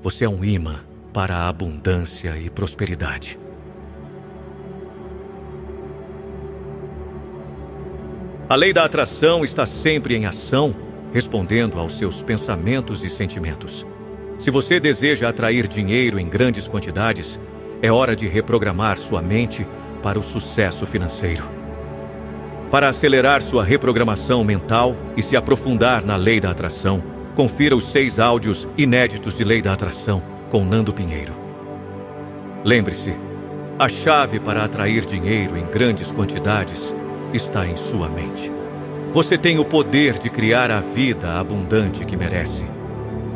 Você é um imã para a abundância e prosperidade. A lei da atração está sempre em ação, respondendo aos seus pensamentos e sentimentos. Se você deseja atrair dinheiro em grandes quantidades, é hora de reprogramar sua mente para o sucesso financeiro. Para acelerar sua reprogramação mental e se aprofundar na lei da atração, confira os seis áudios inéditos de lei da atração com Nando Pinheiro. Lembre-se, a chave para atrair dinheiro em grandes quantidades está em sua mente. Você tem o poder de criar a vida abundante que merece.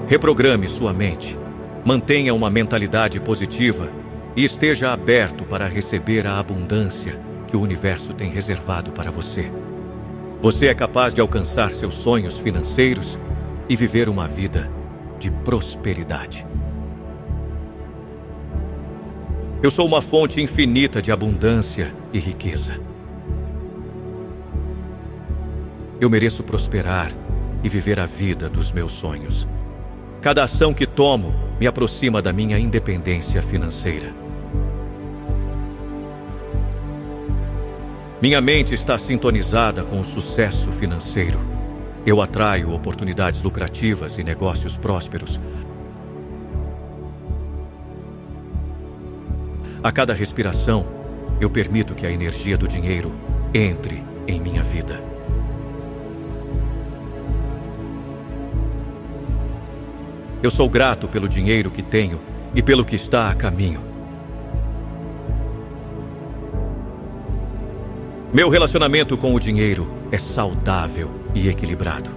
Reprograme sua mente. Mantenha uma mentalidade positiva e esteja aberto para receber a abundância que o universo tem reservado para você. Você é capaz de alcançar seus sonhos financeiros e viver uma vida de prosperidade. Eu sou uma fonte infinita de abundância e riqueza. Eu mereço prosperar e viver a vida dos meus sonhos. Cada ação que tomo me aproxima da minha independência financeira. Minha mente está sintonizada com o sucesso financeiro. Eu atraio oportunidades lucrativas e negócios prósperos. A cada respiração, eu permito que a energia do dinheiro entre em minha vida. Eu sou grato pelo dinheiro que tenho e pelo que está a caminho. Meu relacionamento com o dinheiro é saudável e equilibrado.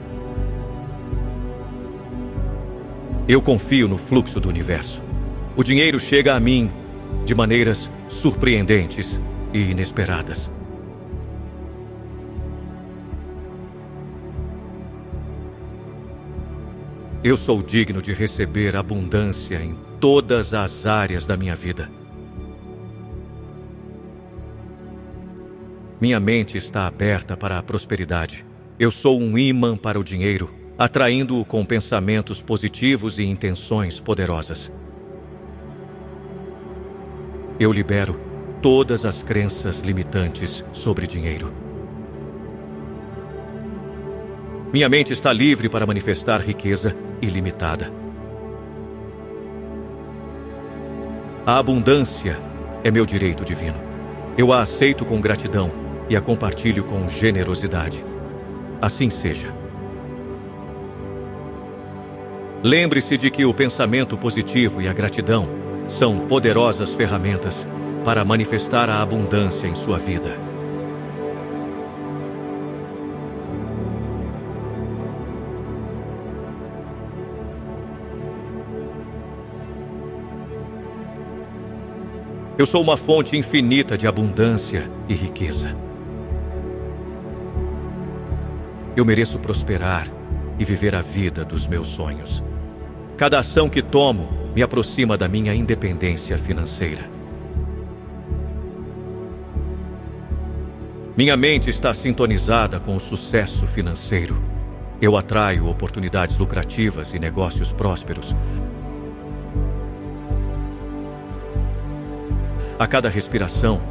Eu confio no fluxo do universo. O dinheiro chega a mim de maneiras surpreendentes e inesperadas. Eu sou digno de receber abundância em todas as áreas da minha vida. Minha mente está aberta para a prosperidade. Eu sou um imã para o dinheiro, atraindo-o com pensamentos positivos e intenções poderosas. Eu libero todas as crenças limitantes sobre dinheiro. Minha mente está livre para manifestar riqueza ilimitada. A abundância é meu direito divino. Eu a aceito com gratidão e a compartilho com generosidade. Assim seja. Lembre-se de que o pensamento positivo e a gratidão são poderosas ferramentas para manifestar a abundância em sua vida. Eu sou uma fonte infinita de abundância e riqueza. Eu mereço prosperar e viver a vida dos meus sonhos. Cada ação que tomo me aproxima da minha independência financeira. Minha mente está sintonizada com o sucesso financeiro. Eu atraio oportunidades lucrativas e negócios prósperos A cada respiração,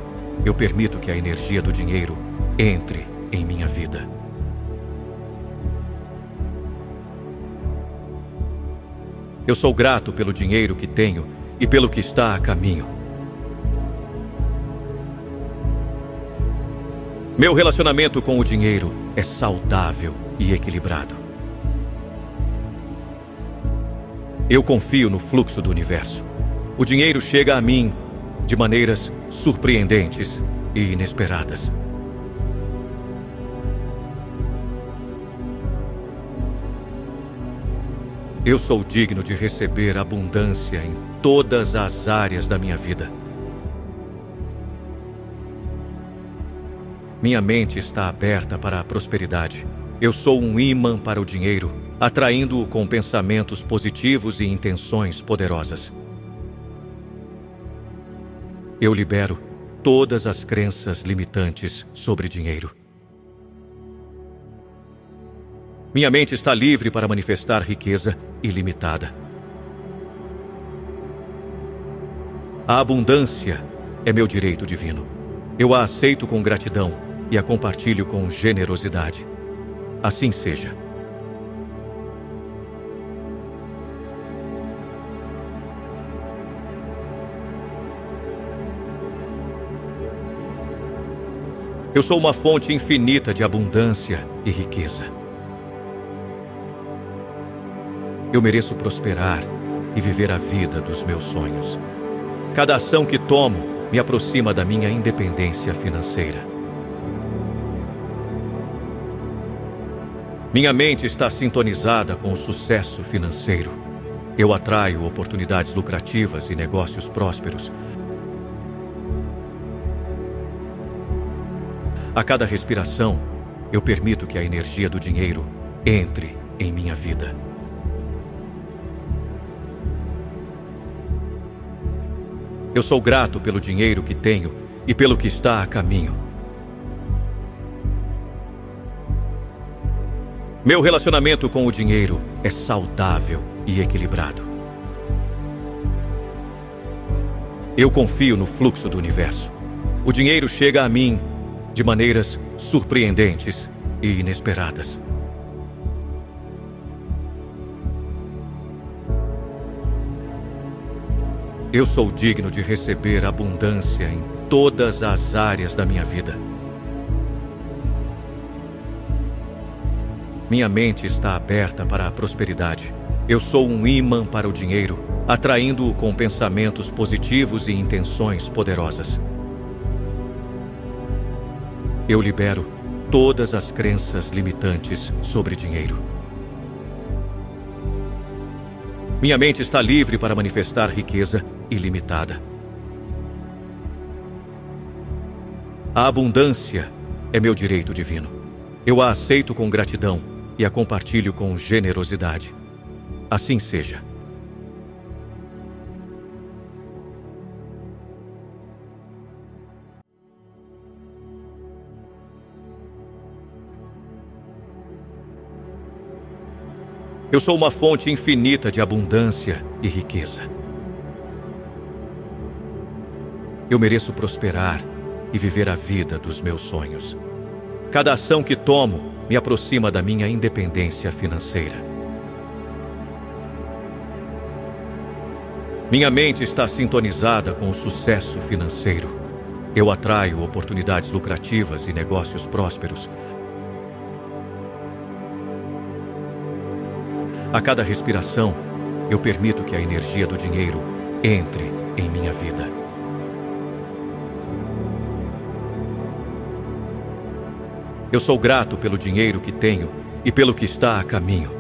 eu permito que a energia do dinheiro entre em minha vida. Eu sou grato pelo dinheiro que tenho e pelo que está a caminho. Meu relacionamento com o dinheiro é saudável e equilibrado. Eu confio no fluxo do universo. O dinheiro chega a mim de maneiras surpreendentes e inesperadas. Eu sou digno de receber abundância em todas as áreas da minha vida. Minha mente está aberta para a prosperidade. Eu sou um imã para o dinheiro, atraindo-o com pensamentos positivos e intenções poderosas. Eu libero todas as crenças limitantes sobre dinheiro. Minha mente está livre para manifestar riqueza ilimitada. A abundância é meu direito divino. Eu a aceito com gratidão e a compartilho com generosidade. Assim seja. Eu sou uma fonte infinita de abundância e riqueza. Eu mereço prosperar e viver a vida dos meus sonhos. Cada ação que tomo me aproxima da minha independência financeira. Minha mente está sintonizada com o sucesso financeiro. Eu atraio oportunidades lucrativas e negócios prósperos A cada respiração, eu permito que a energia do dinheiro entre em minha vida. Eu sou grato pelo dinheiro que tenho e pelo que está a caminho. Meu relacionamento com o dinheiro é saudável e equilibrado. Eu confio no fluxo do universo. O dinheiro chega a mim de maneiras surpreendentes e inesperadas. Eu sou digno de receber abundância em todas as áreas da minha vida. Minha mente está aberta para a prosperidade. Eu sou um imã para o dinheiro, atraindo-o com pensamentos positivos e intenções poderosas. Eu libero todas as crenças limitantes sobre dinheiro. Minha mente está livre para manifestar riqueza ilimitada. A abundância é meu direito divino. Eu a aceito com gratidão e a compartilho com generosidade. Assim seja. Eu sou uma fonte infinita de abundância e riqueza. Eu mereço prosperar e viver a vida dos meus sonhos. Cada ação que tomo me aproxima da minha independência financeira. Minha mente está sintonizada com o sucesso financeiro. Eu atraio oportunidades lucrativas e negócios prósperos A cada respiração, eu permito que a energia do dinheiro entre em minha vida. Eu sou grato pelo dinheiro que tenho e pelo que está a caminho.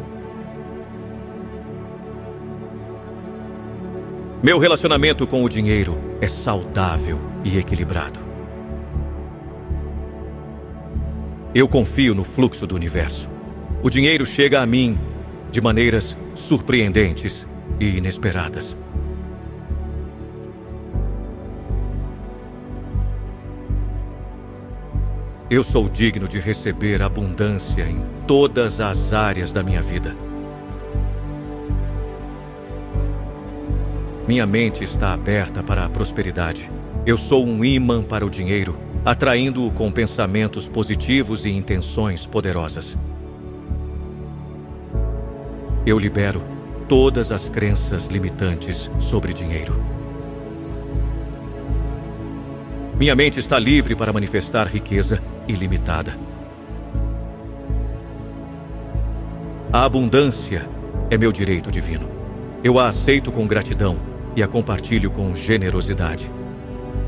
Meu relacionamento com o dinheiro é saudável e equilibrado. Eu confio no fluxo do universo. O dinheiro chega a mim de maneiras surpreendentes e inesperadas. Eu sou digno de receber abundância em todas as áreas da minha vida. Minha mente está aberta para a prosperidade. Eu sou um imã para o dinheiro, atraindo-o com pensamentos positivos e intenções poderosas. Eu libero todas as crenças limitantes sobre dinheiro. Minha mente está livre para manifestar riqueza ilimitada. A abundância é meu direito divino. Eu a aceito com gratidão e a compartilho com generosidade.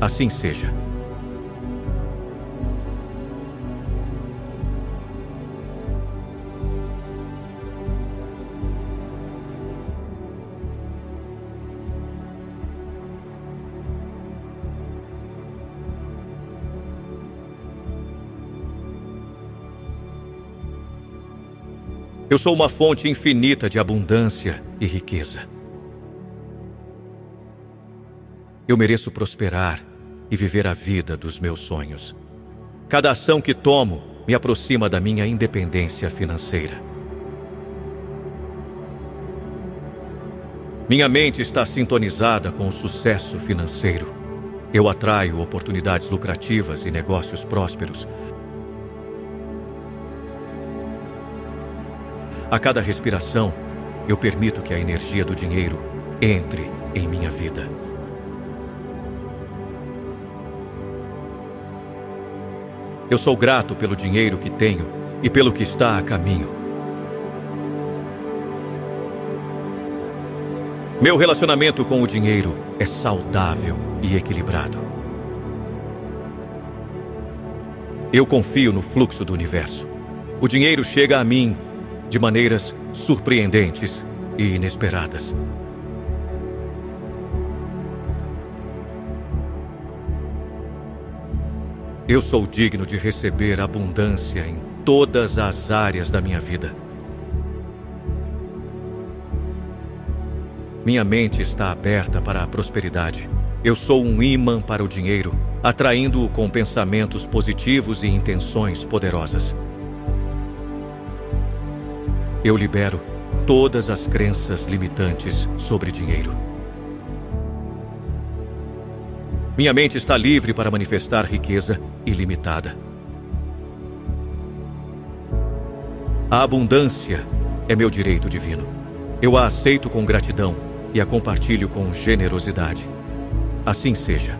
Assim seja. Eu sou uma fonte infinita de abundância e riqueza. Eu mereço prosperar e viver a vida dos meus sonhos. Cada ação que tomo me aproxima da minha independência financeira. Minha mente está sintonizada com o sucesso financeiro. Eu atraio oportunidades lucrativas e negócios prósperos. A cada respiração, eu permito que a energia do dinheiro entre em minha vida. Eu sou grato pelo dinheiro que tenho e pelo que está a caminho. Meu relacionamento com o dinheiro é saudável e equilibrado. Eu confio no fluxo do universo. O dinheiro chega a mim de maneiras surpreendentes e inesperadas. Eu sou digno de receber abundância em todas as áreas da minha vida. Minha mente está aberta para a prosperidade. Eu sou um imã para o dinheiro, atraindo-o com pensamentos positivos e intenções poderosas. Eu libero todas as crenças limitantes sobre dinheiro. Minha mente está livre para manifestar riqueza ilimitada. A abundância é meu direito divino. Eu a aceito com gratidão e a compartilho com generosidade. Assim seja.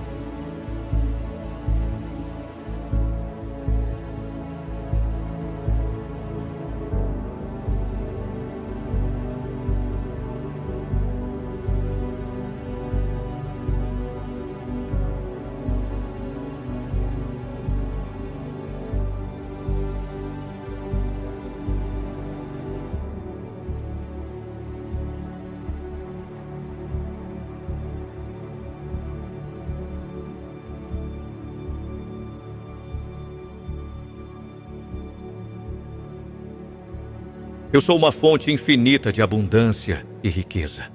Eu sou uma fonte infinita de abundância e riqueza.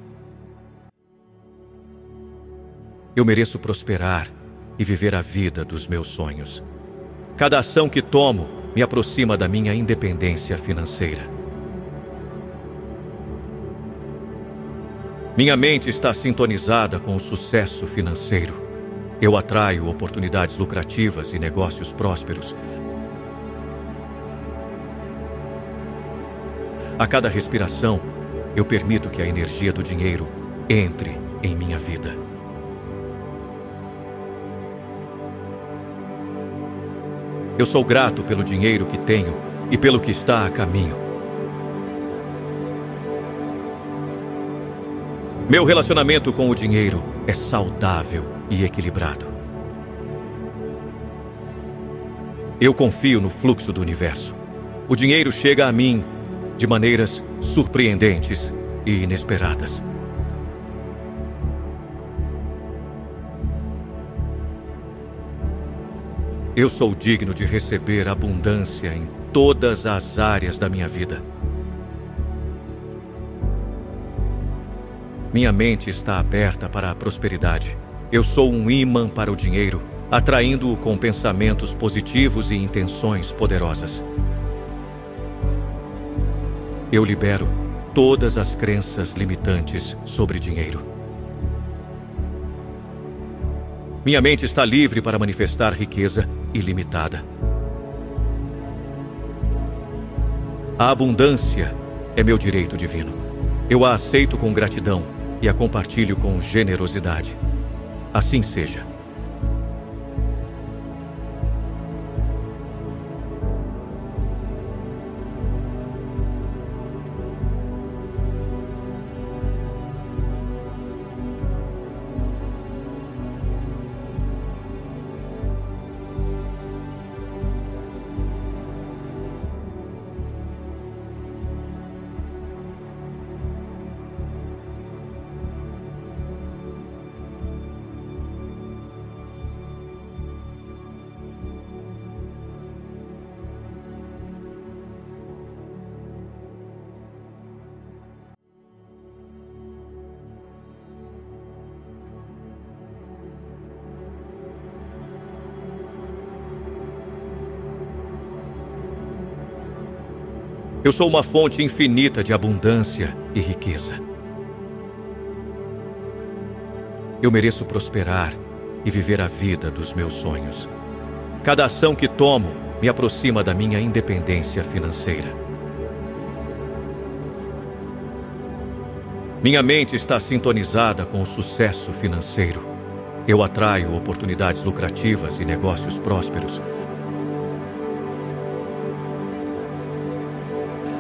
Eu mereço prosperar e viver a vida dos meus sonhos. Cada ação que tomo me aproxima da minha independência financeira. Minha mente está sintonizada com o sucesso financeiro. Eu atraio oportunidades lucrativas e negócios prósperos A cada respiração, eu permito que a energia do dinheiro entre em minha vida. Eu sou grato pelo dinheiro que tenho e pelo que está a caminho. Meu relacionamento com o dinheiro é saudável e equilibrado. Eu confio no fluxo do universo. O dinheiro chega a mim de maneiras surpreendentes e inesperadas. Eu sou digno de receber abundância em todas as áreas da minha vida. Minha mente está aberta para a prosperidade. Eu sou um imã para o dinheiro, atraindo-o com pensamentos positivos e intenções poderosas. Eu libero todas as crenças limitantes sobre dinheiro. Minha mente está livre para manifestar riqueza ilimitada. A abundância é meu direito divino. Eu a aceito com gratidão e a compartilho com generosidade. Assim seja. Eu sou uma fonte infinita de abundância e riqueza. Eu mereço prosperar e viver a vida dos meus sonhos. Cada ação que tomo me aproxima da minha independência financeira. Minha mente está sintonizada com o sucesso financeiro. Eu atraio oportunidades lucrativas e negócios prósperos.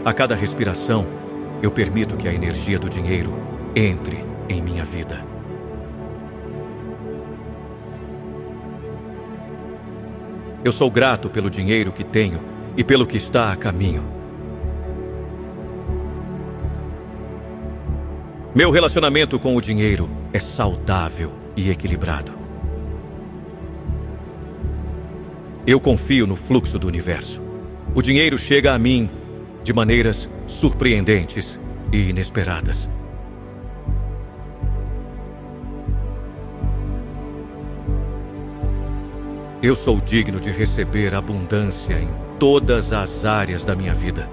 A cada respiração, eu permito que a energia do dinheiro entre em minha vida. Eu sou grato pelo dinheiro que tenho e pelo que está a caminho. Meu relacionamento com o dinheiro é saudável e equilibrado. Eu confio no fluxo do universo. O dinheiro chega a mim de maneiras surpreendentes e inesperadas. Eu sou digno de receber abundância em todas as áreas da minha vida.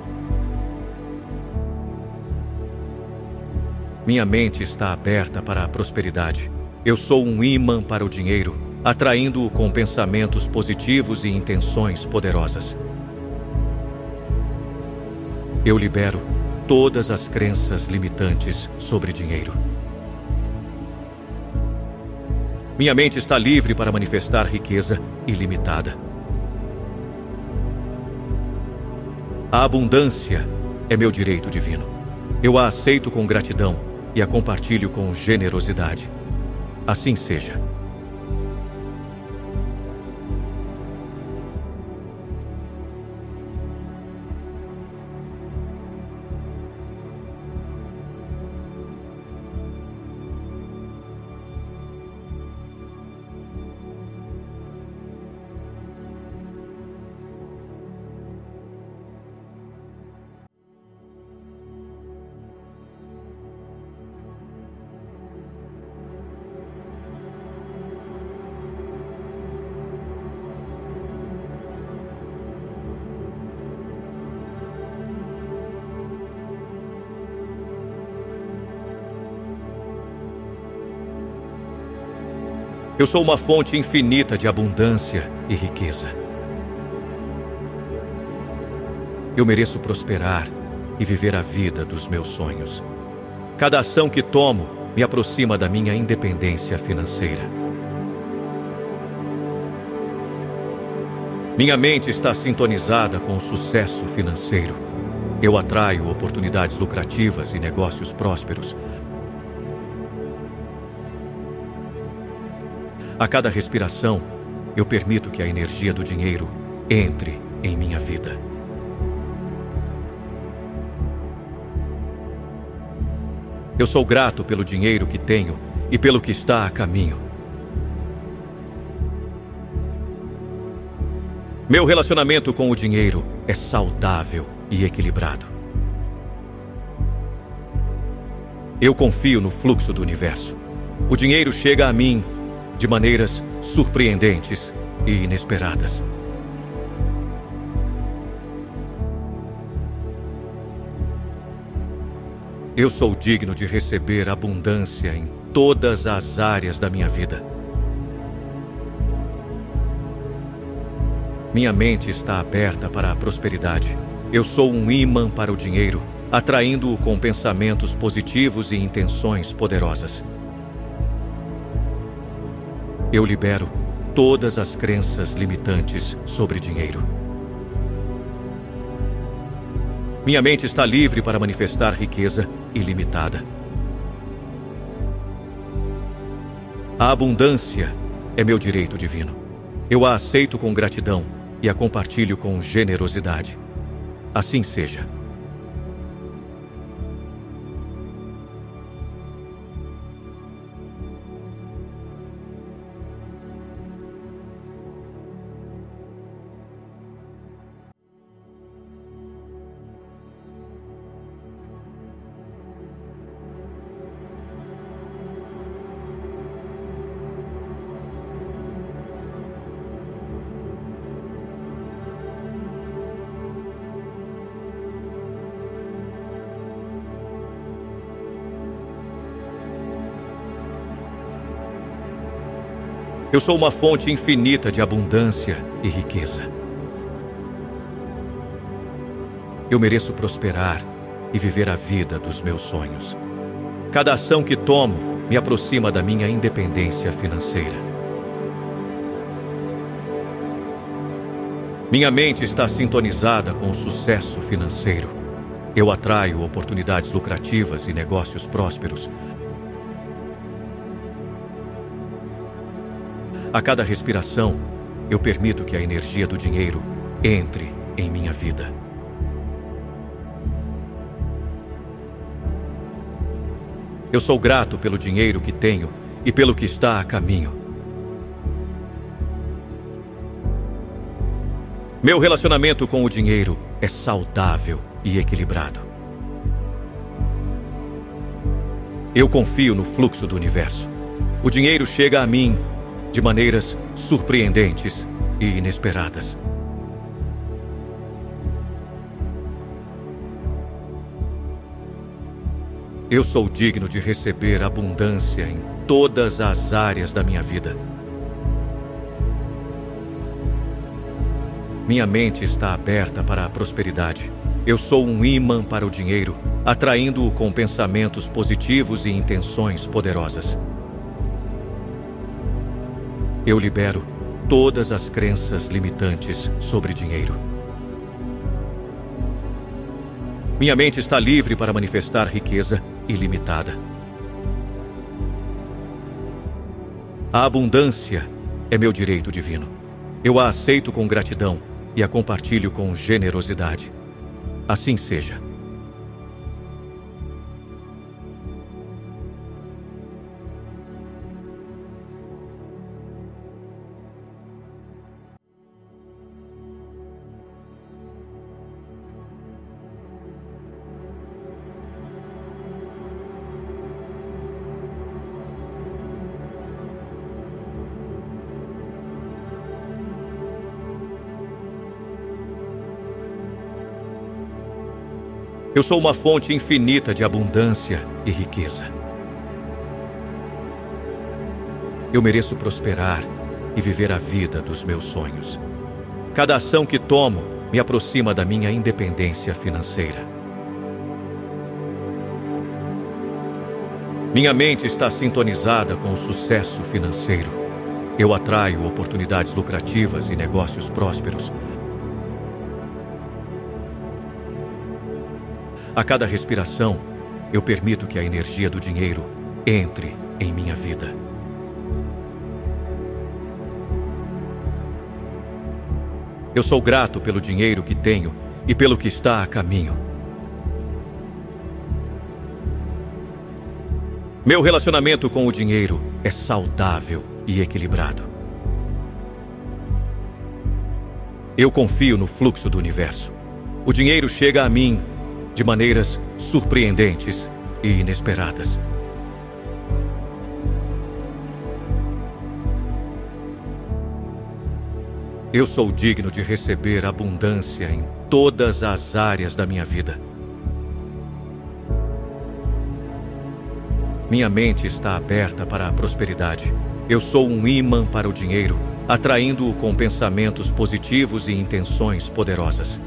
Minha mente está aberta para a prosperidade. Eu sou um imã para o dinheiro, atraindo-o com pensamentos positivos e intenções poderosas. Eu libero todas as crenças limitantes sobre dinheiro. Minha mente está livre para manifestar riqueza ilimitada. A abundância é meu direito divino. Eu a aceito com gratidão e a compartilho com generosidade. Assim seja. Eu sou uma fonte infinita de abundância e riqueza. Eu mereço prosperar e viver a vida dos meus sonhos. Cada ação que tomo me aproxima da minha independência financeira. Minha mente está sintonizada com o sucesso financeiro. Eu atraio oportunidades lucrativas e negócios prósperos. A cada respiração, eu permito que a energia do dinheiro entre em minha vida. Eu sou grato pelo dinheiro que tenho e pelo que está a caminho. Meu relacionamento com o dinheiro é saudável e equilibrado. Eu confio no fluxo do universo. O dinheiro chega a mim de maneiras surpreendentes e inesperadas. Eu sou digno de receber abundância em todas as áreas da minha vida. Minha mente está aberta para a prosperidade. Eu sou um imã para o dinheiro, atraindo-o com pensamentos positivos e intenções poderosas. Eu libero todas as crenças limitantes sobre dinheiro. Minha mente está livre para manifestar riqueza ilimitada. A abundância é meu direito divino. Eu a aceito com gratidão e a compartilho com generosidade. Assim seja. Eu sou uma fonte infinita de abundância e riqueza. Eu mereço prosperar e viver a vida dos meus sonhos. Cada ação que tomo me aproxima da minha independência financeira. Minha mente está sintonizada com o sucesso financeiro. Eu atraio oportunidades lucrativas e negócios prósperos. A cada respiração, eu permito que a energia do dinheiro entre em minha vida. Eu sou grato pelo dinheiro que tenho e pelo que está a caminho. Meu relacionamento com o dinheiro é saudável e equilibrado. Eu confio no fluxo do universo. O dinheiro chega a mim de maneiras surpreendentes e inesperadas. Eu sou digno de receber abundância em todas as áreas da minha vida. Minha mente está aberta para a prosperidade. Eu sou um imã para o dinheiro, atraindo-o com pensamentos positivos e intenções poderosas. Eu libero todas as crenças limitantes sobre dinheiro. Minha mente está livre para manifestar riqueza ilimitada. A abundância é meu direito divino. Eu a aceito com gratidão e a compartilho com generosidade. Assim seja. Eu sou uma fonte infinita de abundância e riqueza. Eu mereço prosperar e viver a vida dos meus sonhos. Cada ação que tomo me aproxima da minha independência financeira. Minha mente está sintonizada com o sucesso financeiro. Eu atraio oportunidades lucrativas e negócios prósperos A cada respiração, eu permito que a energia do dinheiro entre em minha vida. Eu sou grato pelo dinheiro que tenho e pelo que está a caminho. Meu relacionamento com o dinheiro é saudável e equilibrado. Eu confio no fluxo do universo. O dinheiro chega a mim de maneiras surpreendentes e inesperadas. Eu sou digno de receber abundância em todas as áreas da minha vida. Minha mente está aberta para a prosperidade. Eu sou um imã para o dinheiro, atraindo-o com pensamentos positivos e intenções poderosas.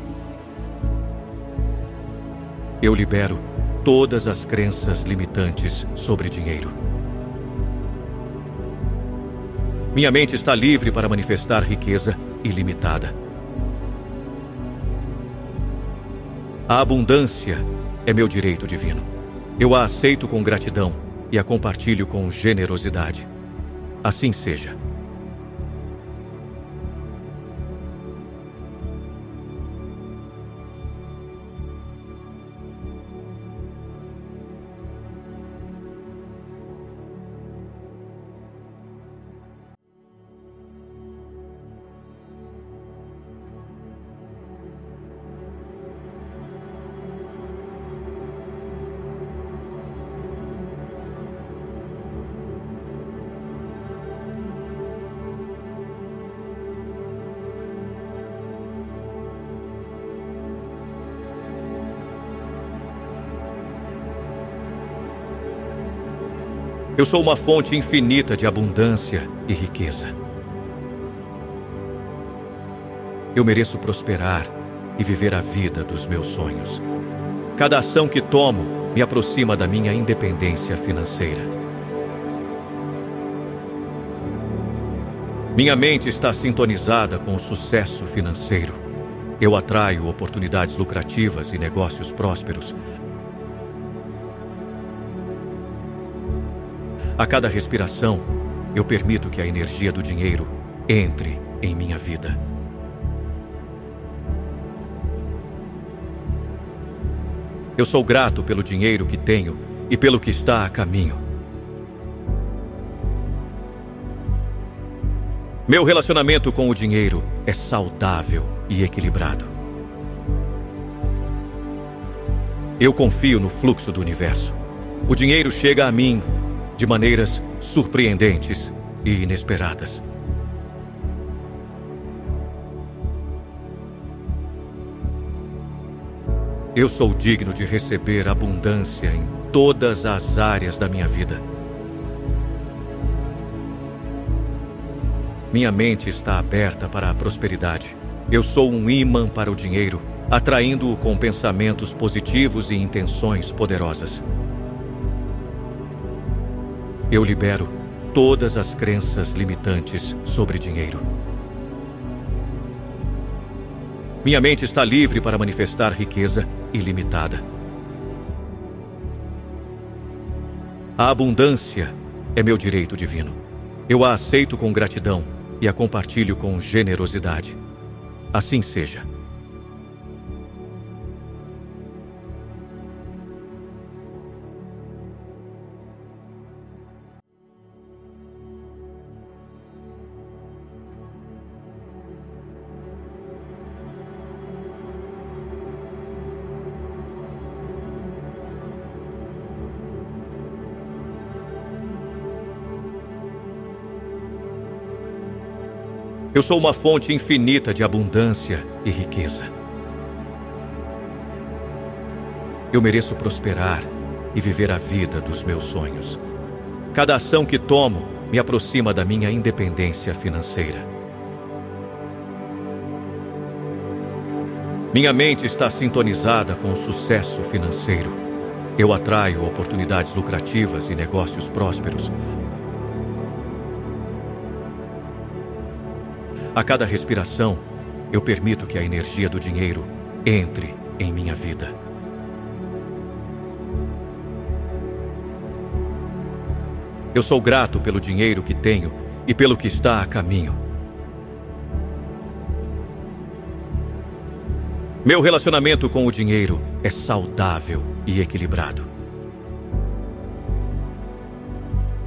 Eu libero todas as crenças limitantes sobre dinheiro. Minha mente está livre para manifestar riqueza ilimitada. A abundância é meu direito divino. Eu a aceito com gratidão e a compartilho com generosidade. Assim seja. Eu sou uma fonte infinita de abundância e riqueza. Eu mereço prosperar e viver a vida dos meus sonhos. Cada ação que tomo me aproxima da minha independência financeira. Minha mente está sintonizada com o sucesso financeiro. Eu atraio oportunidades lucrativas e negócios prósperos. A cada respiração, eu permito que a energia do dinheiro entre em minha vida. Eu sou grato pelo dinheiro que tenho e pelo que está a caminho. Meu relacionamento com o dinheiro é saudável e equilibrado. Eu confio no fluxo do universo. O dinheiro chega a mim de maneiras surpreendentes e inesperadas. Eu sou digno de receber abundância em todas as áreas da minha vida. Minha mente está aberta para a prosperidade. Eu sou um imã para o dinheiro, atraindo-o com pensamentos positivos e intenções poderosas. Eu libero todas as crenças limitantes sobre dinheiro. Minha mente está livre para manifestar riqueza ilimitada. A abundância é meu direito divino. Eu a aceito com gratidão e a compartilho com generosidade. Assim seja. Eu sou uma fonte infinita de abundância e riqueza. Eu mereço prosperar e viver a vida dos meus sonhos. Cada ação que tomo me aproxima da minha independência financeira. Minha mente está sintonizada com o sucesso financeiro. Eu atraio oportunidades lucrativas e negócios prósperos A cada respiração, eu permito que a energia do dinheiro entre em minha vida. Eu sou grato pelo dinheiro que tenho e pelo que está a caminho. Meu relacionamento com o dinheiro é saudável e equilibrado.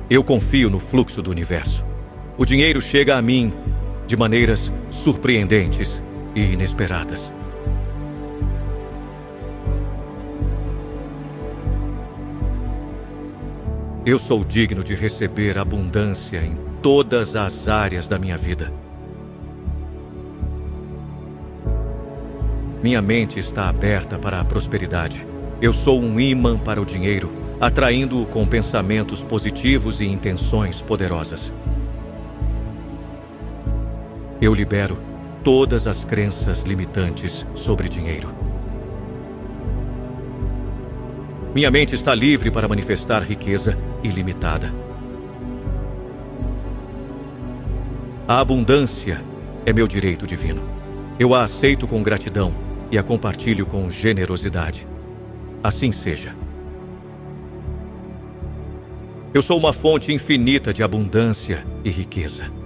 Eu confio no fluxo do universo. O dinheiro chega a mim de maneiras surpreendentes e inesperadas. Eu sou digno de receber abundância em todas as áreas da minha vida. Minha mente está aberta para a prosperidade. Eu sou um imã para o dinheiro, atraindo-o com pensamentos positivos e intenções poderosas. Eu libero todas as crenças limitantes sobre dinheiro. Minha mente está livre para manifestar riqueza ilimitada. A abundância é meu direito divino. Eu a aceito com gratidão e a compartilho com generosidade. Assim seja. Eu sou uma fonte infinita de abundância e riqueza.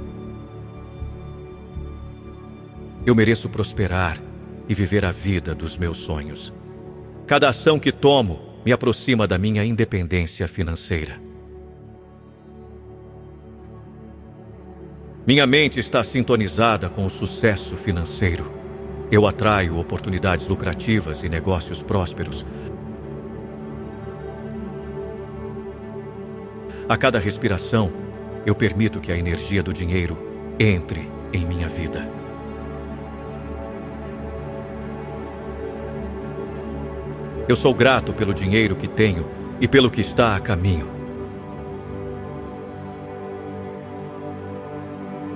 Eu mereço prosperar e viver a vida dos meus sonhos. Cada ação que tomo me aproxima da minha independência financeira. Minha mente está sintonizada com o sucesso financeiro. Eu atraio oportunidades lucrativas e negócios prósperos. A cada respiração, eu permito que a energia do dinheiro entre em minha vida. Eu sou grato pelo dinheiro que tenho e pelo que está a caminho.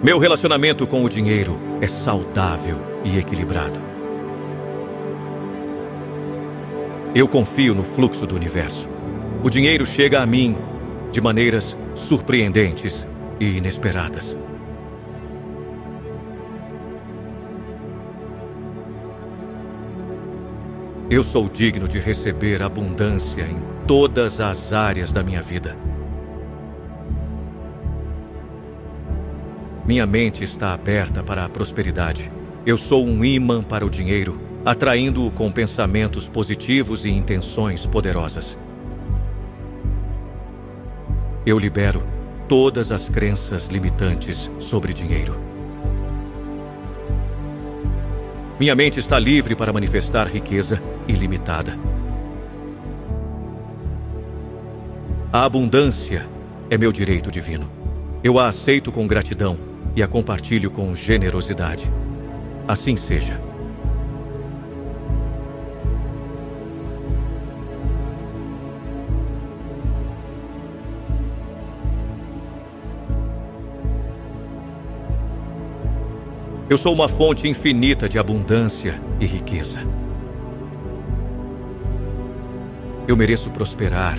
Meu relacionamento com o dinheiro é saudável e equilibrado. Eu confio no fluxo do universo. O dinheiro chega a mim de maneiras surpreendentes e inesperadas. Eu sou digno de receber abundância em todas as áreas da minha vida. Minha mente está aberta para a prosperidade. Eu sou um imã para o dinheiro, atraindo-o com pensamentos positivos e intenções poderosas. Eu libero todas as crenças limitantes sobre dinheiro. Minha mente está livre para manifestar riqueza ilimitada. A abundância é meu direito divino. Eu a aceito com gratidão e a compartilho com generosidade. Assim seja. Eu sou uma fonte infinita de abundância e riqueza. Eu mereço prosperar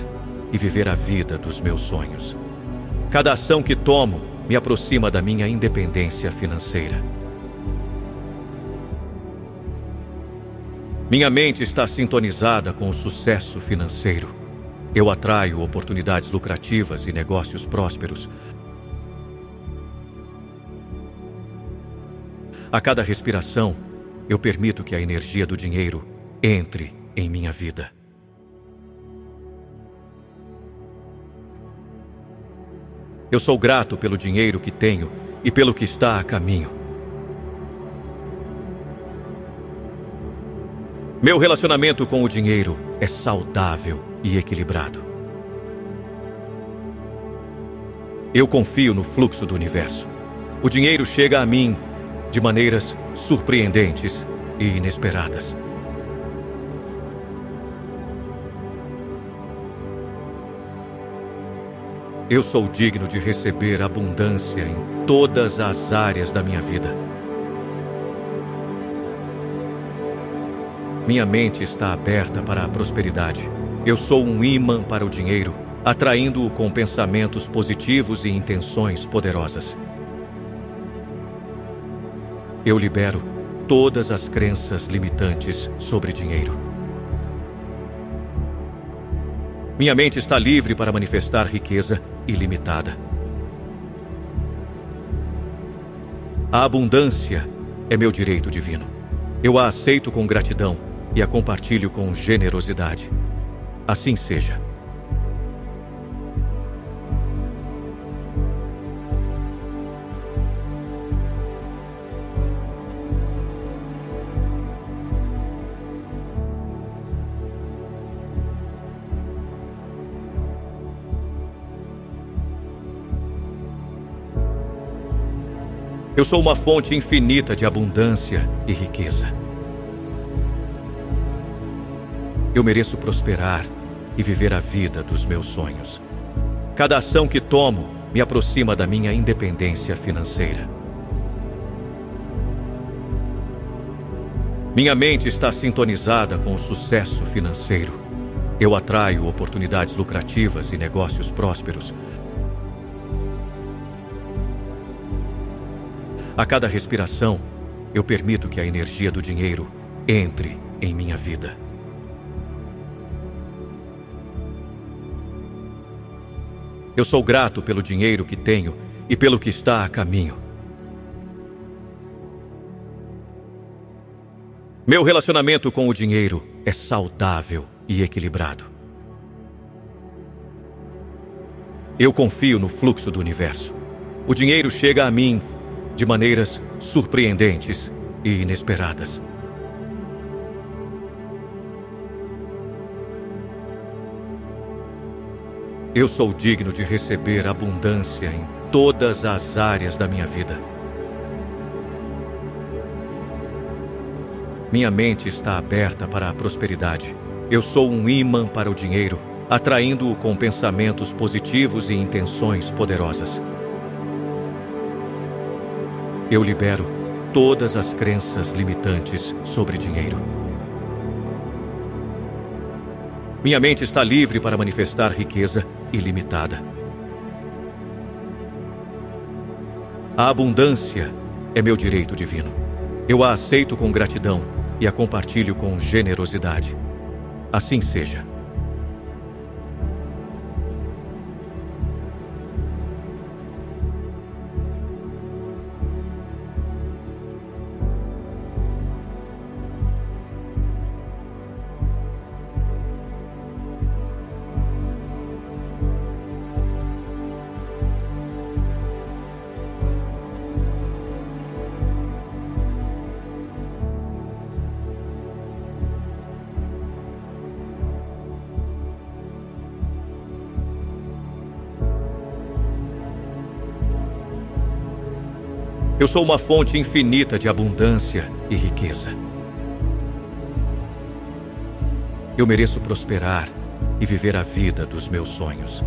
e viver a vida dos meus sonhos. Cada ação que tomo me aproxima da minha independência financeira. Minha mente está sintonizada com o sucesso financeiro. Eu atraio oportunidades lucrativas e negócios prósperos. A cada respiração, eu permito que a energia do dinheiro entre em minha vida. Eu sou grato pelo dinheiro que tenho e pelo que está a caminho. Meu relacionamento com o dinheiro é saudável e equilibrado. Eu confio no fluxo do universo. O dinheiro chega a mim de maneiras surpreendentes e inesperadas. Eu sou digno de receber abundância em todas as áreas da minha vida. Minha mente está aberta para a prosperidade. Eu sou um imã para o dinheiro, atraindo-o com pensamentos positivos e intenções poderosas. Eu libero todas as crenças limitantes sobre dinheiro. Minha mente está livre para manifestar riqueza ilimitada. A abundância é meu direito divino. Eu a aceito com gratidão e a compartilho com generosidade. Assim seja. Eu sou uma fonte infinita de abundância e riqueza. Eu mereço prosperar e viver a vida dos meus sonhos. Cada ação que tomo me aproxima da minha independência financeira. Minha mente está sintonizada com o sucesso financeiro. Eu atraio oportunidades lucrativas e negócios prósperos A cada respiração, eu permito que a energia do dinheiro entre em minha vida. Eu sou grato pelo dinheiro que tenho e pelo que está a caminho. Meu relacionamento com o dinheiro é saudável e equilibrado. Eu confio no fluxo do universo. O dinheiro chega a mim de maneiras surpreendentes e inesperadas. Eu sou digno de receber abundância em todas as áreas da minha vida. Minha mente está aberta para a prosperidade. Eu sou um imã para o dinheiro, atraindo-o com pensamentos positivos e intenções poderosas. Eu libero todas as crenças limitantes sobre dinheiro. Minha mente está livre para manifestar riqueza ilimitada. A abundância é meu direito divino. Eu a aceito com gratidão e a compartilho com generosidade. Assim seja. Eu sou uma fonte infinita de abundância e riqueza. Eu mereço prosperar e viver a vida dos meus sonhos.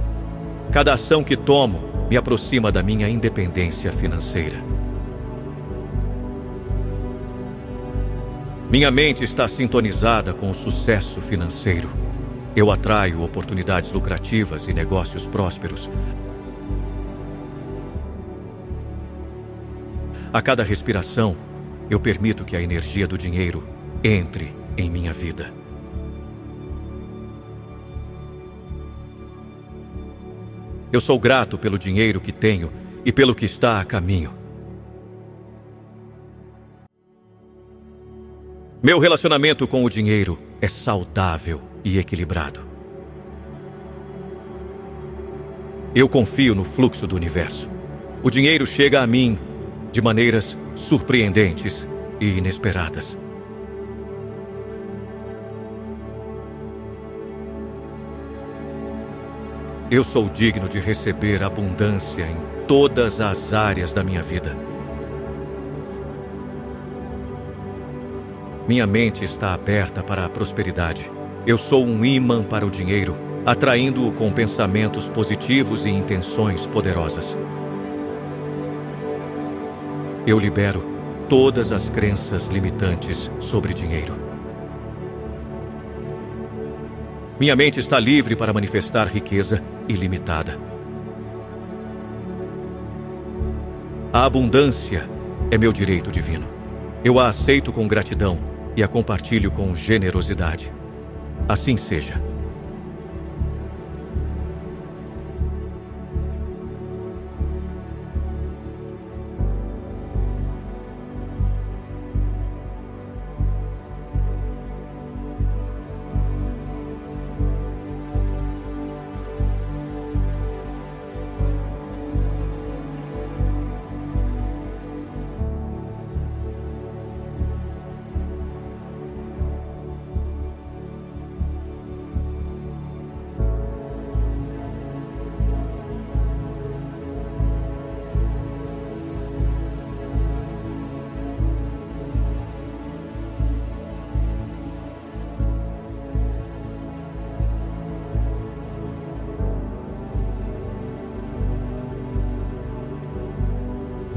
Cada ação que tomo me aproxima da minha independência financeira. Minha mente está sintonizada com o sucesso financeiro. Eu atraio oportunidades lucrativas e negócios prósperos A cada respiração, eu permito que a energia do dinheiro entre em minha vida. Eu sou grato pelo dinheiro que tenho e pelo que está a caminho. Meu relacionamento com o dinheiro é saudável e equilibrado. Eu confio no fluxo do universo. O dinheiro chega a mim de maneiras surpreendentes e inesperadas. Eu sou digno de receber abundância em todas as áreas da minha vida. Minha mente está aberta para a prosperidade. Eu sou um imã para o dinheiro, atraindo-o com pensamentos positivos e intenções poderosas eu libero todas as crenças limitantes sobre dinheiro. Minha mente está livre para manifestar riqueza ilimitada. A abundância é meu direito divino. Eu a aceito com gratidão e a compartilho com generosidade. Assim seja.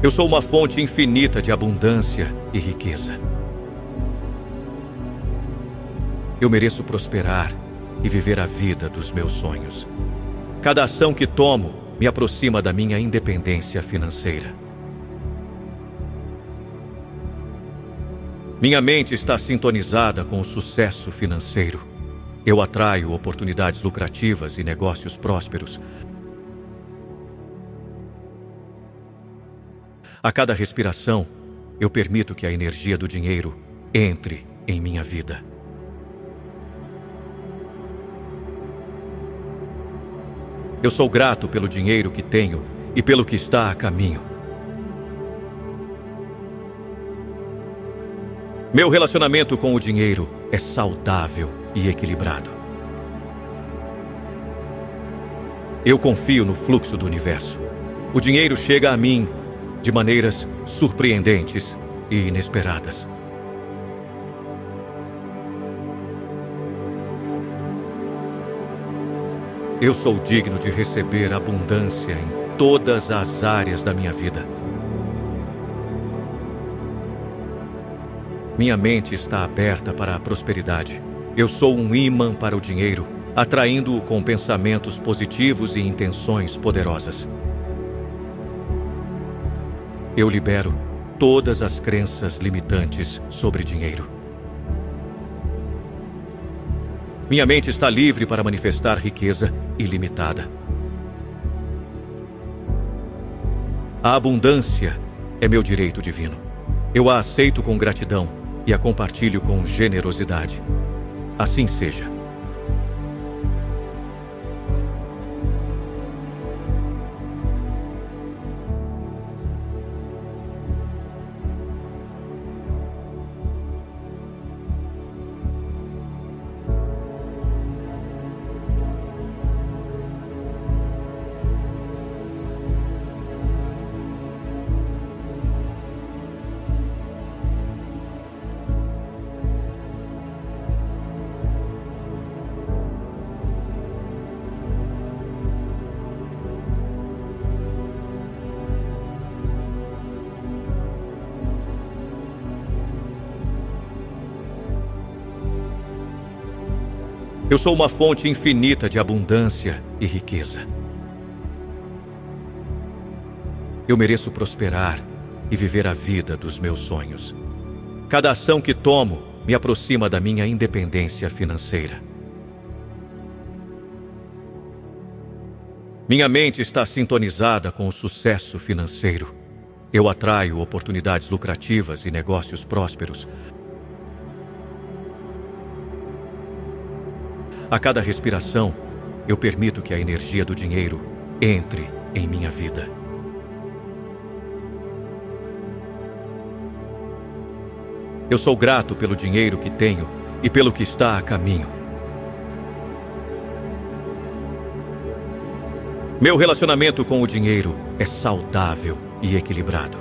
Eu sou uma fonte infinita de abundância e riqueza. Eu mereço prosperar e viver a vida dos meus sonhos. Cada ação que tomo me aproxima da minha independência financeira. Minha mente está sintonizada com o sucesso financeiro. Eu atraio oportunidades lucrativas e negócios prósperos A cada respiração, eu permito que a energia do dinheiro entre em minha vida. Eu sou grato pelo dinheiro que tenho e pelo que está a caminho. Meu relacionamento com o dinheiro é saudável e equilibrado. Eu confio no fluxo do universo. O dinheiro chega a mim de maneiras surpreendentes e inesperadas. Eu sou digno de receber abundância em todas as áreas da minha vida. Minha mente está aberta para a prosperidade. Eu sou um imã para o dinheiro, atraindo-o com pensamentos positivos e intenções poderosas. Eu libero todas as crenças limitantes sobre dinheiro. Minha mente está livre para manifestar riqueza ilimitada. A abundância é meu direito divino. Eu a aceito com gratidão e a compartilho com generosidade. Assim seja. Eu sou uma fonte infinita de abundância e riqueza. Eu mereço prosperar e viver a vida dos meus sonhos. Cada ação que tomo me aproxima da minha independência financeira. Minha mente está sintonizada com o sucesso financeiro. Eu atraio oportunidades lucrativas e negócios prósperos, A cada respiração, eu permito que a energia do dinheiro entre em minha vida. Eu sou grato pelo dinheiro que tenho e pelo que está a caminho. Meu relacionamento com o dinheiro é saudável e equilibrado.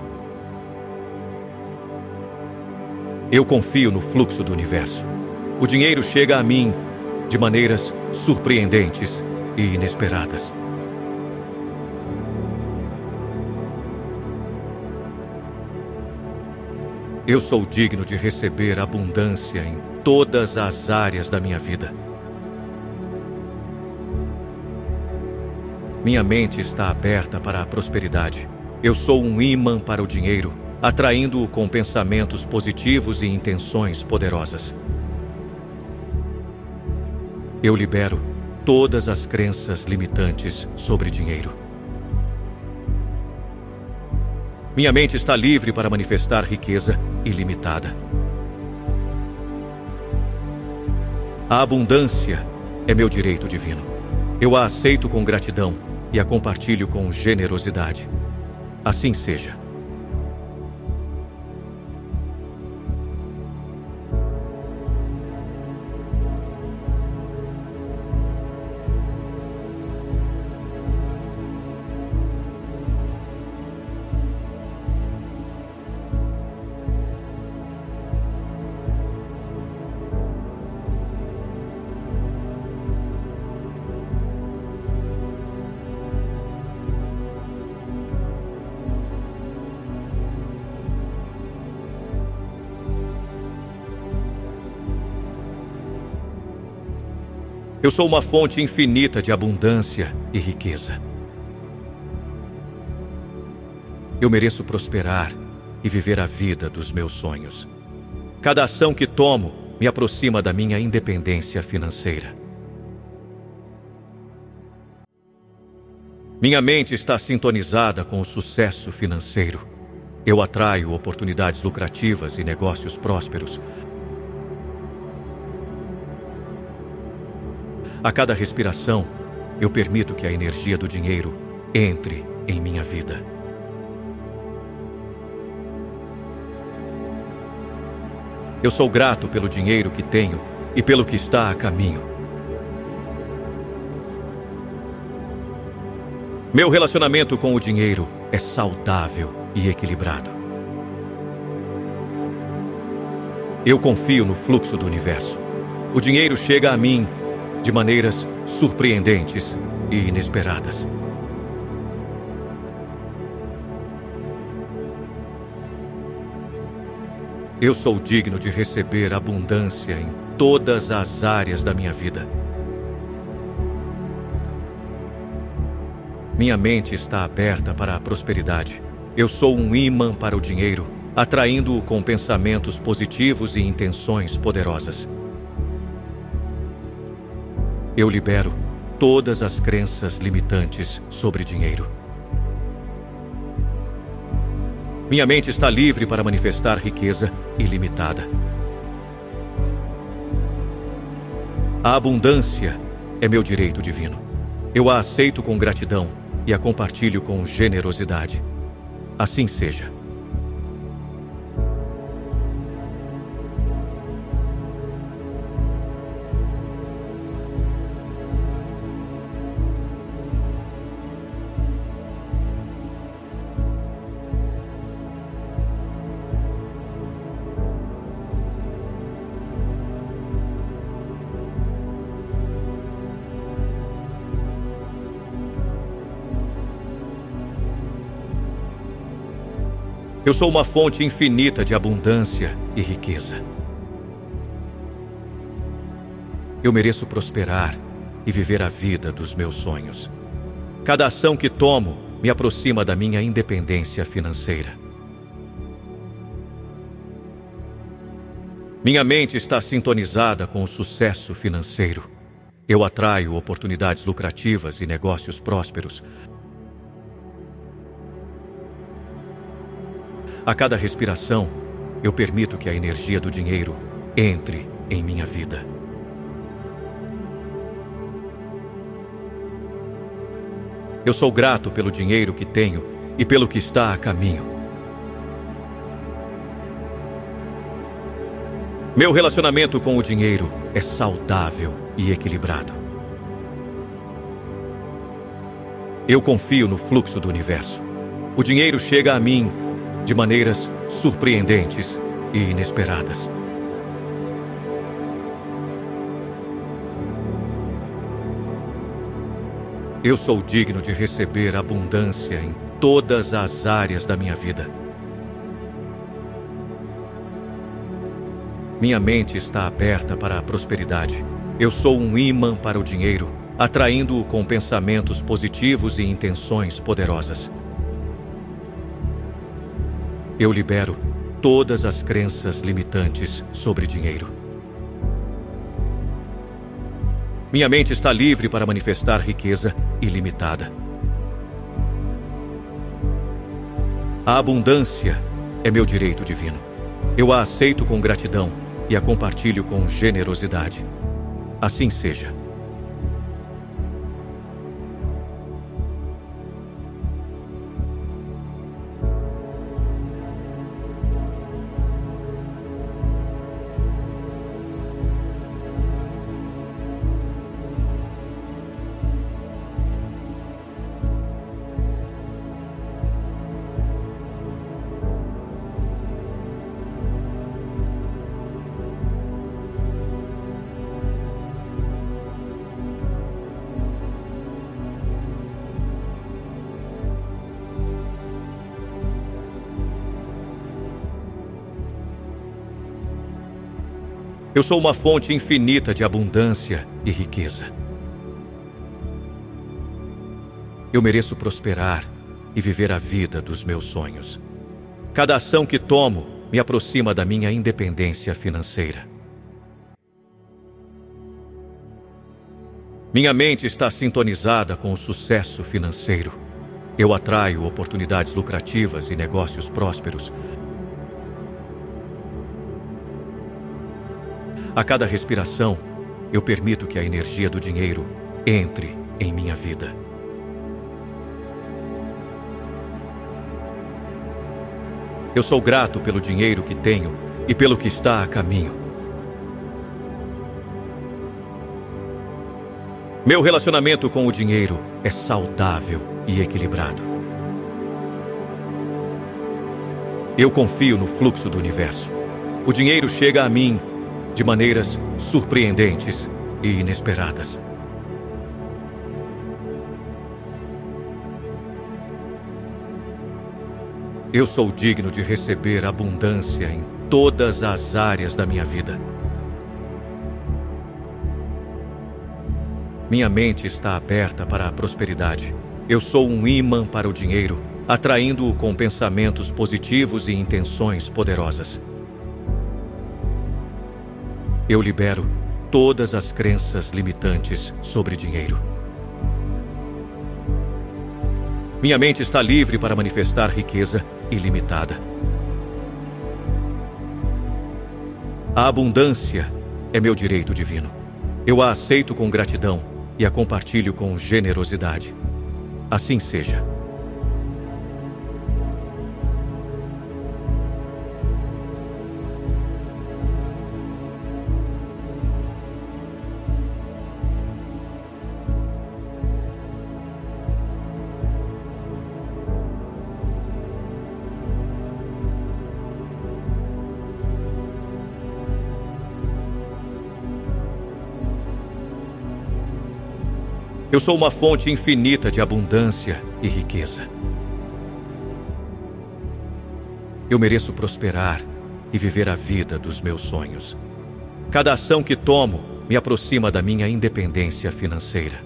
Eu confio no fluxo do universo. O dinheiro chega a mim de maneiras surpreendentes e inesperadas. Eu sou digno de receber abundância em todas as áreas da minha vida. Minha mente está aberta para a prosperidade. Eu sou um imã para o dinheiro, atraindo-o com pensamentos positivos e intenções poderosas. Eu libero todas as crenças limitantes sobre dinheiro. Minha mente está livre para manifestar riqueza ilimitada. A abundância é meu direito divino. Eu a aceito com gratidão e a compartilho com generosidade. Assim seja. Eu sou uma fonte infinita de abundância e riqueza. Eu mereço prosperar e viver a vida dos meus sonhos. Cada ação que tomo me aproxima da minha independência financeira. Minha mente está sintonizada com o sucesso financeiro. Eu atraio oportunidades lucrativas e negócios prósperos A cada respiração, eu permito que a energia do dinheiro entre em minha vida. Eu sou grato pelo dinheiro que tenho e pelo que está a caminho. Meu relacionamento com o dinheiro é saudável e equilibrado. Eu confio no fluxo do universo. O dinheiro chega a mim de maneiras surpreendentes e inesperadas. Eu sou digno de receber abundância em todas as áreas da minha vida. Minha mente está aberta para a prosperidade. Eu sou um imã para o dinheiro, atraindo-o com pensamentos positivos e intenções poderosas. Eu libero todas as crenças limitantes sobre dinheiro. Minha mente está livre para manifestar riqueza ilimitada. A abundância é meu direito divino. Eu a aceito com gratidão e a compartilho com generosidade. Assim seja. Eu sou uma fonte infinita de abundância e riqueza. Eu mereço prosperar e viver a vida dos meus sonhos. Cada ação que tomo me aproxima da minha independência financeira. Minha mente está sintonizada com o sucesso financeiro. Eu atraio oportunidades lucrativas e negócios prósperos, A cada respiração, eu permito que a energia do dinheiro entre em minha vida. Eu sou grato pelo dinheiro que tenho e pelo que está a caminho. Meu relacionamento com o dinheiro é saudável e equilibrado. Eu confio no fluxo do universo. O dinheiro chega a mim de maneiras surpreendentes e inesperadas. Eu sou digno de receber abundância em todas as áreas da minha vida. Minha mente está aberta para a prosperidade. Eu sou um imã para o dinheiro, atraindo-o com pensamentos positivos e intenções poderosas. Eu libero todas as crenças limitantes sobre dinheiro. Minha mente está livre para manifestar riqueza ilimitada. A abundância é meu direito divino. Eu a aceito com gratidão e a compartilho com generosidade. Assim seja. Eu sou uma fonte infinita de abundância e riqueza. Eu mereço prosperar e viver a vida dos meus sonhos. Cada ação que tomo me aproxima da minha independência financeira. Minha mente está sintonizada com o sucesso financeiro. Eu atraio oportunidades lucrativas e negócios prósperos A cada respiração, eu permito que a energia do dinheiro entre em minha vida. Eu sou grato pelo dinheiro que tenho e pelo que está a caminho. Meu relacionamento com o dinheiro é saudável e equilibrado. Eu confio no fluxo do universo. O dinheiro chega a mim de maneiras surpreendentes e inesperadas. Eu sou digno de receber abundância em todas as áreas da minha vida. Minha mente está aberta para a prosperidade. Eu sou um imã para o dinheiro, atraindo-o com pensamentos positivos e intenções poderosas. Eu libero todas as crenças limitantes sobre dinheiro. Minha mente está livre para manifestar riqueza ilimitada. A abundância é meu direito divino. Eu a aceito com gratidão e a compartilho com generosidade. Assim seja. Eu sou uma fonte infinita de abundância e riqueza. Eu mereço prosperar e viver a vida dos meus sonhos. Cada ação que tomo me aproxima da minha independência financeira.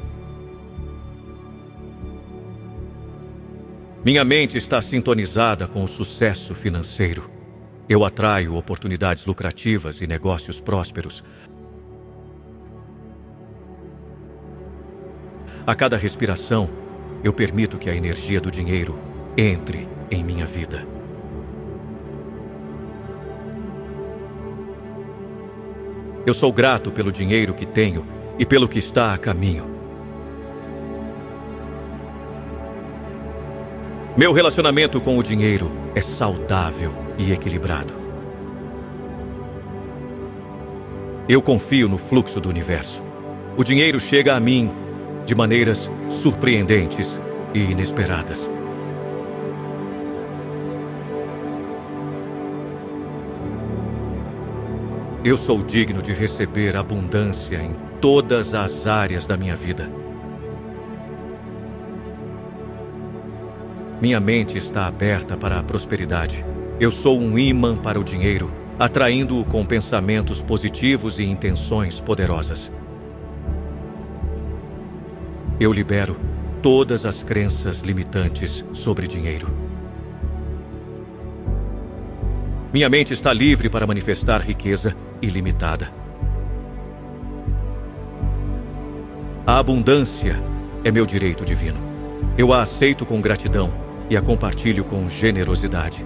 Minha mente está sintonizada com o sucesso financeiro. Eu atraio oportunidades lucrativas e negócios prósperos A cada respiração, eu permito que a energia do dinheiro entre em minha vida. Eu sou grato pelo dinheiro que tenho e pelo que está a caminho. Meu relacionamento com o dinheiro é saudável e equilibrado. Eu confio no fluxo do universo. O dinheiro chega a mim de maneiras surpreendentes e inesperadas. Eu sou digno de receber abundância em todas as áreas da minha vida. Minha mente está aberta para a prosperidade. Eu sou um imã para o dinheiro, atraindo-o com pensamentos positivos e intenções poderosas. Eu libero todas as crenças limitantes sobre dinheiro. Minha mente está livre para manifestar riqueza ilimitada. A abundância é meu direito divino. Eu a aceito com gratidão e a compartilho com generosidade.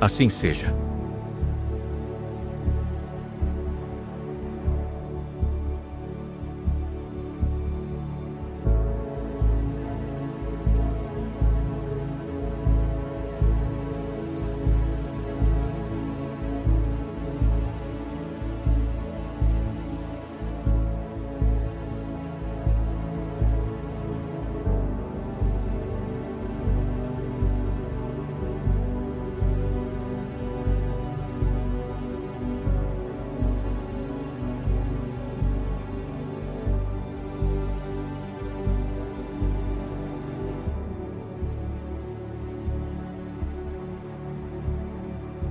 Assim seja.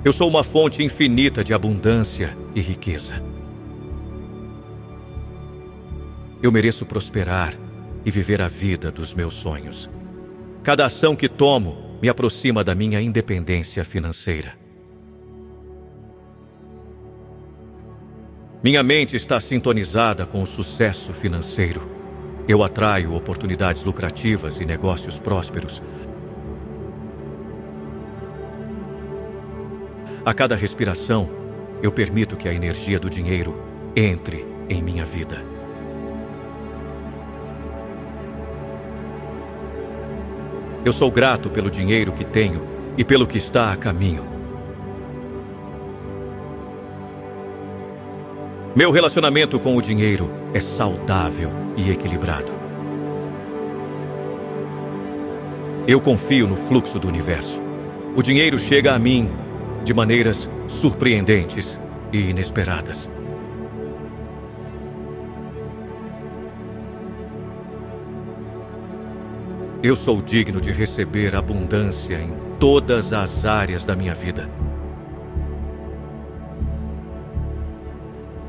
Eu sou uma fonte infinita de abundância e riqueza. Eu mereço prosperar e viver a vida dos meus sonhos. Cada ação que tomo me aproxima da minha independência financeira. Minha mente está sintonizada com o sucesso financeiro. Eu atraio oportunidades lucrativas e negócios prósperos A cada respiração, eu permito que a energia do dinheiro entre em minha vida. Eu sou grato pelo dinheiro que tenho e pelo que está a caminho. Meu relacionamento com o dinheiro é saudável e equilibrado. Eu confio no fluxo do universo. O dinheiro chega a mim de maneiras surpreendentes e inesperadas. Eu sou digno de receber abundância em todas as áreas da minha vida.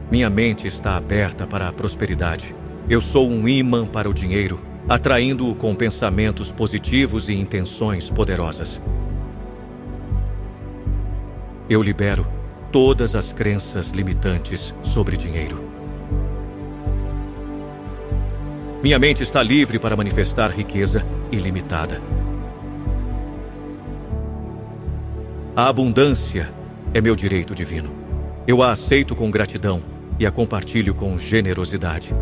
Minha mente está aberta para a prosperidade. Eu sou um imã para o dinheiro, atraindo-o com pensamentos positivos e intenções poderosas. Eu libero todas as crenças limitantes sobre dinheiro. Minha mente está livre para manifestar riqueza ilimitada. A abundância é meu direito divino. Eu a aceito com gratidão e a compartilho com generosidade.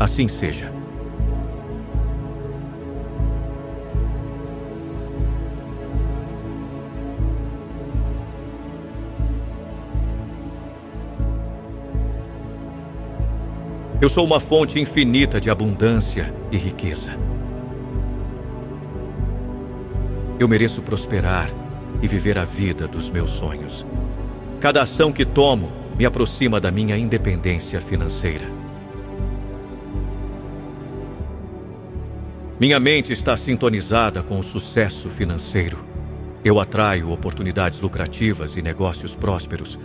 Assim seja. Eu sou uma fonte infinita de abundância e riqueza. Eu mereço prosperar e viver a vida dos meus sonhos. Cada ação que tomo me aproxima da minha independência financeira. Minha mente está sintonizada com o sucesso financeiro. Eu atraio oportunidades lucrativas e negócios prósperos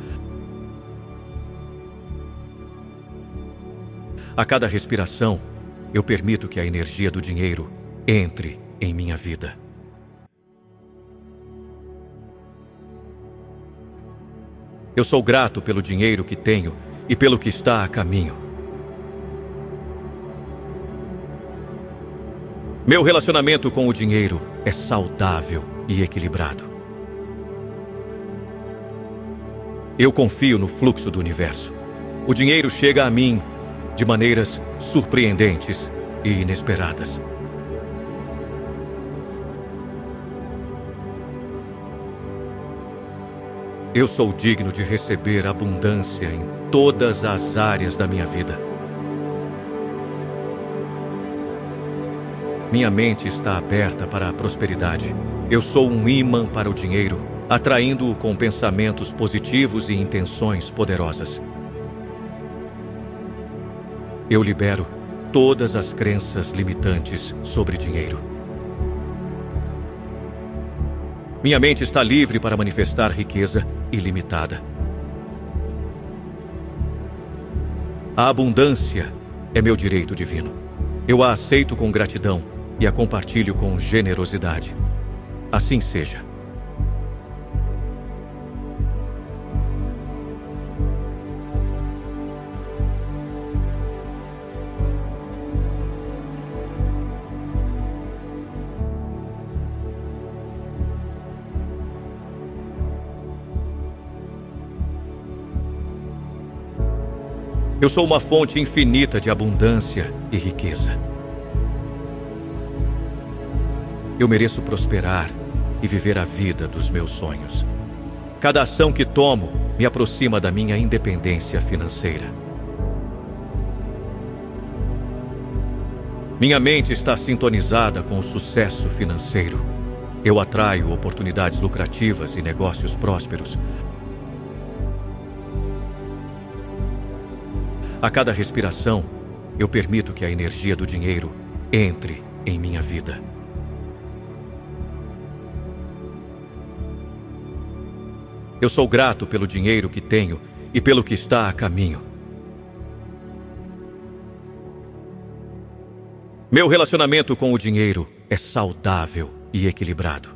A cada respiração, eu permito que a energia do dinheiro entre em minha vida. Eu sou grato pelo dinheiro que tenho e pelo que está a caminho. Meu relacionamento com o dinheiro é saudável e equilibrado. Eu confio no fluxo do universo. O dinheiro chega a mim de maneiras surpreendentes e inesperadas. Eu sou digno de receber abundância em todas as áreas da minha vida. Minha mente está aberta para a prosperidade. Eu sou um imã para o dinheiro, atraindo-o com pensamentos positivos e intenções poderosas. Eu libero todas as crenças limitantes sobre dinheiro. Minha mente está livre para manifestar riqueza ilimitada. A abundância é meu direito divino. Eu a aceito com gratidão e a compartilho com generosidade. Assim seja. Eu sou uma fonte infinita de abundância e riqueza. Eu mereço prosperar e viver a vida dos meus sonhos. Cada ação que tomo me aproxima da minha independência financeira. Minha mente está sintonizada com o sucesso financeiro. Eu atraio oportunidades lucrativas e negócios prósperos A cada respiração, eu permito que a energia do dinheiro entre em minha vida. Eu sou grato pelo dinheiro que tenho e pelo que está a caminho. Meu relacionamento com o dinheiro é saudável e equilibrado.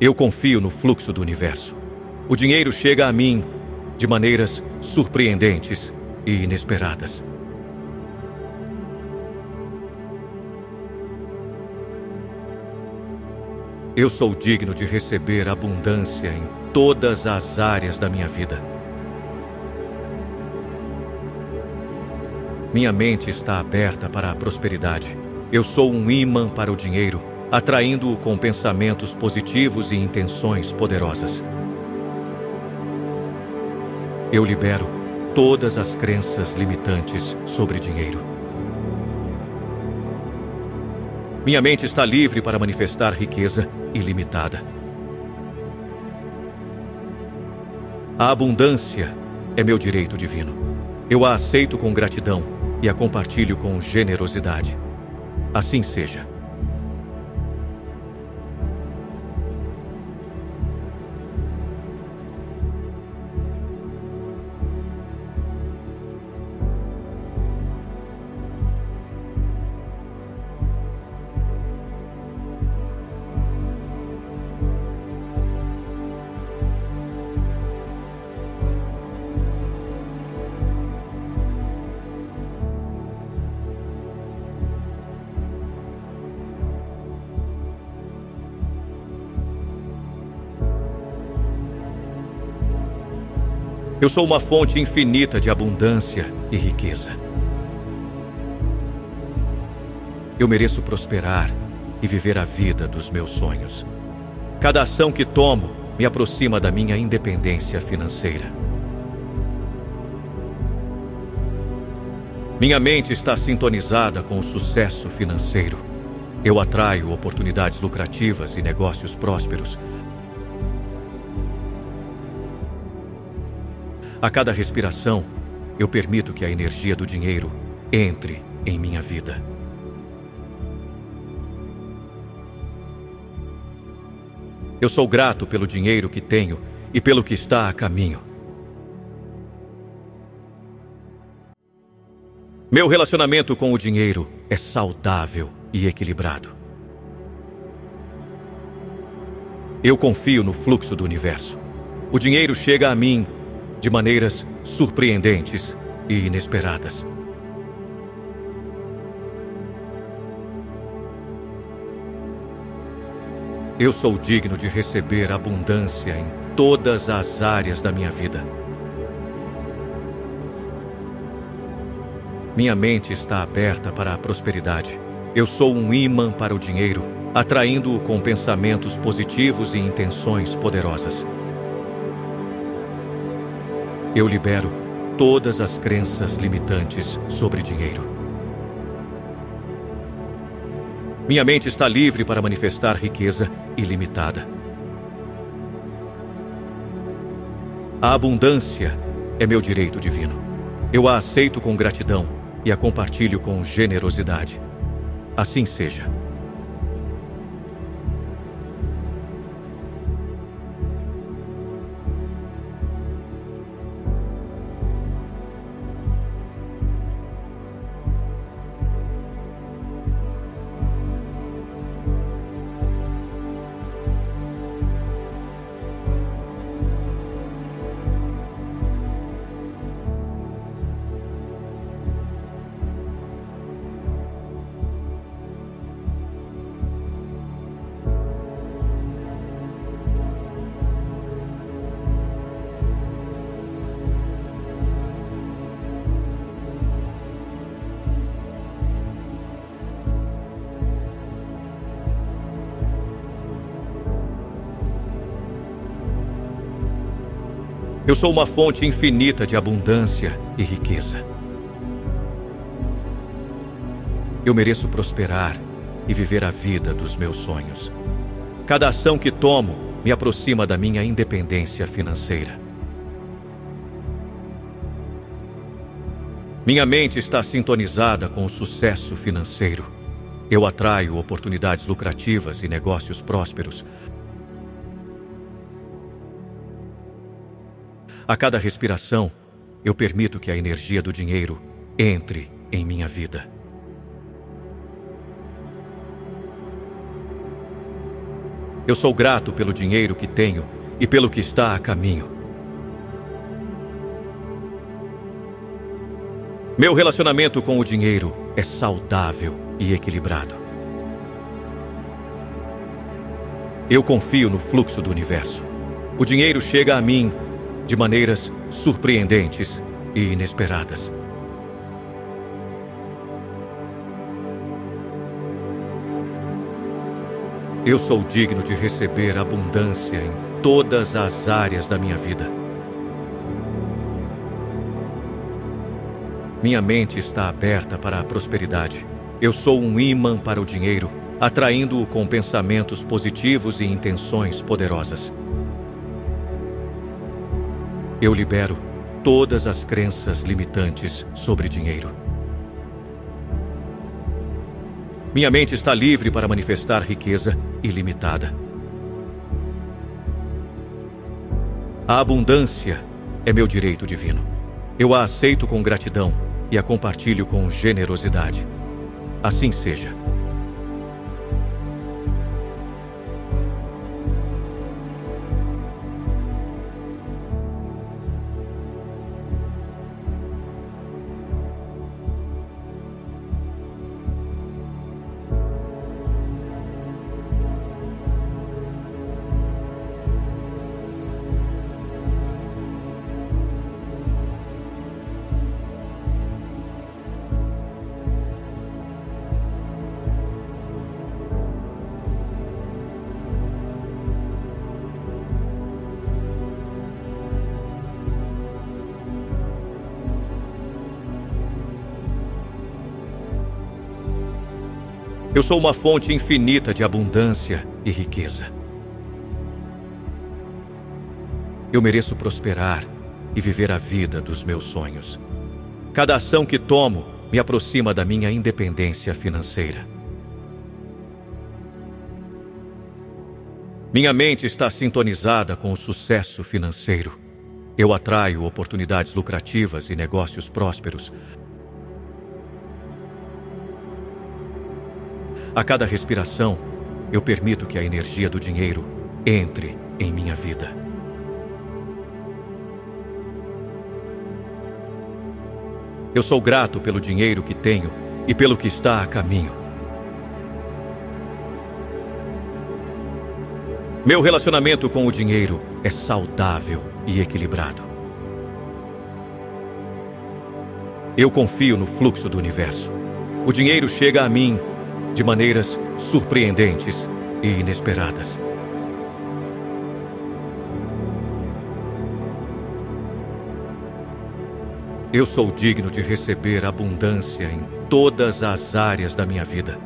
Eu confio no fluxo do universo. O dinheiro chega a mim de maneiras surpreendentes e inesperadas. Eu sou digno de receber abundância em todas as áreas da minha vida. Minha mente está aberta para a prosperidade. Eu sou um imã para o dinheiro, atraindo-o com pensamentos positivos e intenções poderosas. Eu libero todas as crenças limitantes sobre dinheiro. Minha mente está livre para manifestar riqueza ilimitada. A abundância é meu direito divino. Eu a aceito com gratidão e a compartilho com generosidade. Assim seja. Eu sou uma fonte infinita de abundância e riqueza. Eu mereço prosperar e viver a vida dos meus sonhos. Cada ação que tomo me aproxima da minha independência financeira. Minha mente está sintonizada com o sucesso financeiro. Eu atraio oportunidades lucrativas e negócios prósperos. A cada respiração, eu permito que a energia do dinheiro entre em minha vida. Eu sou grato pelo dinheiro que tenho e pelo que está a caminho. Meu relacionamento com o dinheiro é saudável e equilibrado. Eu confio no fluxo do universo. O dinheiro chega a mim de maneiras surpreendentes e inesperadas. Eu sou digno de receber abundância em todas as áreas da minha vida. Minha mente está aberta para a prosperidade. Eu sou um imã para o dinheiro, atraindo-o com pensamentos positivos e intenções poderosas. Eu libero todas as crenças limitantes sobre dinheiro. Minha mente está livre para manifestar riqueza ilimitada. A abundância é meu direito divino. Eu a aceito com gratidão e a compartilho com generosidade. Assim seja. Eu sou uma fonte infinita de abundância e riqueza. Eu mereço prosperar e viver a vida dos meus sonhos. Cada ação que tomo me aproxima da minha independência financeira. Minha mente está sintonizada com o sucesso financeiro. Eu atraio oportunidades lucrativas e negócios prósperos A cada respiração, eu permito que a energia do dinheiro entre em minha vida. Eu sou grato pelo dinheiro que tenho e pelo que está a caminho. Meu relacionamento com o dinheiro é saudável e equilibrado. Eu confio no fluxo do universo. O dinheiro chega a mim de maneiras surpreendentes e inesperadas. Eu sou digno de receber abundância em todas as áreas da minha vida. Minha mente está aberta para a prosperidade. Eu sou um imã para o dinheiro, atraindo-o com pensamentos positivos e intenções poderosas. Eu libero todas as crenças limitantes sobre dinheiro. Minha mente está livre para manifestar riqueza ilimitada. A abundância é meu direito divino. Eu a aceito com gratidão e a compartilho com generosidade. Assim seja. Eu sou uma fonte infinita de abundância e riqueza. Eu mereço prosperar e viver a vida dos meus sonhos. Cada ação que tomo me aproxima da minha independência financeira. Minha mente está sintonizada com o sucesso financeiro. Eu atraio oportunidades lucrativas e negócios prósperos. A cada respiração, eu permito que a energia do dinheiro entre em minha vida. Eu sou grato pelo dinheiro que tenho e pelo que está a caminho. Meu relacionamento com o dinheiro é saudável e equilibrado. Eu confio no fluxo do universo. O dinheiro chega a mim de maneiras surpreendentes e inesperadas. Eu sou digno de receber abundância em todas as áreas da minha vida.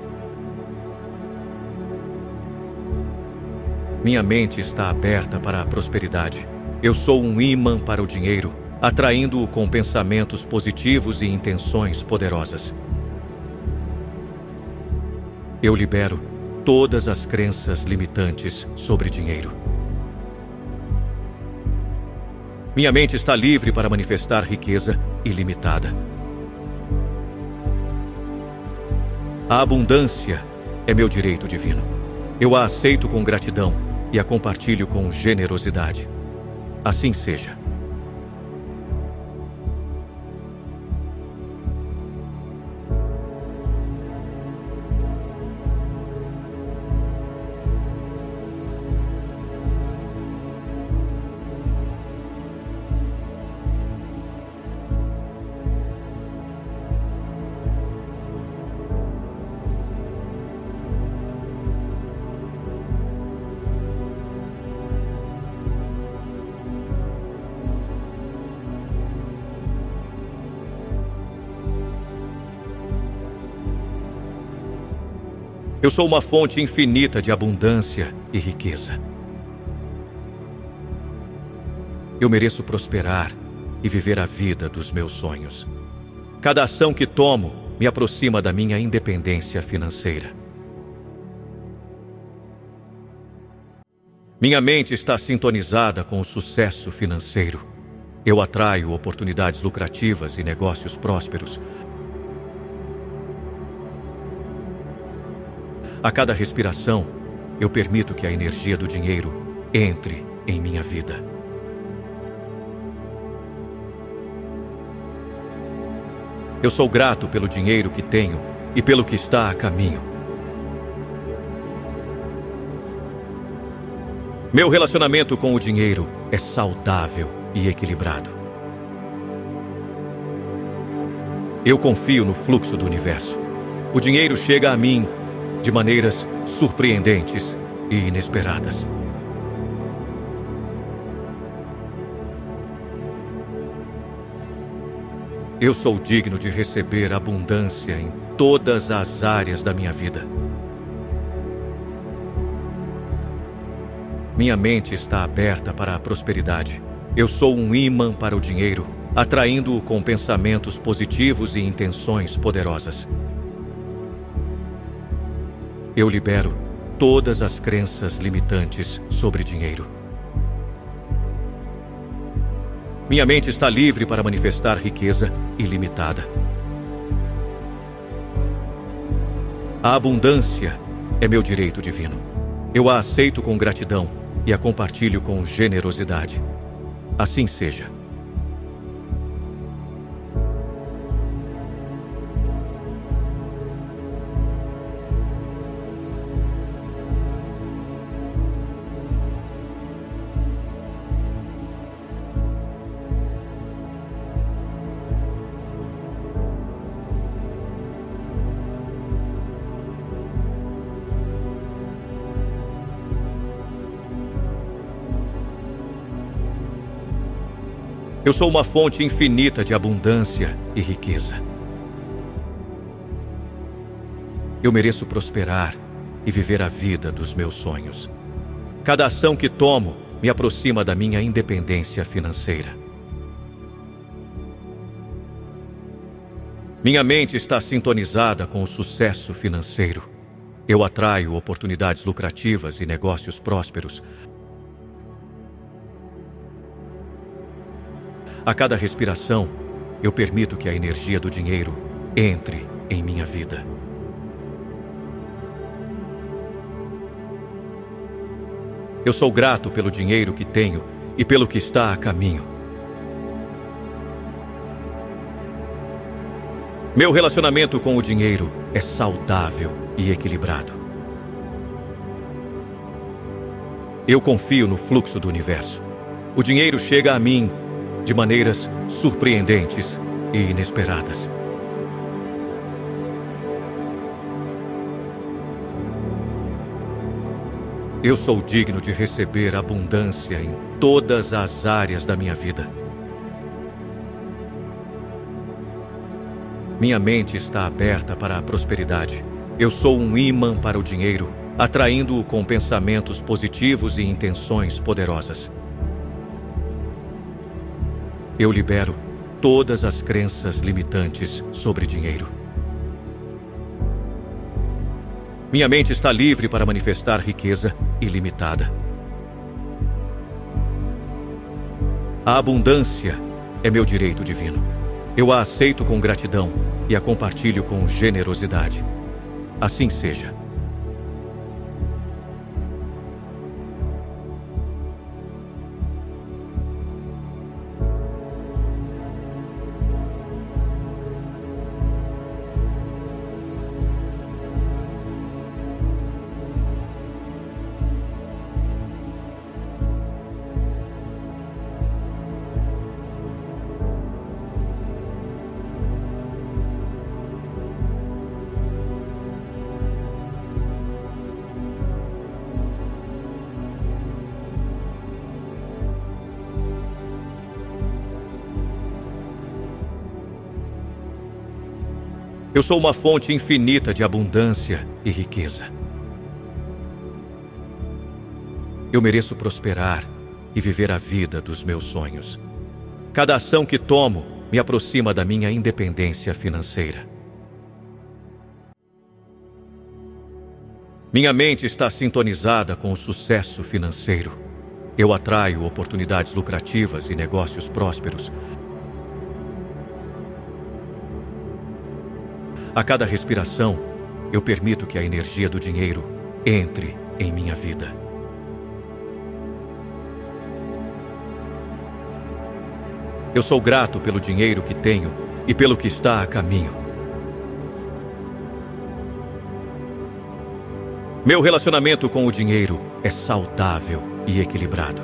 Minha mente está aberta para a prosperidade. Eu sou um imã para o dinheiro, atraindo-o com pensamentos positivos e intenções poderosas. Eu libero todas as crenças limitantes sobre dinheiro. Minha mente está livre para manifestar riqueza ilimitada. A abundância é meu direito divino. Eu a aceito com gratidão e a compartilho com generosidade. Assim seja. Eu sou uma fonte infinita de abundância e riqueza. Eu mereço prosperar e viver a vida dos meus sonhos. Cada ação que tomo me aproxima da minha independência financeira. Minha mente está sintonizada com o sucesso financeiro. Eu atraio oportunidades lucrativas e negócios prósperos A cada respiração, eu permito que a energia do dinheiro entre em minha vida. Eu sou grato pelo dinheiro que tenho e pelo que está a caminho. Meu relacionamento com o dinheiro é saudável e equilibrado. Eu confio no fluxo do universo. O dinheiro chega a mim de maneiras surpreendentes e inesperadas. Eu sou digno de receber abundância em todas as áreas da minha vida. Minha mente está aberta para a prosperidade. Eu sou um imã para o dinheiro, atraindo-o com pensamentos positivos e intenções poderosas. Eu libero todas as crenças limitantes sobre dinheiro. Minha mente está livre para manifestar riqueza ilimitada. A abundância é meu direito divino. Eu a aceito com gratidão e a compartilho com generosidade. Assim seja. Eu sou uma fonte infinita de abundância e riqueza. Eu mereço prosperar e viver a vida dos meus sonhos. Cada ação que tomo me aproxima da minha independência financeira. Minha mente está sintonizada com o sucesso financeiro. Eu atraio oportunidades lucrativas e negócios prósperos. A cada respiração, eu permito que a energia do dinheiro entre em minha vida. Eu sou grato pelo dinheiro que tenho e pelo que está a caminho. Meu relacionamento com o dinheiro é saudável e equilibrado. Eu confio no fluxo do universo. O dinheiro chega a mim de maneiras surpreendentes e inesperadas. Eu sou digno de receber abundância em todas as áreas da minha vida. Minha mente está aberta para a prosperidade. Eu sou um imã para o dinheiro, atraindo-o com pensamentos positivos e intenções poderosas. Eu libero todas as crenças limitantes sobre dinheiro. Minha mente está livre para manifestar riqueza ilimitada. A abundância é meu direito divino. Eu a aceito com gratidão e a compartilho com generosidade. Assim seja. Eu sou uma fonte infinita de abundância e riqueza. Eu mereço prosperar e viver a vida dos meus sonhos. Cada ação que tomo me aproxima da minha independência financeira. Minha mente está sintonizada com o sucesso financeiro. Eu atraio oportunidades lucrativas e negócios prósperos A cada respiração, eu permito que a energia do dinheiro entre em minha vida. Eu sou grato pelo dinheiro que tenho e pelo que está a caminho. Meu relacionamento com o dinheiro é saudável e equilibrado.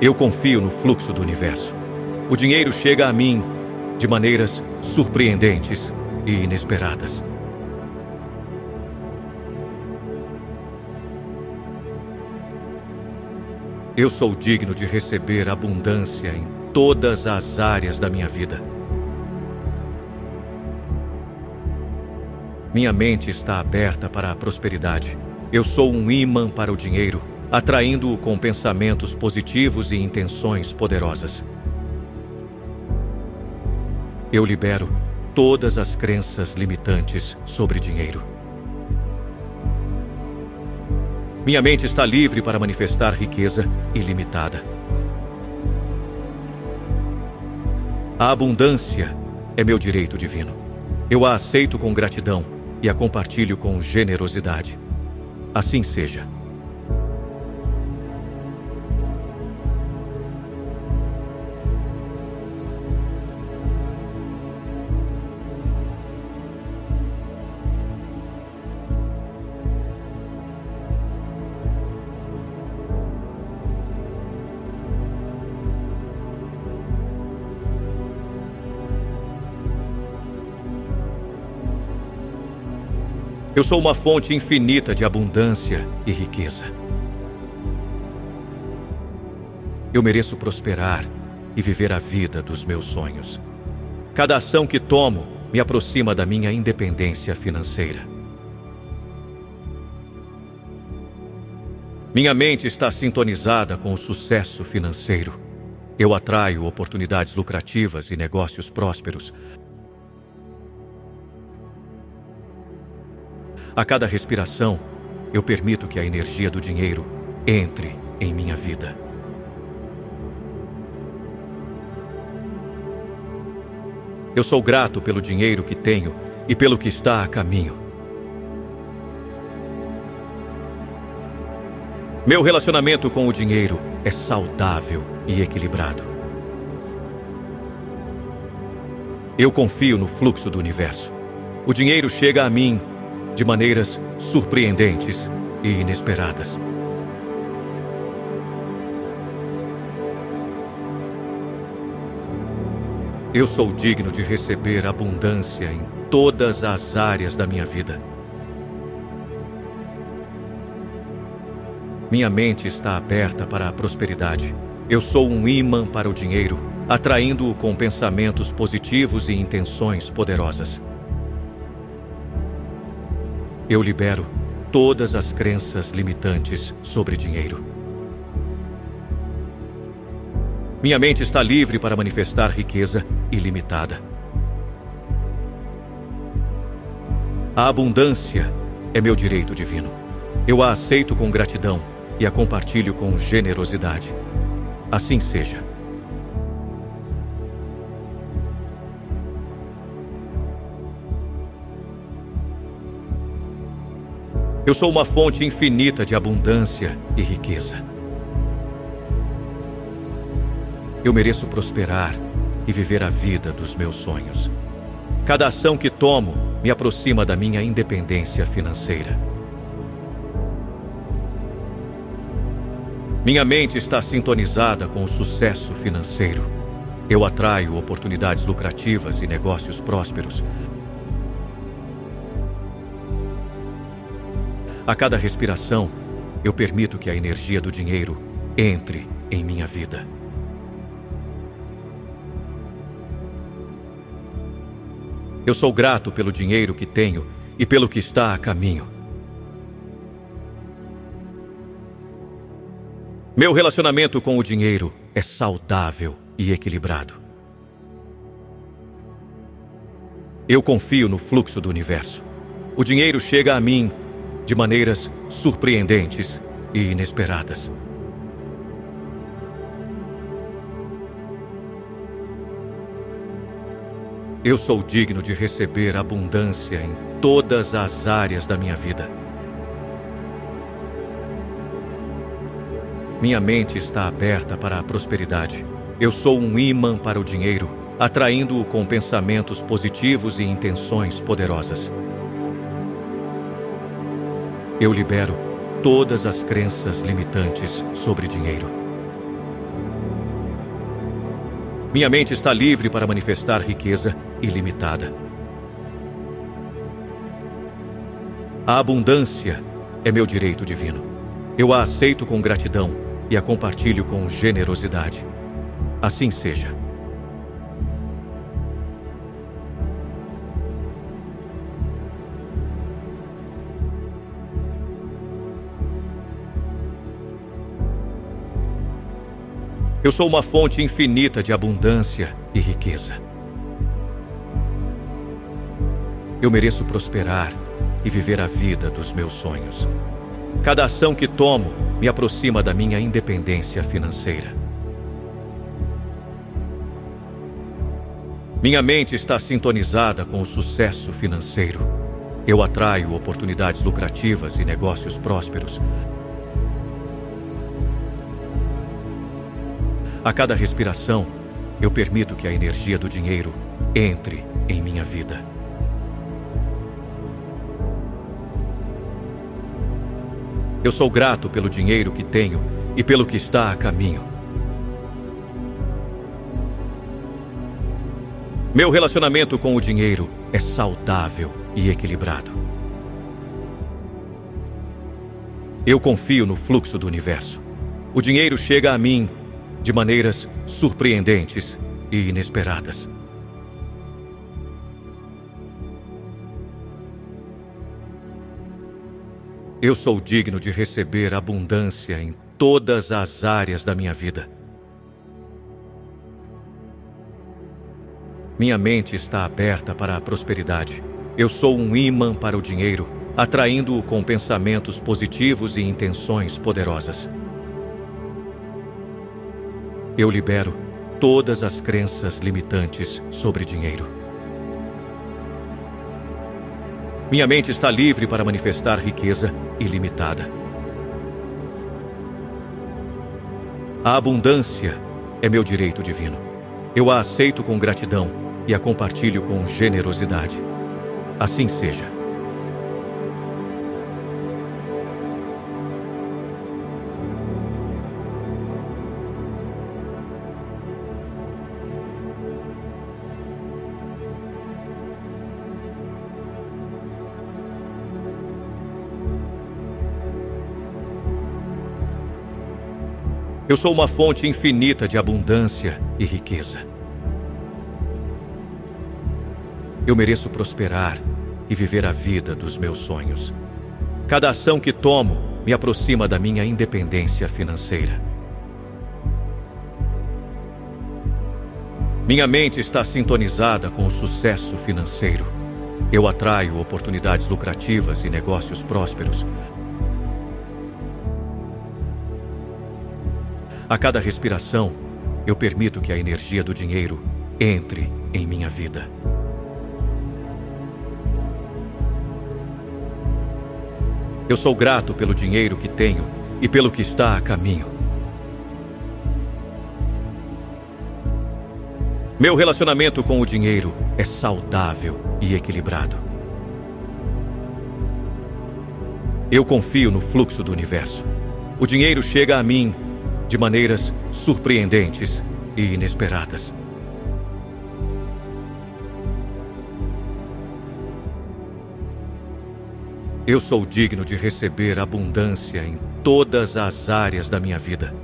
Eu confio no fluxo do universo. O dinheiro chega a mim de maneiras surpreendentes e inesperadas. Eu sou digno de receber abundância em todas as áreas da minha vida. Minha mente está aberta para a prosperidade. Eu sou um imã para o dinheiro, atraindo-o com pensamentos positivos e intenções poderosas. Eu libero todas as crenças limitantes sobre dinheiro. Minha mente está livre para manifestar riqueza ilimitada. A abundância é meu direito divino. Eu a aceito com gratidão e a compartilho com generosidade. Assim seja. Eu sou uma fonte infinita de abundância e riqueza. Eu mereço prosperar e viver a vida dos meus sonhos. Cada ação que tomo me aproxima da minha independência financeira. Minha mente está sintonizada com o sucesso financeiro. Eu atraio oportunidades lucrativas e negócios prósperos. A cada respiração, eu permito que a energia do dinheiro entre em minha vida. Eu sou grato pelo dinheiro que tenho e pelo que está a caminho. Meu relacionamento com o dinheiro é saudável e equilibrado. Eu confio no fluxo do universo. O dinheiro chega a mim de maneiras surpreendentes e inesperadas. Eu sou digno de receber abundância em todas as áreas da minha vida. Minha mente está aberta para a prosperidade. Eu sou um imã para o dinheiro, atraindo-o com pensamentos positivos e intenções poderosas. Eu libero todas as crenças limitantes sobre dinheiro. Minha mente está livre para manifestar riqueza ilimitada. A abundância é meu direito divino. Eu a aceito com gratidão e a compartilho com generosidade. Assim seja. Eu sou uma fonte infinita de abundância e riqueza. Eu mereço prosperar e viver a vida dos meus sonhos. Cada ação que tomo me aproxima da minha independência financeira. Minha mente está sintonizada com o sucesso financeiro. Eu atraio oportunidades lucrativas e negócios prósperos. A cada respiração, eu permito que a energia do dinheiro entre em minha vida. Eu sou grato pelo dinheiro que tenho e pelo que está a caminho. Meu relacionamento com o dinheiro é saudável e equilibrado. Eu confio no fluxo do universo. O dinheiro chega a mim de maneiras surpreendentes e inesperadas. Eu sou digno de receber abundância em todas as áreas da minha vida. Minha mente está aberta para a prosperidade. Eu sou um imã para o dinheiro, atraindo-o com pensamentos positivos e intenções poderosas. Eu libero todas as crenças limitantes sobre dinheiro. Minha mente está livre para manifestar riqueza ilimitada. A abundância é meu direito divino. Eu a aceito com gratidão e a compartilho com generosidade. Assim seja. Eu sou uma fonte infinita de abundância e riqueza. Eu mereço prosperar e viver a vida dos meus sonhos. Cada ação que tomo me aproxima da minha independência financeira. Minha mente está sintonizada com o sucesso financeiro. Eu atraio oportunidades lucrativas e negócios prósperos. A cada respiração, eu permito que a energia do dinheiro entre em minha vida. Eu sou grato pelo dinheiro que tenho e pelo que está a caminho. Meu relacionamento com o dinheiro é saudável e equilibrado. Eu confio no fluxo do universo. O dinheiro chega a mim de maneiras surpreendentes e inesperadas. Eu sou digno de receber abundância em todas as áreas da minha vida. Minha mente está aberta para a prosperidade. Eu sou um imã para o dinheiro, atraindo-o com pensamentos positivos e intenções poderosas. Eu libero todas as crenças limitantes sobre dinheiro. Minha mente está livre para manifestar riqueza ilimitada. A abundância é meu direito divino. Eu a aceito com gratidão e a compartilho com generosidade. Assim seja. Eu sou uma fonte infinita de abundância e riqueza. Eu mereço prosperar e viver a vida dos meus sonhos. Cada ação que tomo me aproxima da minha independência financeira. Minha mente está sintonizada com o sucesso financeiro. Eu atraio oportunidades lucrativas e negócios prósperos. A cada respiração, eu permito que a energia do dinheiro entre em minha vida. Eu sou grato pelo dinheiro que tenho e pelo que está a caminho. Meu relacionamento com o dinheiro é saudável e equilibrado. Eu confio no fluxo do universo. O dinheiro chega a mim de maneiras surpreendentes e inesperadas. Eu sou digno de receber abundância em todas as áreas da minha vida.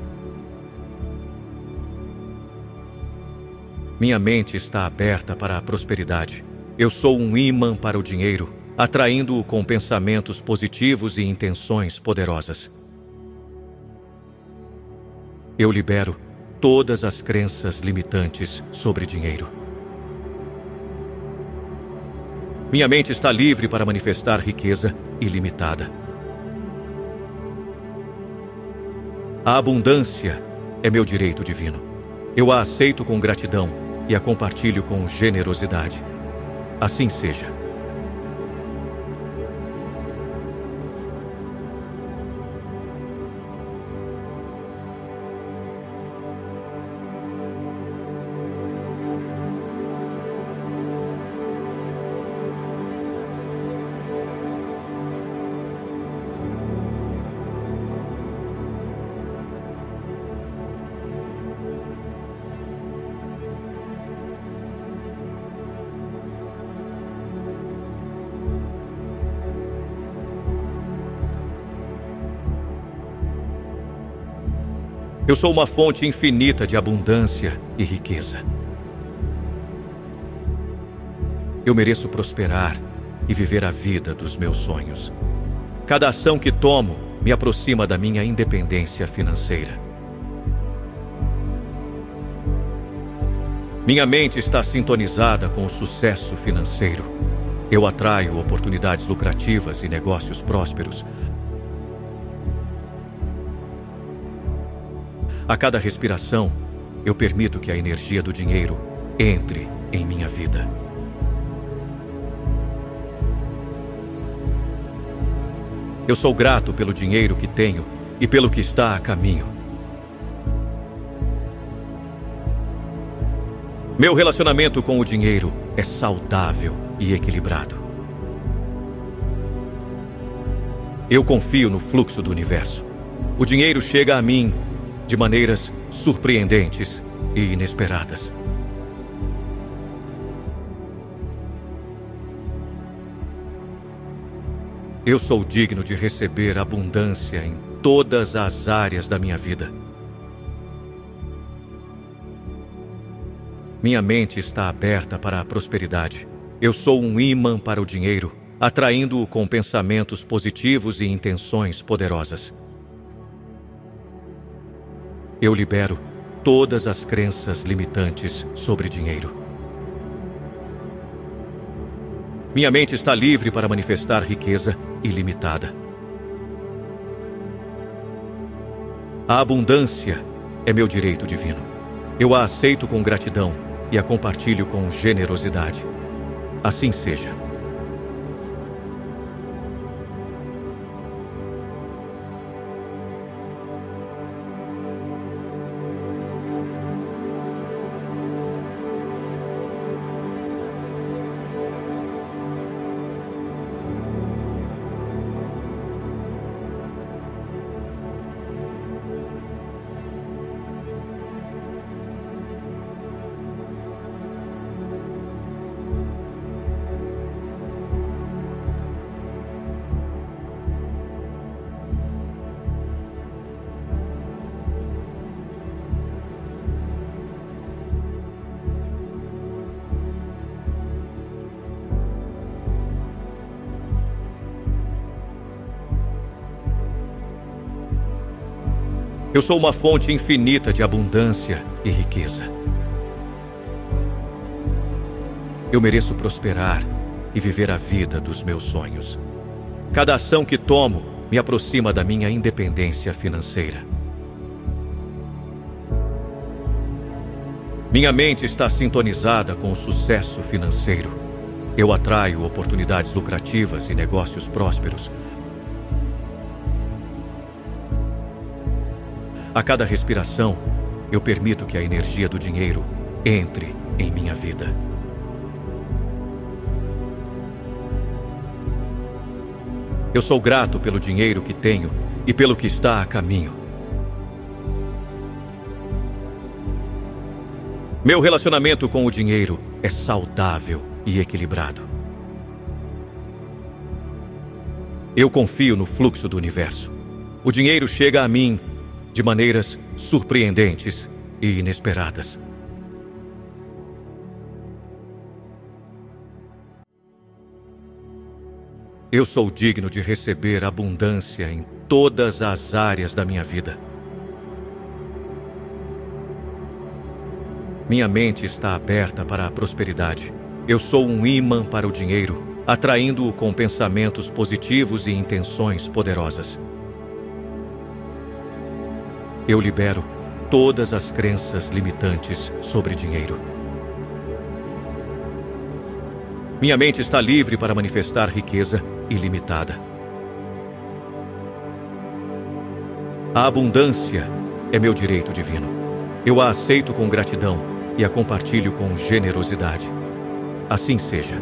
Minha mente está aberta para a prosperidade. Eu sou um imã para o dinheiro, atraindo-o com pensamentos positivos e intenções poderosas. Eu libero todas as crenças limitantes sobre dinheiro. Minha mente está livre para manifestar riqueza ilimitada. A abundância é meu direito divino. Eu a aceito com gratidão e a compartilho com generosidade. Assim seja. Eu sou uma fonte infinita de abundância e riqueza. Eu mereço prosperar e viver a vida dos meus sonhos. Cada ação que tomo me aproxima da minha independência financeira. Minha mente está sintonizada com o sucesso financeiro. Eu atraio oportunidades lucrativas e negócios prósperos A cada respiração, eu permito que a energia do dinheiro entre em minha vida. Eu sou grato pelo dinheiro que tenho e pelo que está a caminho. Meu relacionamento com o dinheiro é saudável e equilibrado. Eu confio no fluxo do universo. O dinheiro chega a mim de maneiras surpreendentes e inesperadas. Eu sou digno de receber abundância em todas as áreas da minha vida. Minha mente está aberta para a prosperidade. Eu sou um imã para o dinheiro, atraindo-o com pensamentos positivos e intenções poderosas. Eu libero todas as crenças limitantes sobre dinheiro. Minha mente está livre para manifestar riqueza ilimitada. A abundância é meu direito divino. Eu a aceito com gratidão e a compartilho com generosidade. Assim seja. Eu sou uma fonte infinita de abundância e riqueza. Eu mereço prosperar e viver a vida dos meus sonhos. Cada ação que tomo me aproxima da minha independência financeira. Minha mente está sintonizada com o sucesso financeiro. Eu atraio oportunidades lucrativas e negócios prósperos A cada respiração, eu permito que a energia do dinheiro entre em minha vida. Eu sou grato pelo dinheiro que tenho e pelo que está a caminho. Meu relacionamento com o dinheiro é saudável e equilibrado. Eu confio no fluxo do universo. O dinheiro chega a mim de maneiras surpreendentes e inesperadas. Eu sou digno de receber abundância em todas as áreas da minha vida. Minha mente está aberta para a prosperidade. Eu sou um imã para o dinheiro, atraindo-o com pensamentos positivos e intenções poderosas. Eu libero todas as crenças limitantes sobre dinheiro. Minha mente está livre para manifestar riqueza ilimitada. A abundância é meu direito divino. Eu a aceito com gratidão e a compartilho com generosidade. Assim seja.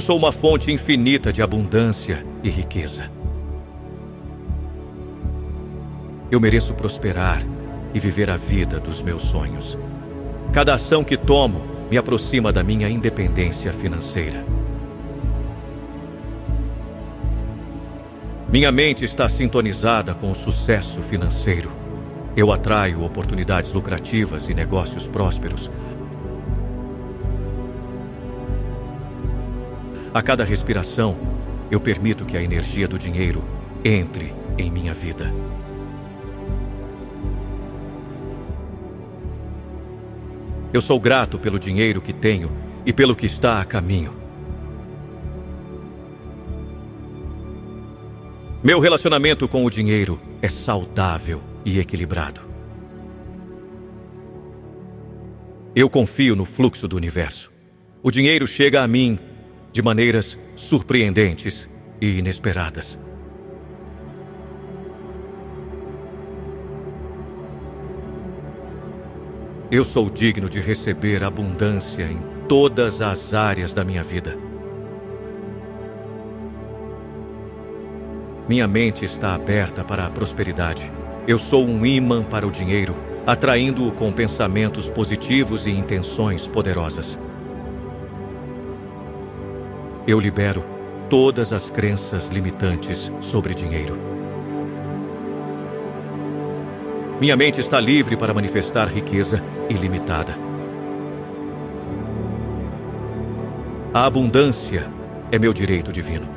Eu sou uma fonte infinita de abundância e riqueza. Eu mereço prosperar e viver a vida dos meus sonhos. Cada ação que tomo me aproxima da minha independência financeira. Minha mente está sintonizada com o sucesso financeiro. Eu atraio oportunidades lucrativas e negócios prósperos A cada respiração, eu permito que a energia do dinheiro entre em minha vida. Eu sou grato pelo dinheiro que tenho e pelo que está a caminho. Meu relacionamento com o dinheiro é saudável e equilibrado. Eu confio no fluxo do universo. O dinheiro chega a mim de maneiras surpreendentes e inesperadas. Eu sou digno de receber abundância em todas as áreas da minha vida. Minha mente está aberta para a prosperidade. Eu sou um imã para o dinheiro, atraindo-o com pensamentos positivos e intenções poderosas. Eu libero todas as crenças limitantes sobre dinheiro. Minha mente está livre para manifestar riqueza ilimitada. A abundância é meu direito divino.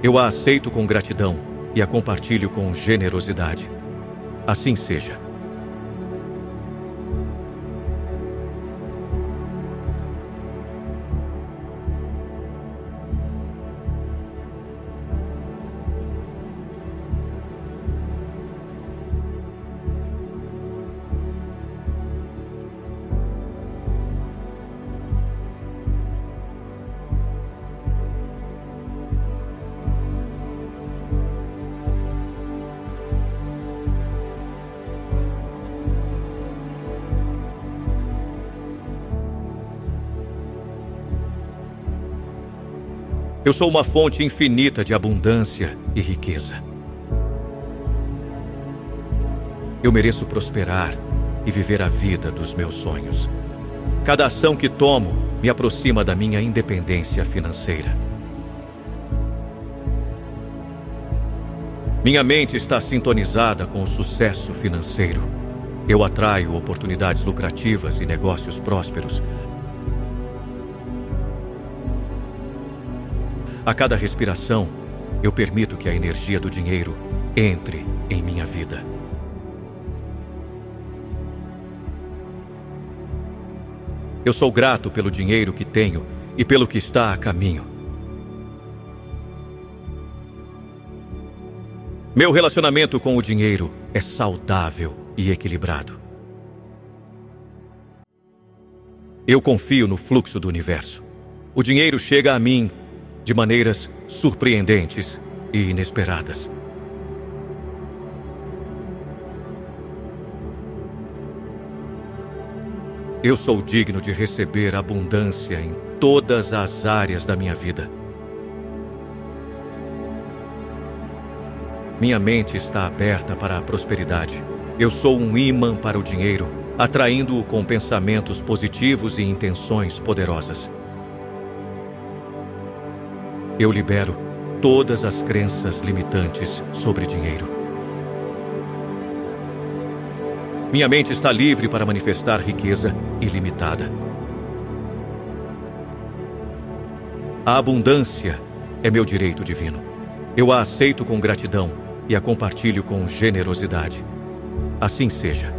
Eu a aceito com gratidão e a compartilho com generosidade. Assim seja. Eu sou uma fonte infinita de abundância e riqueza. Eu mereço prosperar e viver a vida dos meus sonhos. Cada ação que tomo me aproxima da minha independência financeira. Minha mente está sintonizada com o sucesso financeiro. Eu atraio oportunidades lucrativas e negócios prósperos A cada respiração, eu permito que a energia do dinheiro entre em minha vida. Eu sou grato pelo dinheiro que tenho e pelo que está a caminho. Meu relacionamento com o dinheiro é saudável e equilibrado. Eu confio no fluxo do universo. O dinheiro chega a mim de maneiras surpreendentes e inesperadas. Eu sou digno de receber abundância em todas as áreas da minha vida. Minha mente está aberta para a prosperidade. Eu sou um imã para o dinheiro, atraindo-o com pensamentos positivos e intenções poderosas. Eu libero todas as crenças limitantes sobre dinheiro. Minha mente está livre para manifestar riqueza ilimitada. A abundância é meu direito divino. Eu a aceito com gratidão e a compartilho com generosidade. Assim seja.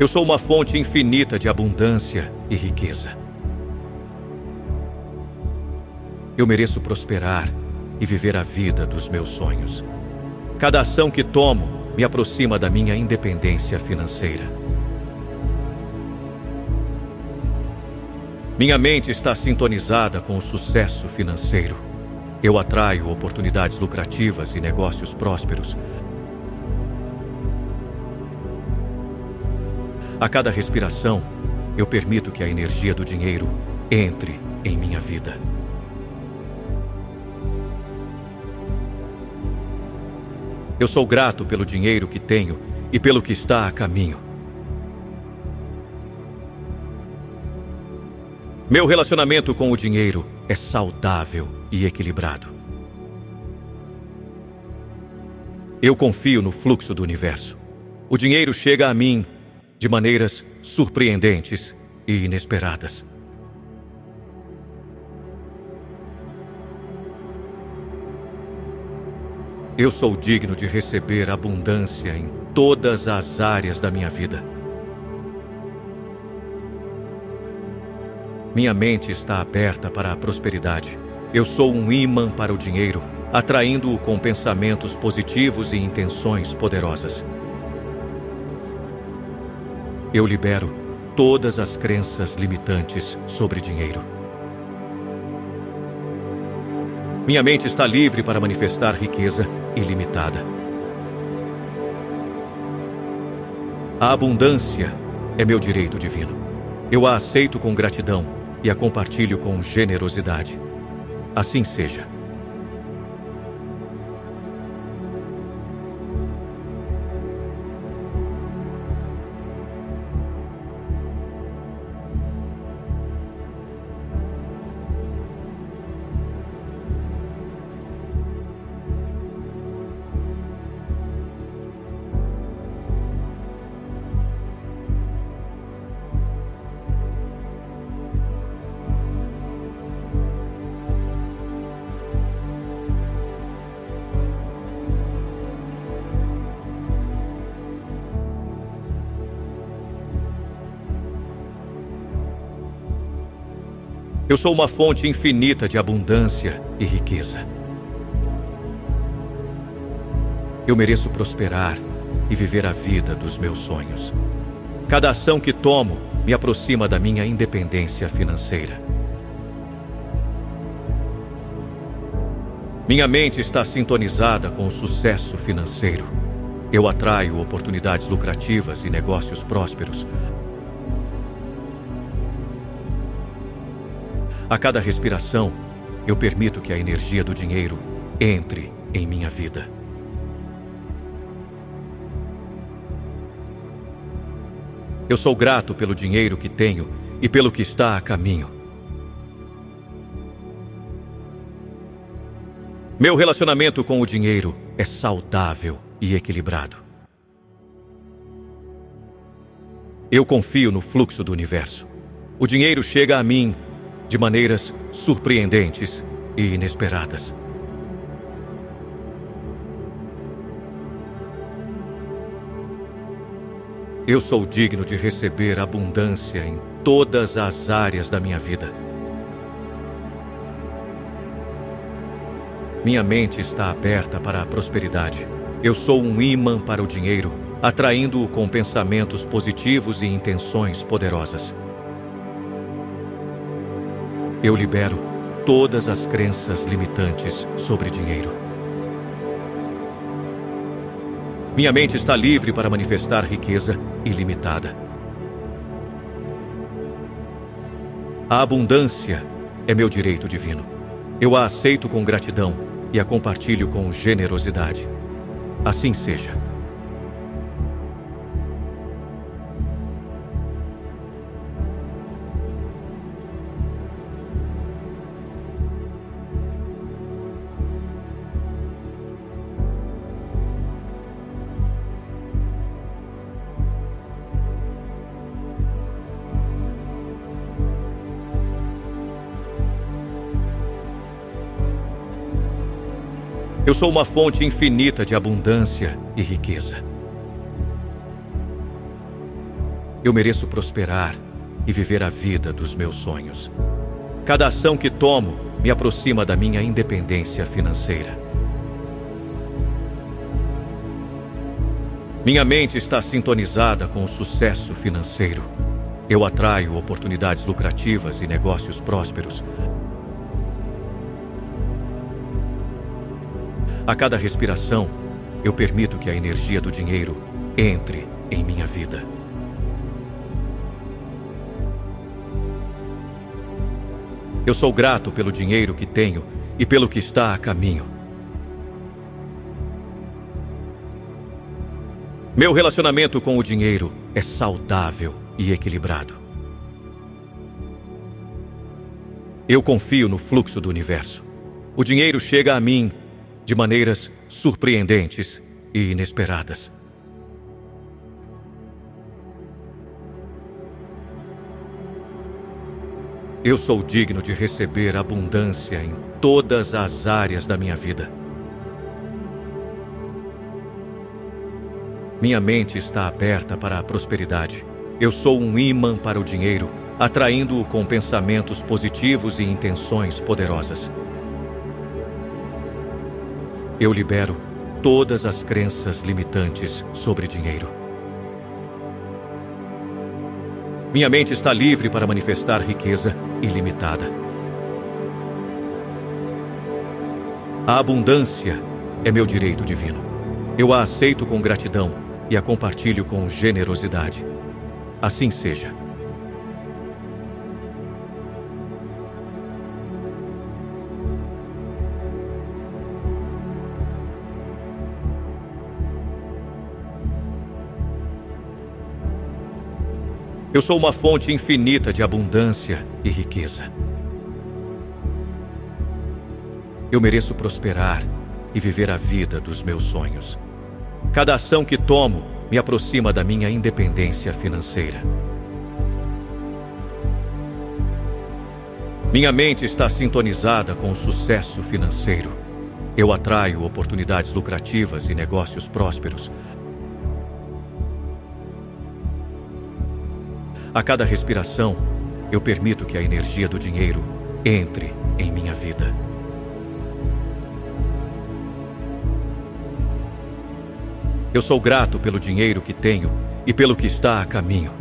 Eu sou uma fonte infinita de abundância e riqueza. Eu mereço prosperar e viver a vida dos meus sonhos. Cada ação que tomo me aproxima da minha independência financeira. Minha mente está sintonizada com o sucesso financeiro. Eu atraio oportunidades lucrativas e negócios prósperos A cada respiração, eu permito que a energia do dinheiro entre em minha vida. Eu sou grato pelo dinheiro que tenho e pelo que está a caminho. Meu relacionamento com o dinheiro é saudável e equilibrado. Eu confio no fluxo do universo. O dinheiro chega a mim de maneiras surpreendentes e inesperadas. Eu sou digno de receber abundância em todas as áreas da minha vida. Minha mente está aberta para a prosperidade. Eu sou um imã para o dinheiro, atraindo-o com pensamentos positivos e intenções poderosas. Eu libero todas as crenças limitantes sobre dinheiro. Minha mente está livre para manifestar riqueza ilimitada. A abundância é meu direito divino. Eu a aceito com gratidão e a compartilho com generosidade. Assim seja. Eu sou uma fonte infinita de abundância e riqueza. Eu mereço prosperar e viver a vida dos meus sonhos. Cada ação que tomo me aproxima da minha independência financeira. Minha mente está sintonizada com o sucesso financeiro. Eu atraio oportunidades lucrativas e negócios prósperos A cada respiração, eu permito que a energia do dinheiro entre em minha vida. Eu sou grato pelo dinheiro que tenho e pelo que está a caminho. Meu relacionamento com o dinheiro é saudável e equilibrado. Eu confio no fluxo do universo. O dinheiro chega a mim de maneiras surpreendentes e inesperadas. Eu sou digno de receber abundância em todas as áreas da minha vida. Minha mente está aberta para a prosperidade. Eu sou um imã para o dinheiro, atraindo-o com pensamentos positivos e intenções poderosas. Eu libero todas as crenças limitantes sobre dinheiro. Minha mente está livre para manifestar riqueza ilimitada. A abundância é meu direito divino. Eu a aceito com gratidão e a compartilho com generosidade. Assim seja. Eu sou uma fonte infinita de abundância e riqueza. Eu mereço prosperar e viver a vida dos meus sonhos. Cada ação que tomo me aproxima da minha independência financeira. Minha mente está sintonizada com o sucesso financeiro. Eu atraio oportunidades lucrativas e negócios prósperos A cada respiração, eu permito que a energia do dinheiro entre em minha vida. Eu sou grato pelo dinheiro que tenho e pelo que está a caminho. Meu relacionamento com o dinheiro é saudável e equilibrado. Eu confio no fluxo do universo. O dinheiro chega a mim de maneiras surpreendentes e inesperadas. Eu sou digno de receber abundância em todas as áreas da minha vida. Minha mente está aberta para a prosperidade. Eu sou um imã para o dinheiro, atraindo-o com pensamentos positivos e intenções poderosas. Eu libero todas as crenças limitantes sobre dinheiro. Minha mente está livre para manifestar riqueza ilimitada. A abundância é meu direito divino. Eu a aceito com gratidão e a compartilho com generosidade. Assim seja. Eu sou uma fonte infinita de abundância e riqueza. Eu mereço prosperar e viver a vida dos meus sonhos. Cada ação que tomo me aproxima da minha independência financeira. Minha mente está sintonizada com o sucesso financeiro. Eu atraio oportunidades lucrativas e negócios prósperos. A cada respiração, eu permito que a energia do dinheiro entre em minha vida. Eu sou grato pelo dinheiro que tenho e pelo que está a caminho.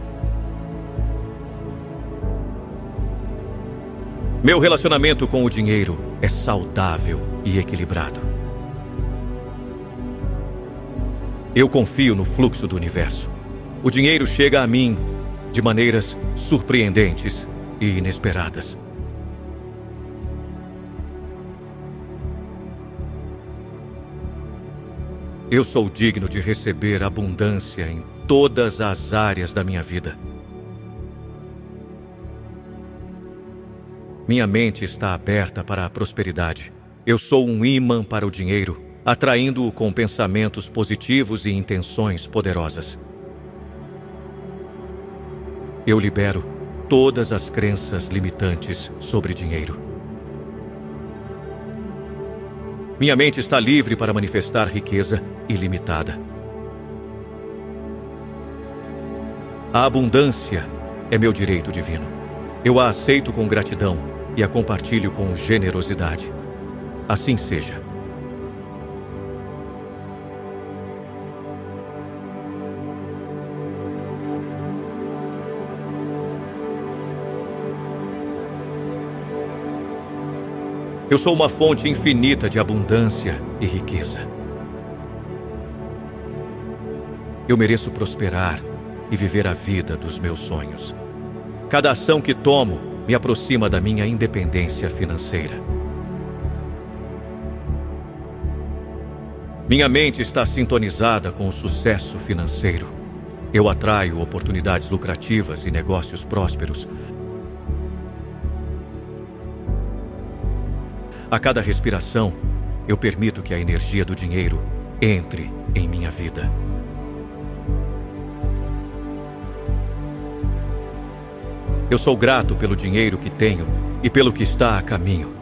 Meu relacionamento com o dinheiro é saudável e equilibrado. Eu confio no fluxo do universo. O dinheiro chega a mim de maneiras surpreendentes e inesperadas. Eu sou digno de receber abundância em todas as áreas da minha vida. Minha mente está aberta para a prosperidade. Eu sou um imã para o dinheiro, atraindo-o com pensamentos positivos e intenções poderosas. Eu libero todas as crenças limitantes sobre dinheiro. Minha mente está livre para manifestar riqueza ilimitada. A abundância é meu direito divino. Eu a aceito com gratidão e a compartilho com generosidade. Assim seja. Eu sou uma fonte infinita de abundância e riqueza. Eu mereço prosperar e viver a vida dos meus sonhos. Cada ação que tomo me aproxima da minha independência financeira. Minha mente está sintonizada com o sucesso financeiro. Eu atraio oportunidades lucrativas e negócios prósperos A cada respiração, eu permito que a energia do dinheiro entre em minha vida. Eu sou grato pelo dinheiro que tenho e pelo que está a caminho.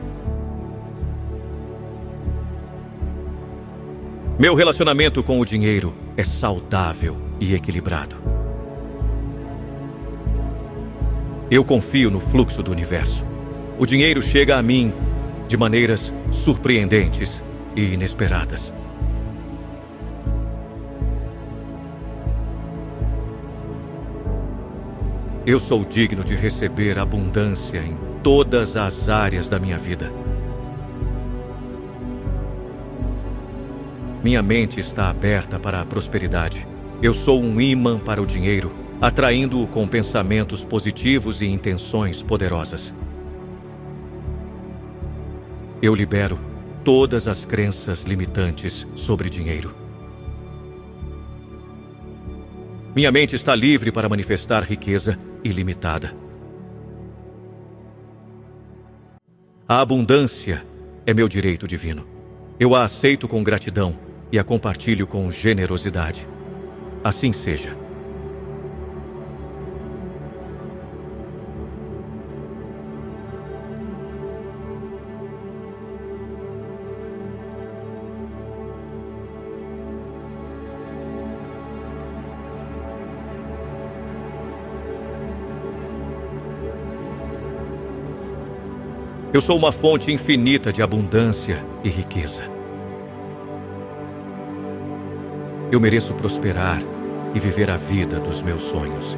Meu relacionamento com o dinheiro é saudável e equilibrado. Eu confio no fluxo do universo. O dinheiro chega a mim de maneiras surpreendentes e inesperadas. Eu sou digno de receber abundância em todas as áreas da minha vida. Minha mente está aberta para a prosperidade. Eu sou um imã para o dinheiro, atraindo-o com pensamentos positivos e intenções poderosas. Eu libero todas as crenças limitantes sobre dinheiro. Minha mente está livre para manifestar riqueza ilimitada. A abundância é meu direito divino. Eu a aceito com gratidão e a compartilho com generosidade. Assim seja. Eu sou uma fonte infinita de abundância e riqueza. Eu mereço prosperar e viver a vida dos meus sonhos.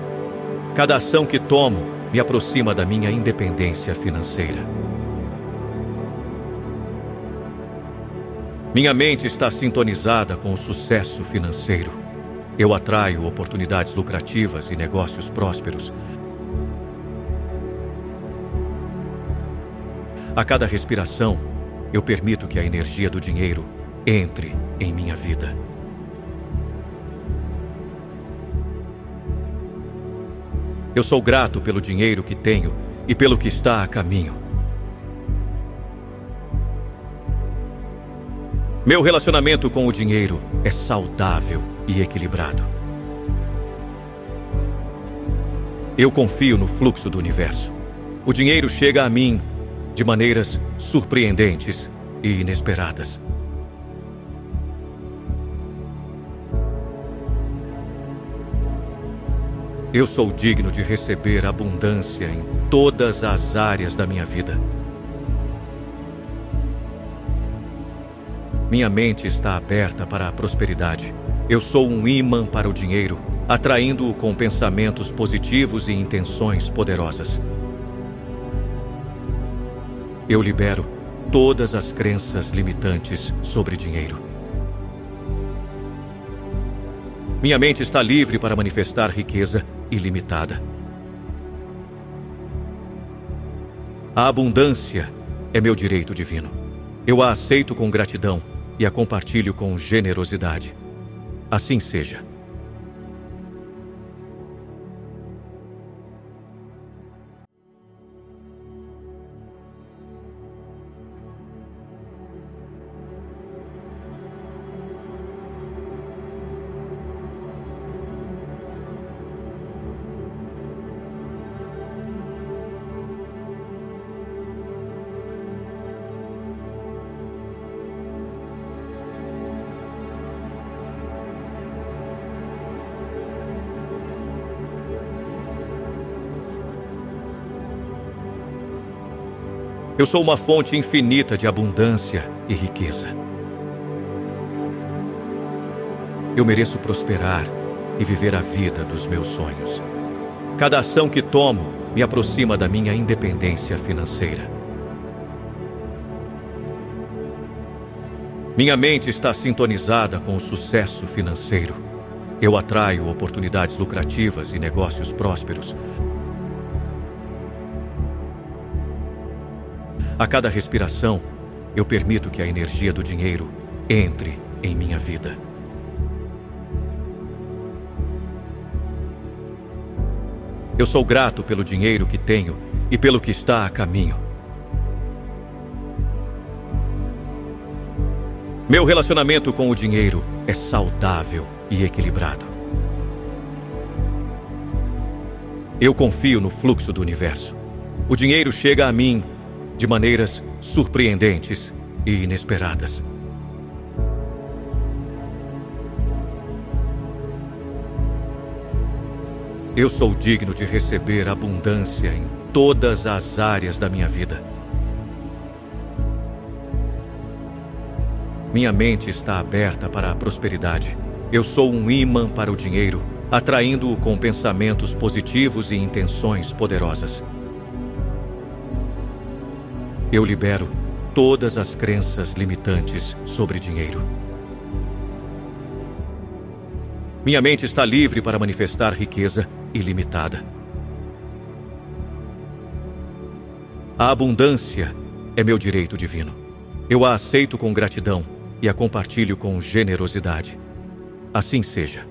Cada ação que tomo me aproxima da minha independência financeira. Minha mente está sintonizada com o sucesso financeiro. Eu atraio oportunidades lucrativas e negócios prósperos. A cada respiração, eu permito que a energia do dinheiro entre em minha vida. Eu sou grato pelo dinheiro que tenho e pelo que está a caminho. Meu relacionamento com o dinheiro é saudável e equilibrado. Eu confio no fluxo do universo. O dinheiro chega a mim de maneiras surpreendentes e inesperadas. Eu sou digno de receber abundância em todas as áreas da minha vida. Minha mente está aberta para a prosperidade. Eu sou um imã para o dinheiro, atraindo-o com pensamentos positivos e intenções poderosas. Eu libero todas as crenças limitantes sobre dinheiro. Minha mente está livre para manifestar riqueza ilimitada. A abundância é meu direito divino. Eu a aceito com gratidão e a compartilho com generosidade. Assim seja. Eu sou uma fonte infinita de abundância e riqueza. Eu mereço prosperar e viver a vida dos meus sonhos. Cada ação que tomo me aproxima da minha independência financeira. Minha mente está sintonizada com o sucesso financeiro. Eu atraio oportunidades lucrativas e negócios prósperos. A cada respiração, eu permito que a energia do dinheiro entre em minha vida. Eu sou grato pelo dinheiro que tenho e pelo que está a caminho. Meu relacionamento com o dinheiro é saudável e equilibrado. Eu confio no fluxo do universo. O dinheiro chega a mim de maneiras surpreendentes e inesperadas. Eu sou digno de receber abundância em todas as áreas da minha vida. Minha mente está aberta para a prosperidade. Eu sou um imã para o dinheiro, atraindo-o com pensamentos positivos e intenções poderosas. Eu libero todas as crenças limitantes sobre dinheiro. Minha mente está livre para manifestar riqueza ilimitada. A abundância é meu direito divino. Eu a aceito com gratidão e a compartilho com generosidade. Assim seja.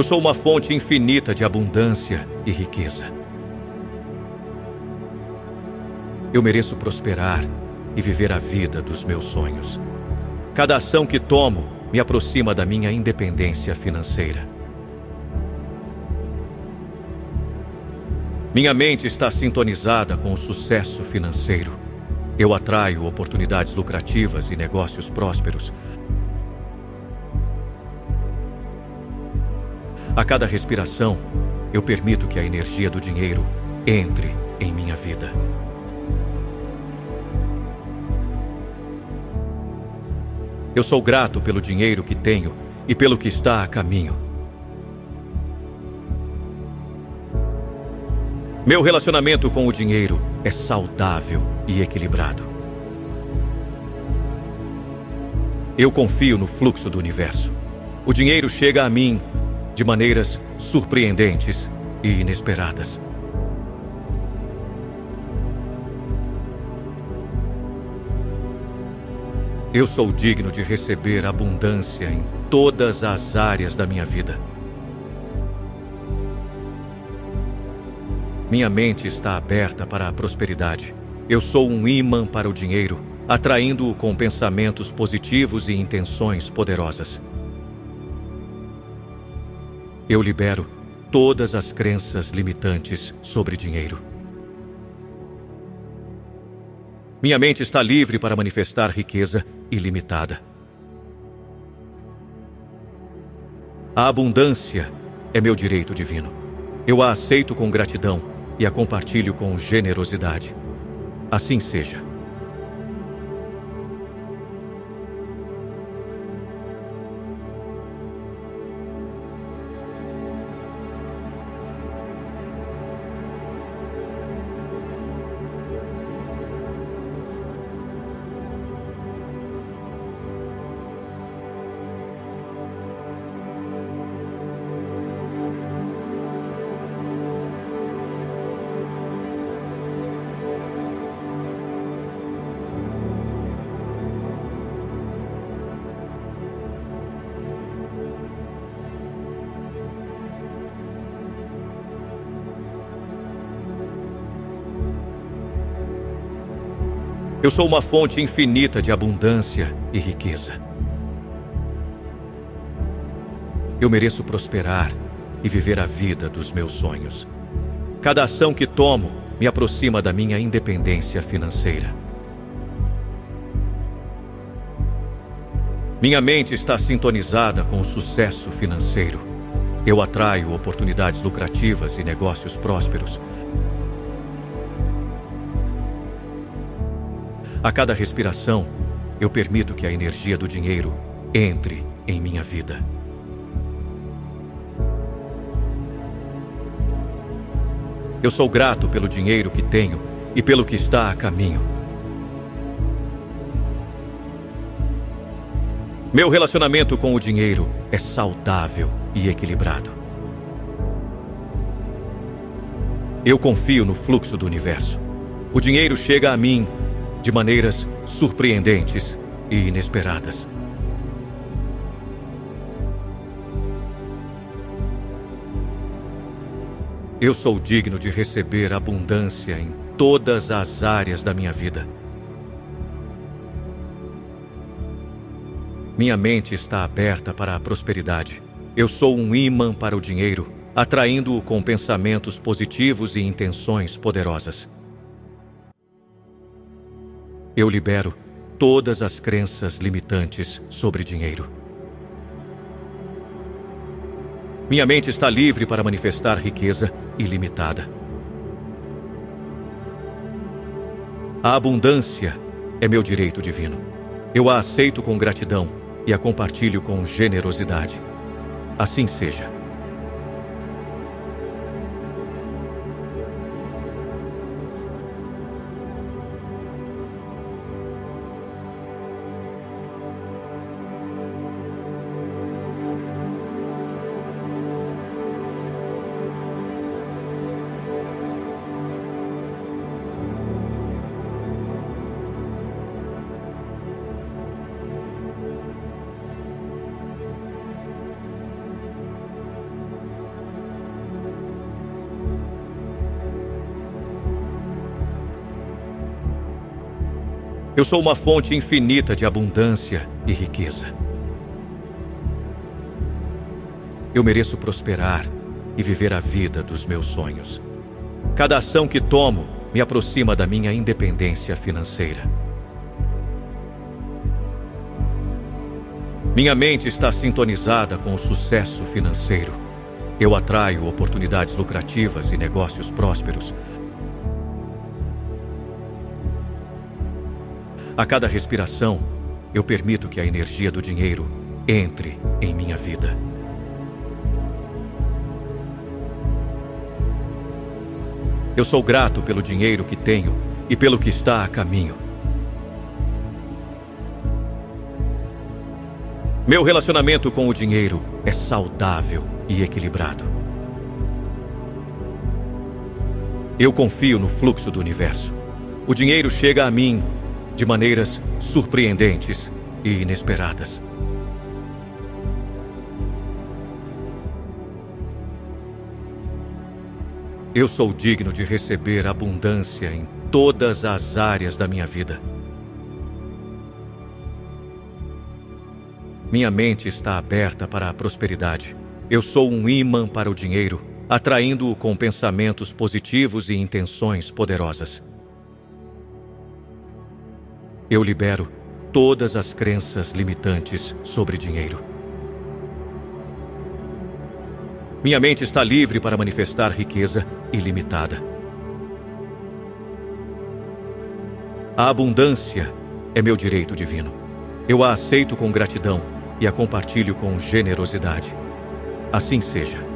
Eu sou uma fonte infinita de abundância e riqueza. Eu mereço prosperar e viver a vida dos meus sonhos. Cada ação que tomo me aproxima da minha independência financeira. Minha mente está sintonizada com o sucesso financeiro. Eu atraio oportunidades lucrativas e negócios prósperos. A cada respiração, eu permito que a energia do dinheiro entre em minha vida. Eu sou grato pelo dinheiro que tenho e pelo que está a caminho. Meu relacionamento com o dinheiro é saudável e equilibrado. Eu confio no fluxo do universo. O dinheiro chega a mim de maneiras surpreendentes e inesperadas. Eu sou digno de receber abundância em todas as áreas da minha vida. Minha mente está aberta para a prosperidade. Eu sou um imã para o dinheiro, atraindo-o com pensamentos positivos e intenções poderosas. Eu libero todas as crenças limitantes sobre dinheiro. Minha mente está livre para manifestar riqueza ilimitada. A abundância é meu direito divino. Eu a aceito com gratidão e a compartilho com generosidade. Assim seja. Eu sou uma fonte infinita de abundância e riqueza. Eu mereço prosperar e viver a vida dos meus sonhos. Cada ação que tomo me aproxima da minha independência financeira. Minha mente está sintonizada com o sucesso financeiro. Eu atraio oportunidades lucrativas e negócios prósperos. A cada respiração, eu permito que a energia do dinheiro entre em minha vida. Eu sou grato pelo dinheiro que tenho e pelo que está a caminho. Meu relacionamento com o dinheiro é saudável e equilibrado. Eu confio no fluxo do universo. O dinheiro chega a mim de maneiras surpreendentes e inesperadas. Eu sou digno de receber abundância em todas as áreas da minha vida. Minha mente está aberta para a prosperidade. Eu sou um imã para o dinheiro, atraindo-o com pensamentos positivos e intenções poderosas. Eu libero todas as crenças limitantes sobre dinheiro. Minha mente está livre para manifestar riqueza ilimitada. A abundância é meu direito divino. Eu a aceito com gratidão e a compartilho com generosidade. Assim seja. Eu sou uma fonte infinita de abundância e riqueza. Eu mereço prosperar e viver a vida dos meus sonhos. Cada ação que tomo me aproxima da minha independência financeira. Minha mente está sintonizada com o sucesso financeiro. Eu atraio oportunidades lucrativas e negócios prósperos. A cada respiração, eu permito que a energia do dinheiro entre em minha vida. Eu sou grato pelo dinheiro que tenho e pelo que está a caminho. Meu relacionamento com o dinheiro é saudável e equilibrado. Eu confio no fluxo do universo. O dinheiro chega a mim de maneiras surpreendentes e inesperadas. Eu sou digno de receber abundância em todas as áreas da minha vida. Minha mente está aberta para a prosperidade. Eu sou um imã para o dinheiro, atraindo-o com pensamentos positivos e intenções poderosas. Eu libero todas as crenças limitantes sobre dinheiro. Minha mente está livre para manifestar riqueza ilimitada. A abundância é meu direito divino. Eu a aceito com gratidão e a compartilho com generosidade. Assim seja.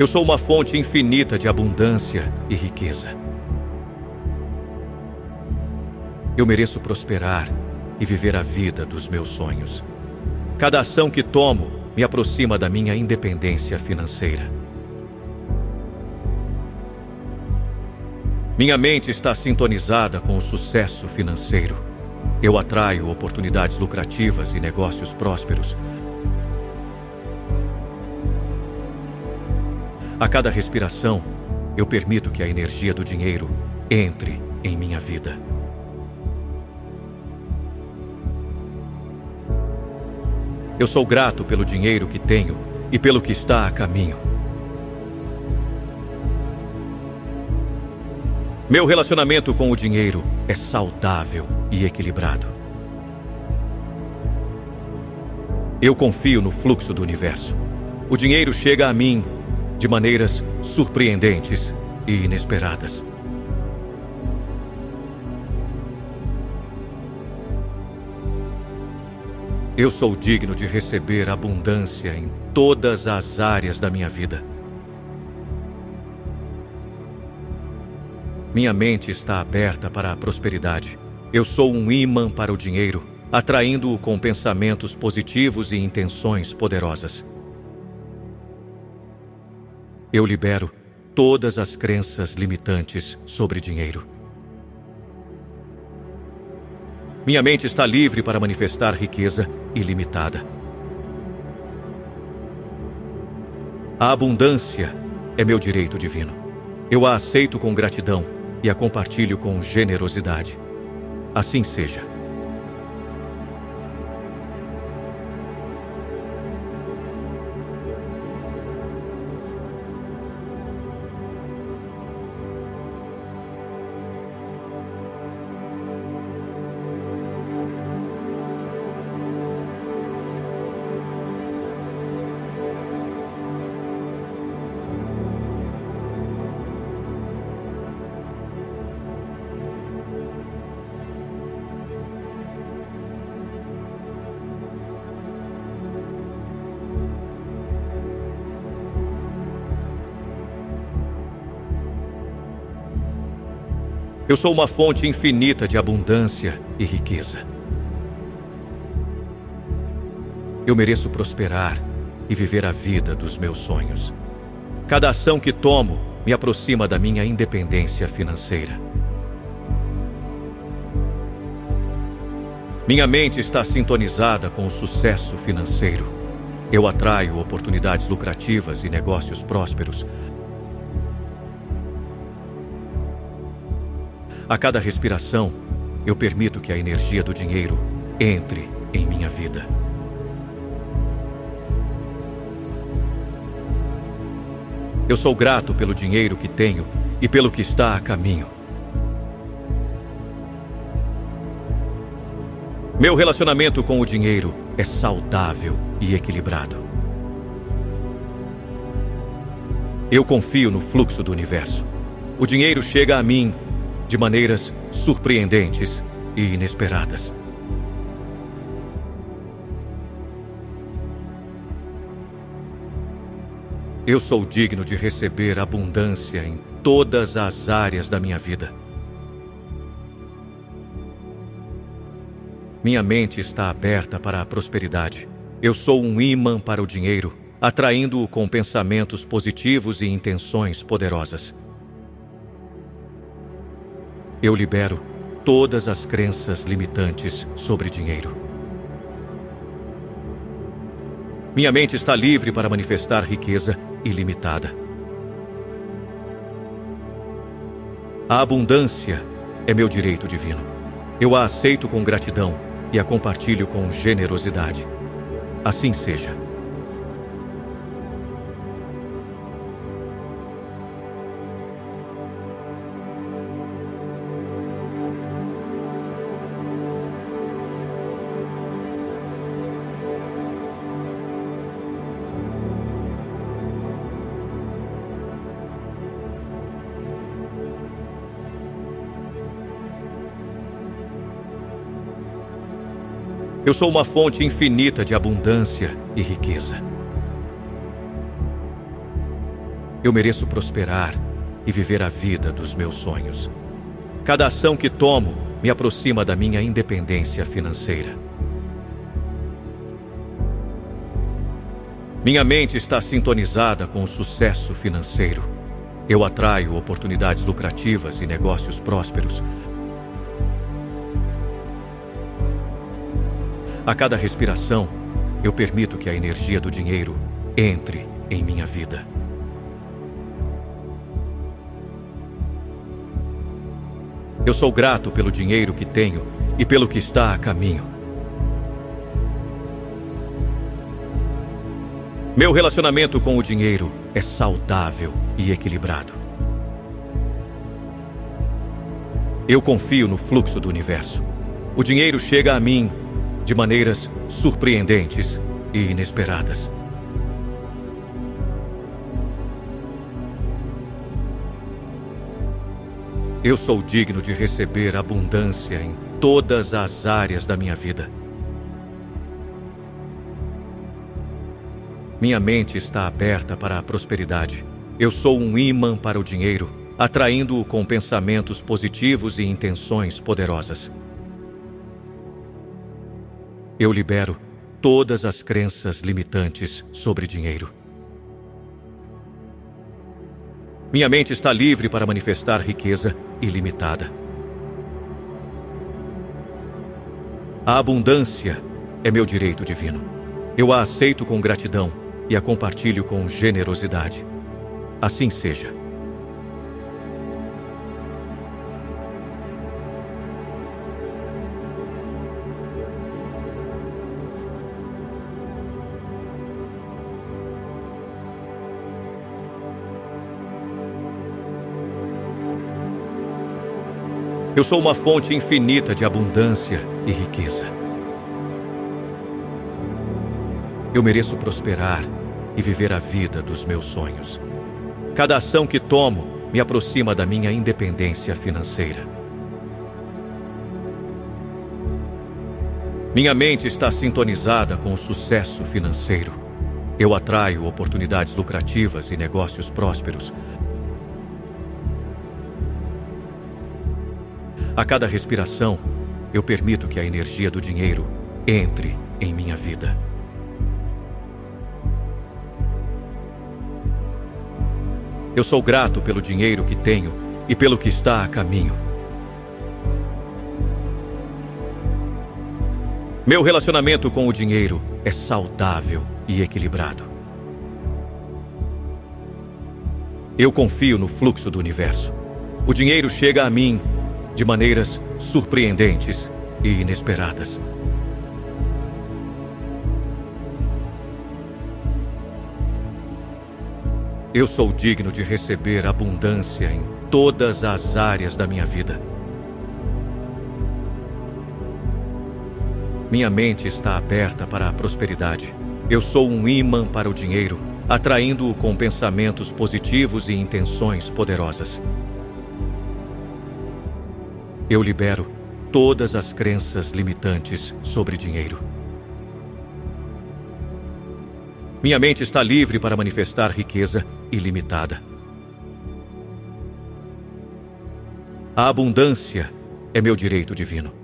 Eu sou uma fonte infinita de abundância e riqueza. Eu mereço prosperar e viver a vida dos meus sonhos. Cada ação que tomo me aproxima da minha independência financeira. Minha mente está sintonizada com o sucesso financeiro. Eu atraio oportunidades lucrativas e negócios prósperos A cada respiração, eu permito que a energia do dinheiro entre em minha vida. Eu sou grato pelo dinheiro que tenho e pelo que está a caminho. Meu relacionamento com o dinheiro é saudável e equilibrado. Eu confio no fluxo do universo. O dinheiro chega a mim de maneiras surpreendentes e inesperadas. Eu sou digno de receber abundância em todas as áreas da minha vida. Minha mente está aberta para a prosperidade. Eu sou um imã para o dinheiro, atraindo-o com pensamentos positivos e intenções poderosas. Eu libero todas as crenças limitantes sobre dinheiro. Minha mente está livre para manifestar riqueza ilimitada. A abundância é meu direito divino. Eu a aceito com gratidão e a compartilho com generosidade. Assim seja. Eu sou uma fonte infinita de abundância e riqueza. Eu mereço prosperar e viver a vida dos meus sonhos. Cada ação que tomo me aproxima da minha independência financeira. Minha mente está sintonizada com o sucesso financeiro. Eu atraio oportunidades lucrativas e negócios prósperos. A cada respiração, eu permito que a energia do dinheiro entre em minha vida. Eu sou grato pelo dinheiro que tenho e pelo que está a caminho. Meu relacionamento com o dinheiro é saudável e equilibrado. Eu confio no fluxo do universo. O dinheiro chega a mim de maneiras surpreendentes e inesperadas. Eu sou digno de receber abundância em todas as áreas da minha vida. Minha mente está aberta para a prosperidade. Eu sou um imã para o dinheiro, atraindo-o com pensamentos positivos e intenções poderosas. Eu libero todas as crenças limitantes sobre dinheiro. Minha mente está livre para manifestar riqueza ilimitada. A abundância é meu direito divino. Eu a aceito com gratidão e a compartilho com generosidade. Assim seja. Eu sou uma fonte infinita de abundância e riqueza. Eu mereço prosperar e viver a vida dos meus sonhos. Cada ação que tomo me aproxima da minha independência financeira. Minha mente está sintonizada com o sucesso financeiro. Eu atraio oportunidades lucrativas e negócios prósperos A cada respiração, eu permito que a energia do dinheiro entre em minha vida. Eu sou grato pelo dinheiro que tenho e pelo que está a caminho. Meu relacionamento com o dinheiro é saudável e equilibrado. Eu confio no fluxo do universo. O dinheiro chega a mim de maneiras surpreendentes e inesperadas. Eu sou digno de receber abundância em todas as áreas da minha vida. Minha mente está aberta para a prosperidade. Eu sou um imã para o dinheiro, atraindo-o com pensamentos positivos e intenções poderosas. Eu libero todas as crenças limitantes sobre dinheiro. Minha mente está livre para manifestar riqueza ilimitada. A abundância é meu direito divino. Eu a aceito com gratidão e a compartilho com generosidade. Assim seja. Eu sou uma fonte infinita de abundância e riqueza. Eu mereço prosperar e viver a vida dos meus sonhos. Cada ação que tomo me aproxima da minha independência financeira. Minha mente está sintonizada com o sucesso financeiro. Eu atraio oportunidades lucrativas e negócios prósperos A cada respiração, eu permito que a energia do dinheiro entre em minha vida. Eu sou grato pelo dinheiro que tenho e pelo que está a caminho. Meu relacionamento com o dinheiro é saudável e equilibrado. Eu confio no fluxo do universo. O dinheiro chega a mim de maneiras surpreendentes e inesperadas. Eu sou digno de receber abundância em todas as áreas da minha vida. Minha mente está aberta para a prosperidade. Eu sou um imã para o dinheiro, atraindo-o com pensamentos positivos e intenções poderosas. Eu libero todas as crenças limitantes sobre dinheiro. Minha mente está livre para manifestar riqueza ilimitada. A abundância é meu direito divino.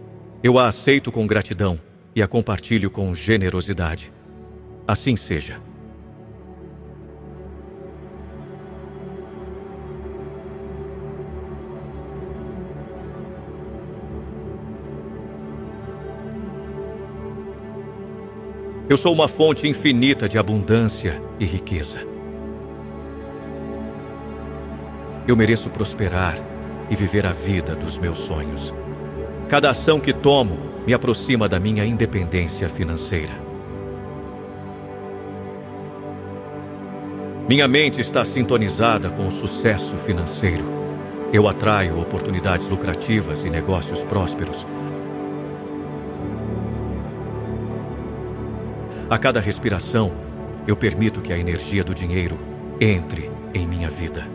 Eu a aceito com gratidão e a compartilho com generosidade. Assim seja. Eu sou uma fonte infinita de abundância e riqueza. Eu mereço prosperar e viver a vida dos meus sonhos. Cada ação que tomo me aproxima da minha independência financeira. Minha mente está sintonizada com o sucesso financeiro. Eu atraio oportunidades lucrativas e negócios prósperos. A cada respiração, eu permito que a energia do dinheiro entre em minha vida.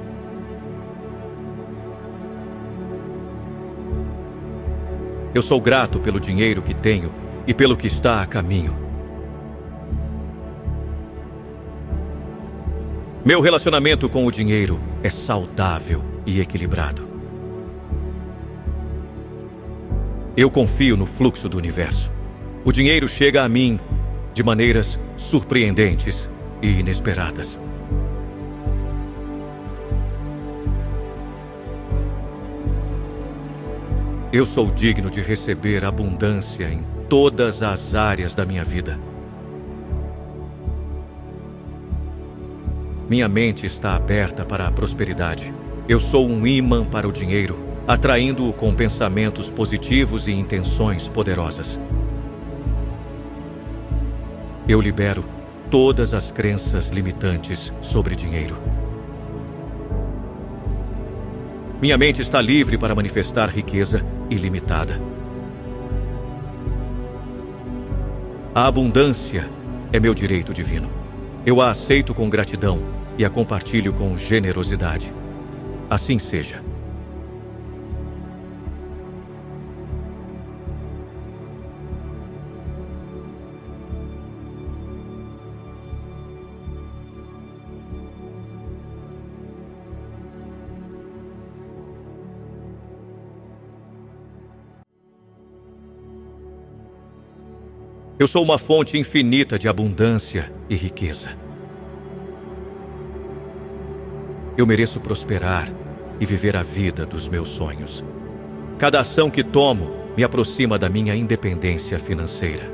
Eu sou grato pelo dinheiro que tenho e pelo que está a caminho. Meu relacionamento com o dinheiro é saudável e equilibrado. Eu confio no fluxo do universo. O dinheiro chega a mim de maneiras surpreendentes e inesperadas. Eu sou digno de receber abundância em todas as áreas da minha vida. Minha mente está aberta para a prosperidade. Eu sou um imã para o dinheiro, atraindo-o com pensamentos positivos e intenções poderosas. Eu libero todas as crenças limitantes sobre dinheiro. Minha mente está livre para manifestar riqueza ilimitada. A abundância é meu direito divino. Eu a aceito com gratidão e a compartilho com generosidade. Assim seja. Eu sou uma fonte infinita de abundância e riqueza. Eu mereço prosperar e viver a vida dos meus sonhos. Cada ação que tomo me aproxima da minha independência financeira.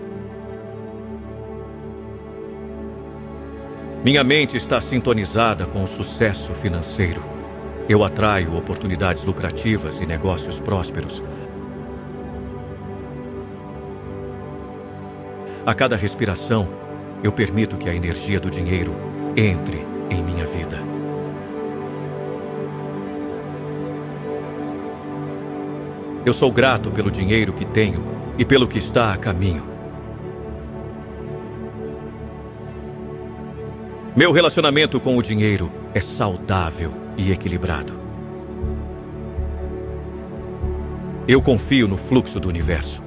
Minha mente está sintonizada com o sucesso financeiro. Eu atraio oportunidades lucrativas e negócios prósperos A cada respiração, eu permito que a energia do dinheiro entre em minha vida. Eu sou grato pelo dinheiro que tenho e pelo que está a caminho. Meu relacionamento com o dinheiro é saudável e equilibrado. Eu confio no fluxo do universo.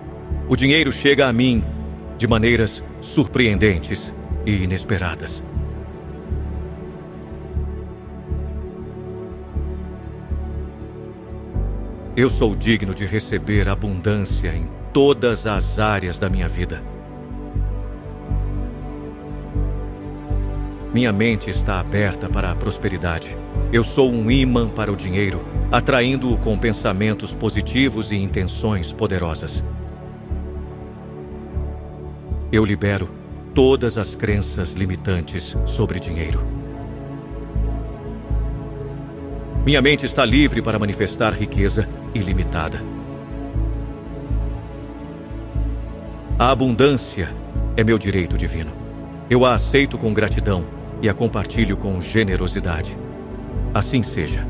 O dinheiro chega a mim de maneiras surpreendentes e inesperadas. Eu sou digno de receber abundância em todas as áreas da minha vida. Minha mente está aberta para a prosperidade. Eu sou um imã para o dinheiro, atraindo-o com pensamentos positivos e intenções poderosas. Eu libero todas as crenças limitantes sobre dinheiro. Minha mente está livre para manifestar riqueza ilimitada. A abundância é meu direito divino. Eu a aceito com gratidão e a compartilho com generosidade. Assim seja.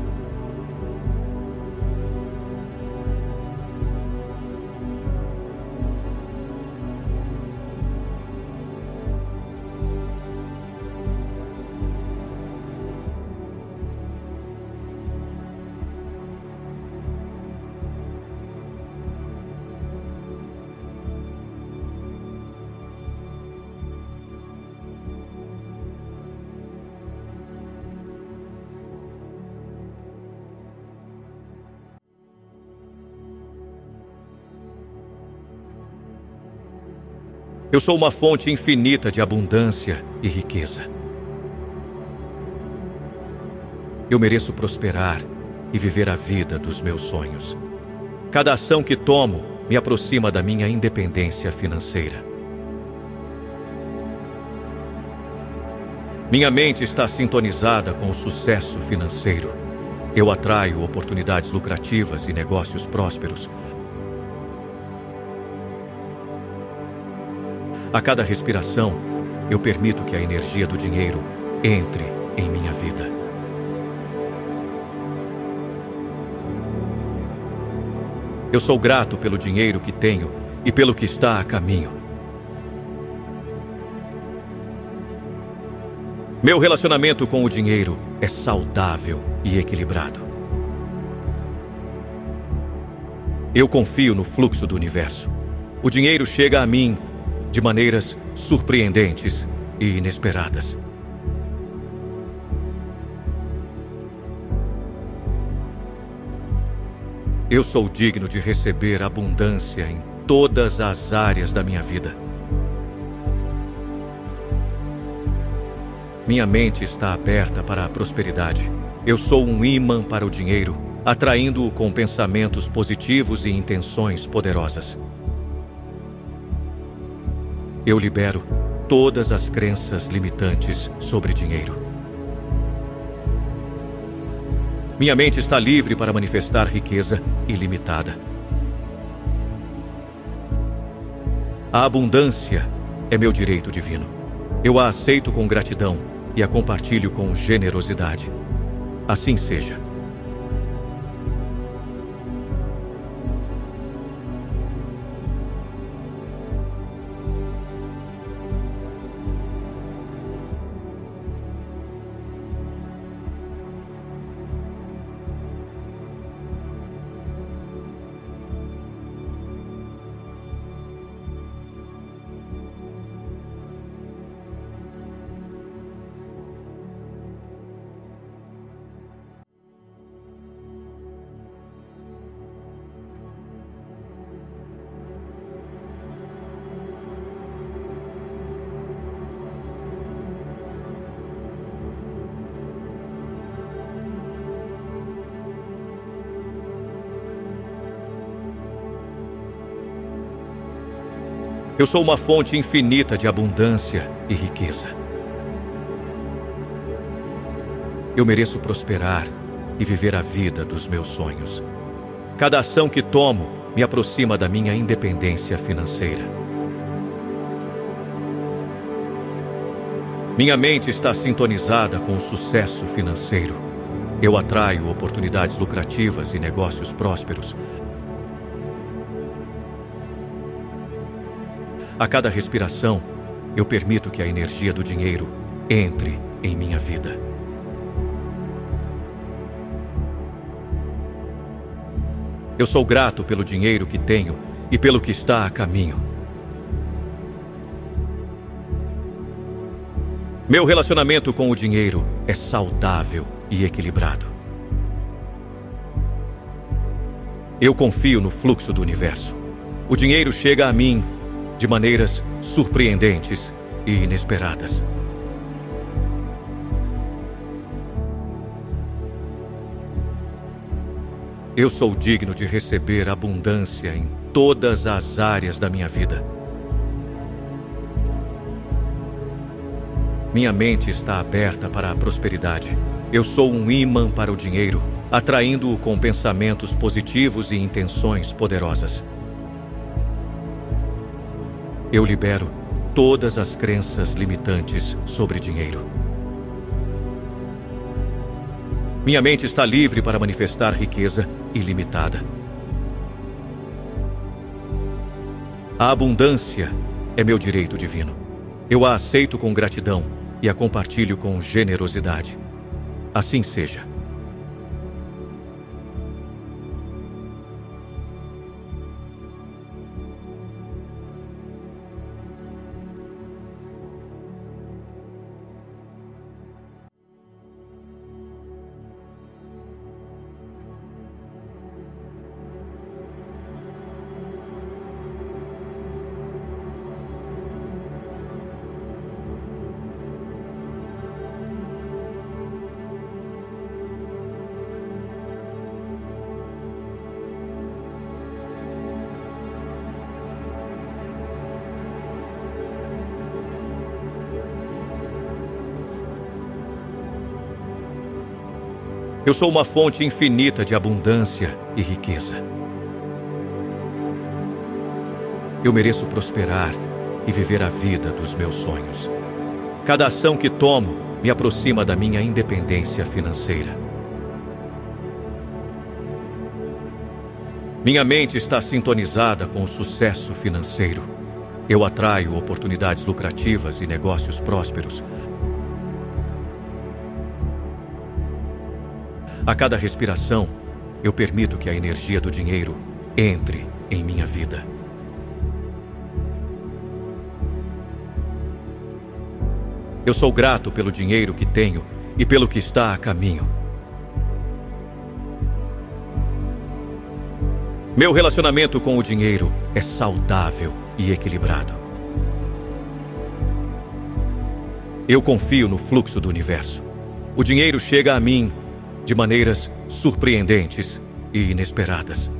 Eu sou uma fonte infinita de abundância e riqueza. Eu mereço prosperar e viver a vida dos meus sonhos. Cada ação que tomo me aproxima da minha independência financeira. Minha mente está sintonizada com o sucesso financeiro. Eu atraio oportunidades lucrativas e negócios prósperos A cada respiração, eu permito que a energia do dinheiro entre em minha vida. Eu sou grato pelo dinheiro que tenho e pelo que está a caminho. Meu relacionamento com o dinheiro é saudável e equilibrado. Eu confio no fluxo do universo. O dinheiro chega a mim de maneiras surpreendentes e inesperadas. Eu sou digno de receber abundância em todas as áreas da minha vida. Minha mente está aberta para a prosperidade. Eu sou um imã para o dinheiro, atraindo-o com pensamentos positivos e intenções poderosas. Eu libero todas as crenças limitantes sobre dinheiro. Minha mente está livre para manifestar riqueza ilimitada. A abundância é meu direito divino. Eu a aceito com gratidão e a compartilho com generosidade. Assim seja. Eu sou uma fonte infinita de abundância e riqueza. Eu mereço prosperar e viver a vida dos meus sonhos. Cada ação que tomo me aproxima da minha independência financeira. Minha mente está sintonizada com o sucesso financeiro. Eu atraio oportunidades lucrativas e negócios prósperos A cada respiração, eu permito que a energia do dinheiro entre em minha vida. Eu sou grato pelo dinheiro que tenho e pelo que está a caminho. Meu relacionamento com o dinheiro é saudável e equilibrado. Eu confio no fluxo do universo. O dinheiro chega a mim de maneiras surpreendentes e inesperadas. Eu sou digno de receber abundância em todas as áreas da minha vida. Minha mente está aberta para a prosperidade. Eu sou um imã para o dinheiro, atraindo-o com pensamentos positivos e intenções poderosas. Eu libero todas as crenças limitantes sobre dinheiro. Minha mente está livre para manifestar riqueza ilimitada. A abundância é meu direito divino. Eu a aceito com gratidão e a compartilho com generosidade. Assim seja. Eu sou uma fonte infinita de abundância e riqueza. Eu mereço prosperar e viver a vida dos meus sonhos. Cada ação que tomo me aproxima da minha independência financeira. Minha mente está sintonizada com o sucesso financeiro. Eu atraio oportunidades lucrativas e negócios prósperos A cada respiração, eu permito que a energia do dinheiro entre em minha vida. Eu sou grato pelo dinheiro que tenho e pelo que está a caminho. Meu relacionamento com o dinheiro é saudável e equilibrado. Eu confio no fluxo do universo. O dinheiro chega a mim de maneiras surpreendentes e inesperadas.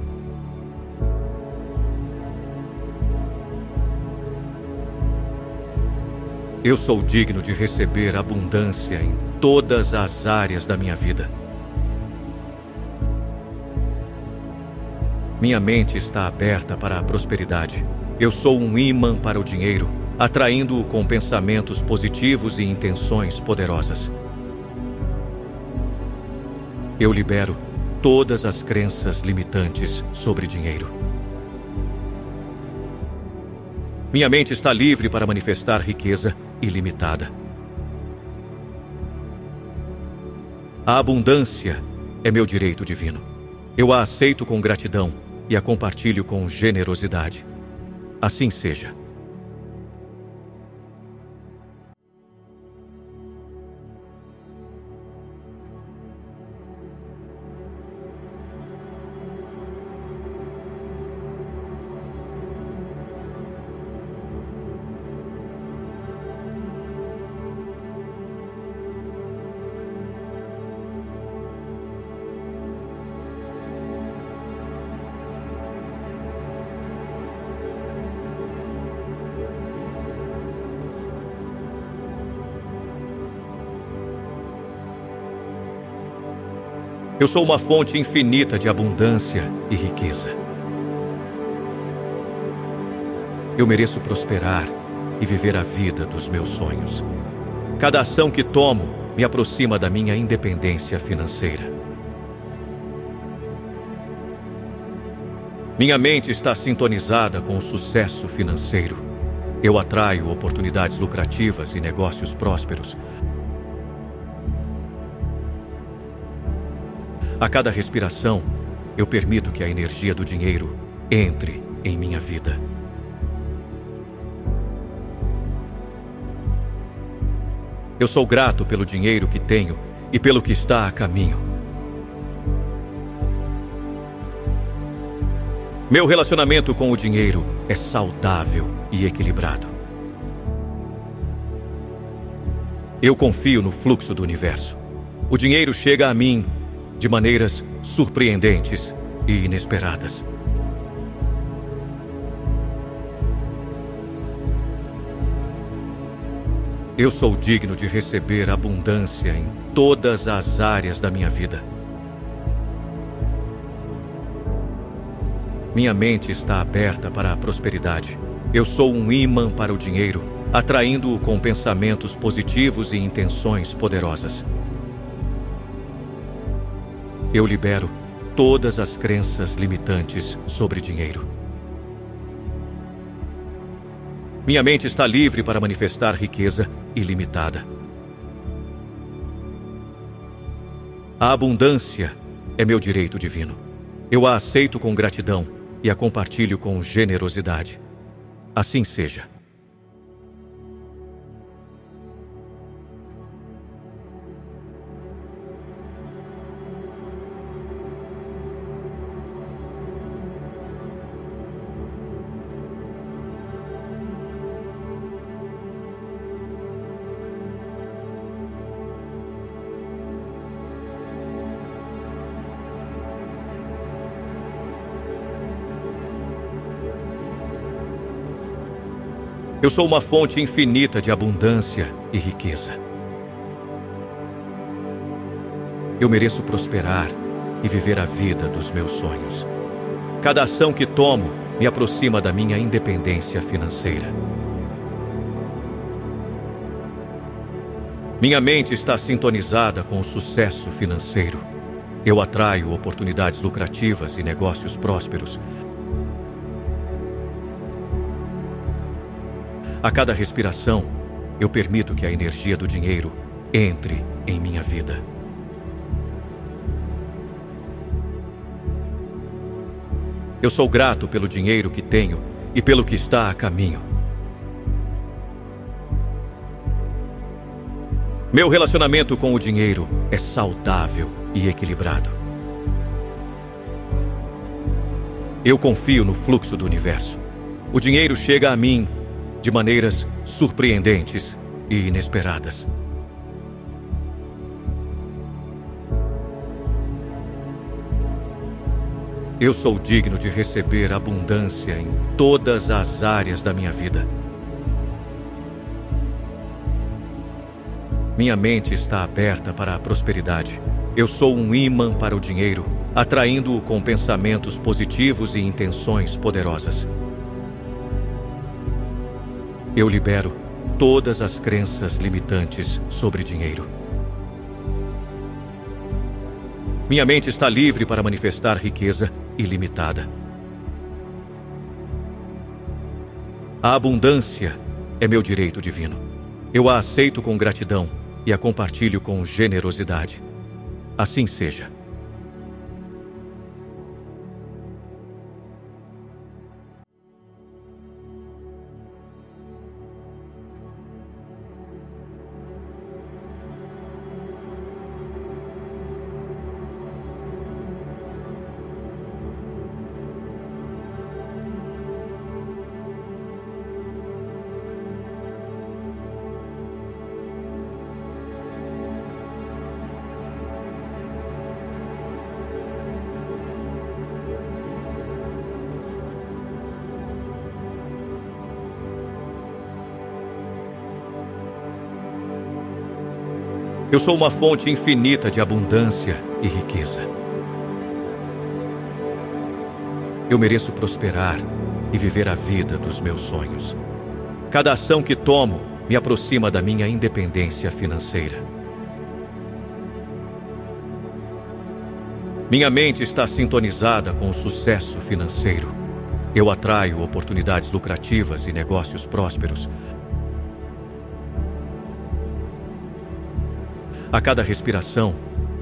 Eu sou digno de receber abundância em todas as áreas da minha vida. Minha mente está aberta para a prosperidade. Eu sou um imã para o dinheiro, atraindo-o com pensamentos positivos e intenções poderosas. Eu libero todas as crenças limitantes sobre dinheiro. Minha mente está livre para manifestar riqueza ilimitada. A abundância é meu direito divino. Eu a aceito com gratidão e a compartilho com generosidade. Assim seja. Eu sou uma fonte infinita de abundância e riqueza. Eu mereço prosperar e viver a vida dos meus sonhos. Cada ação que tomo me aproxima da minha independência financeira. Minha mente está sintonizada com o sucesso financeiro. Eu atraio oportunidades lucrativas e negócios prósperos A cada respiração, eu permito que a energia do dinheiro entre em minha vida. Eu sou grato pelo dinheiro que tenho e pelo que está a caminho. Meu relacionamento com o dinheiro é saudável e equilibrado. Eu confio no fluxo do universo. O dinheiro chega a mim de maneiras surpreendentes e inesperadas. Eu sou digno de receber abundância em todas as áreas da minha vida. Minha mente está aberta para a prosperidade. Eu sou um imã para o dinheiro, atraindo-o com pensamentos positivos e intenções poderosas. Eu libero todas as crenças limitantes sobre dinheiro. Minha mente está livre para manifestar riqueza ilimitada. A abundância é meu direito divino. Eu a aceito com gratidão e a compartilho com generosidade. Assim seja. Eu sou uma fonte infinita de abundância e riqueza. Eu mereço prosperar e viver a vida dos meus sonhos. Cada ação que tomo me aproxima da minha independência financeira. Minha mente está sintonizada com o sucesso financeiro. Eu atraio oportunidades lucrativas e negócios prósperos A cada respiração, eu permito que a energia do dinheiro entre em minha vida. Eu sou grato pelo dinheiro que tenho e pelo que está a caminho. Meu relacionamento com o dinheiro é saudável e equilibrado. Eu confio no fluxo do universo. O dinheiro chega a mim de maneiras surpreendentes e inesperadas. Eu sou digno de receber abundância em todas as áreas da minha vida. Minha mente está aberta para a prosperidade. Eu sou um imã para o dinheiro, atraindo-o com pensamentos positivos e intenções poderosas. Eu libero todas as crenças limitantes sobre dinheiro. Minha mente está livre para manifestar riqueza ilimitada. A abundância é meu direito divino. Eu a aceito com gratidão e a compartilho com generosidade. Assim seja. Eu sou uma fonte infinita de abundância e riqueza. Eu mereço prosperar e viver a vida dos meus sonhos. Cada ação que tomo me aproxima da minha independência financeira. Minha mente está sintonizada com o sucesso financeiro. Eu atraio oportunidades lucrativas e negócios prósperos A cada respiração,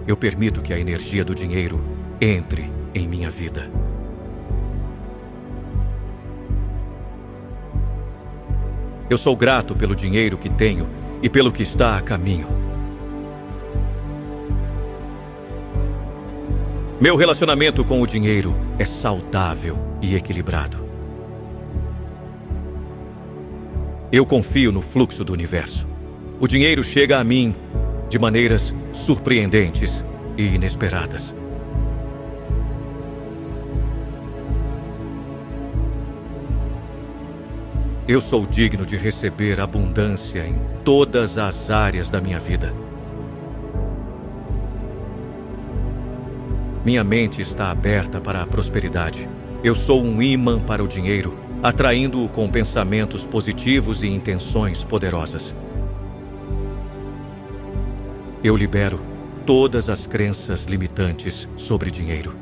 eu permito que a energia do dinheiro entre em minha vida. Eu sou grato pelo dinheiro que tenho e pelo que está a caminho. Meu relacionamento com o dinheiro é saudável e equilibrado. Eu confio no fluxo do universo. O dinheiro chega a mim de maneiras surpreendentes e inesperadas. Eu sou digno de receber abundância em todas as áreas da minha vida. Minha mente está aberta para a prosperidade. Eu sou um imã para o dinheiro, atraindo-o com pensamentos positivos e intenções poderosas. Eu libero todas as crenças limitantes sobre dinheiro.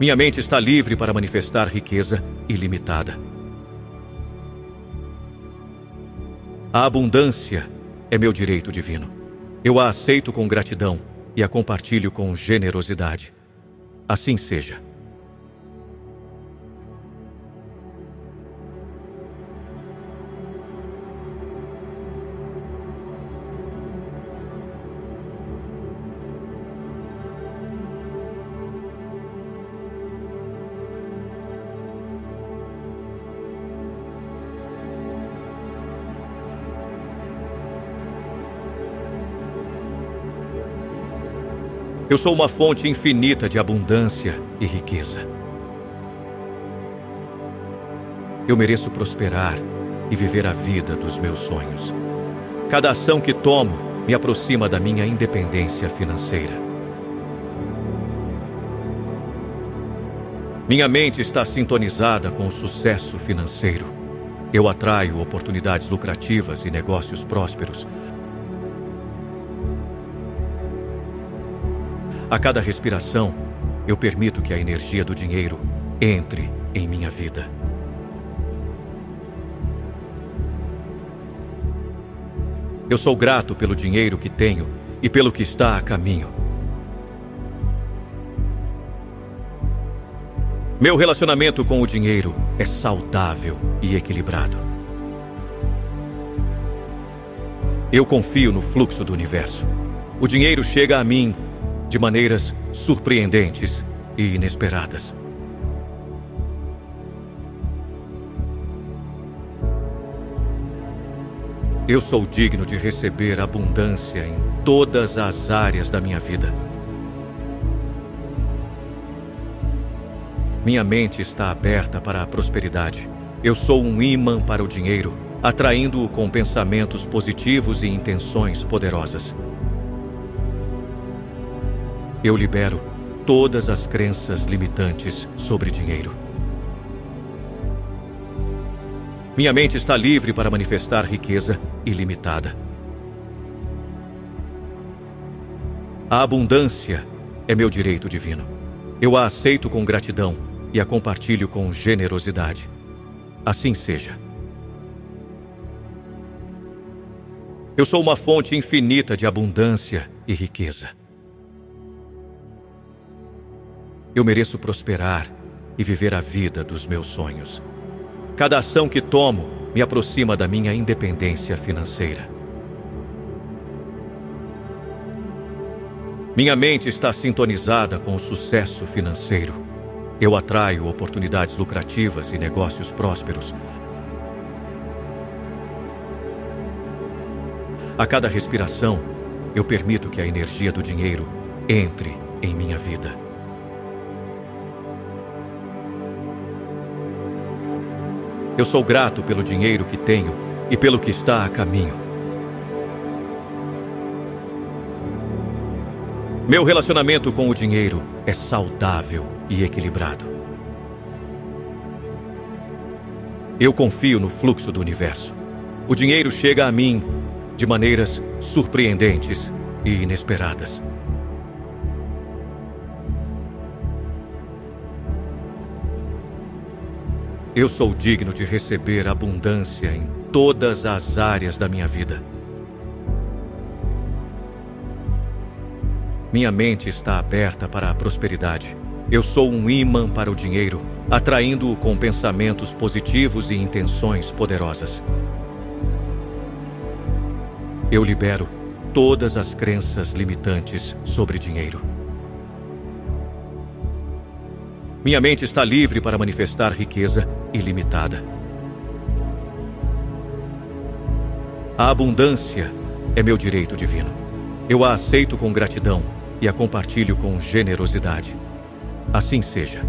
Minha mente está livre para manifestar riqueza ilimitada. A abundância é meu direito divino. Eu a aceito com gratidão e a compartilho com generosidade. Assim seja. Eu sou uma fonte infinita de abundância e riqueza. Eu mereço prosperar e viver a vida dos meus sonhos. Cada ação que tomo me aproxima da minha independência financeira. Minha mente está sintonizada com o sucesso financeiro. Eu atraio oportunidades lucrativas e negócios prósperos A cada respiração, eu permito que a energia do dinheiro entre em minha vida. Eu sou grato pelo dinheiro que tenho e pelo que está a caminho. Meu relacionamento com o dinheiro é saudável e equilibrado. Eu confio no fluxo do universo. O dinheiro chega a mim de maneiras surpreendentes e inesperadas. Eu sou digno de receber abundância em todas as áreas da minha vida. Minha mente está aberta para a prosperidade. Eu sou um imã para o dinheiro, atraindo-o com pensamentos positivos e intenções poderosas. Eu libero todas as crenças limitantes sobre dinheiro. Minha mente está livre para manifestar riqueza ilimitada. A abundância é meu direito divino. Eu a aceito com gratidão e a compartilho com generosidade. Assim seja. Eu sou uma fonte infinita de abundância e riqueza. Eu mereço prosperar e viver a vida dos meus sonhos. Cada ação que tomo me aproxima da minha independência financeira. Minha mente está sintonizada com o sucesso financeiro. Eu atraio oportunidades lucrativas e negócios prósperos. A cada respiração, eu permito que a energia do dinheiro entre em minha vida. Eu sou grato pelo dinheiro que tenho e pelo que está a caminho. Meu relacionamento com o dinheiro é saudável e equilibrado. Eu confio no fluxo do universo. O dinheiro chega a mim de maneiras surpreendentes e inesperadas. Eu sou digno de receber abundância em todas as áreas da minha vida. Minha mente está aberta para a prosperidade. Eu sou um imã para o dinheiro, atraindo-o com pensamentos positivos e intenções poderosas. Eu libero todas as crenças limitantes sobre dinheiro. Minha mente está livre para manifestar riqueza ilimitada. A abundância é meu direito divino. Eu a aceito com gratidão e a compartilho com generosidade. Assim seja.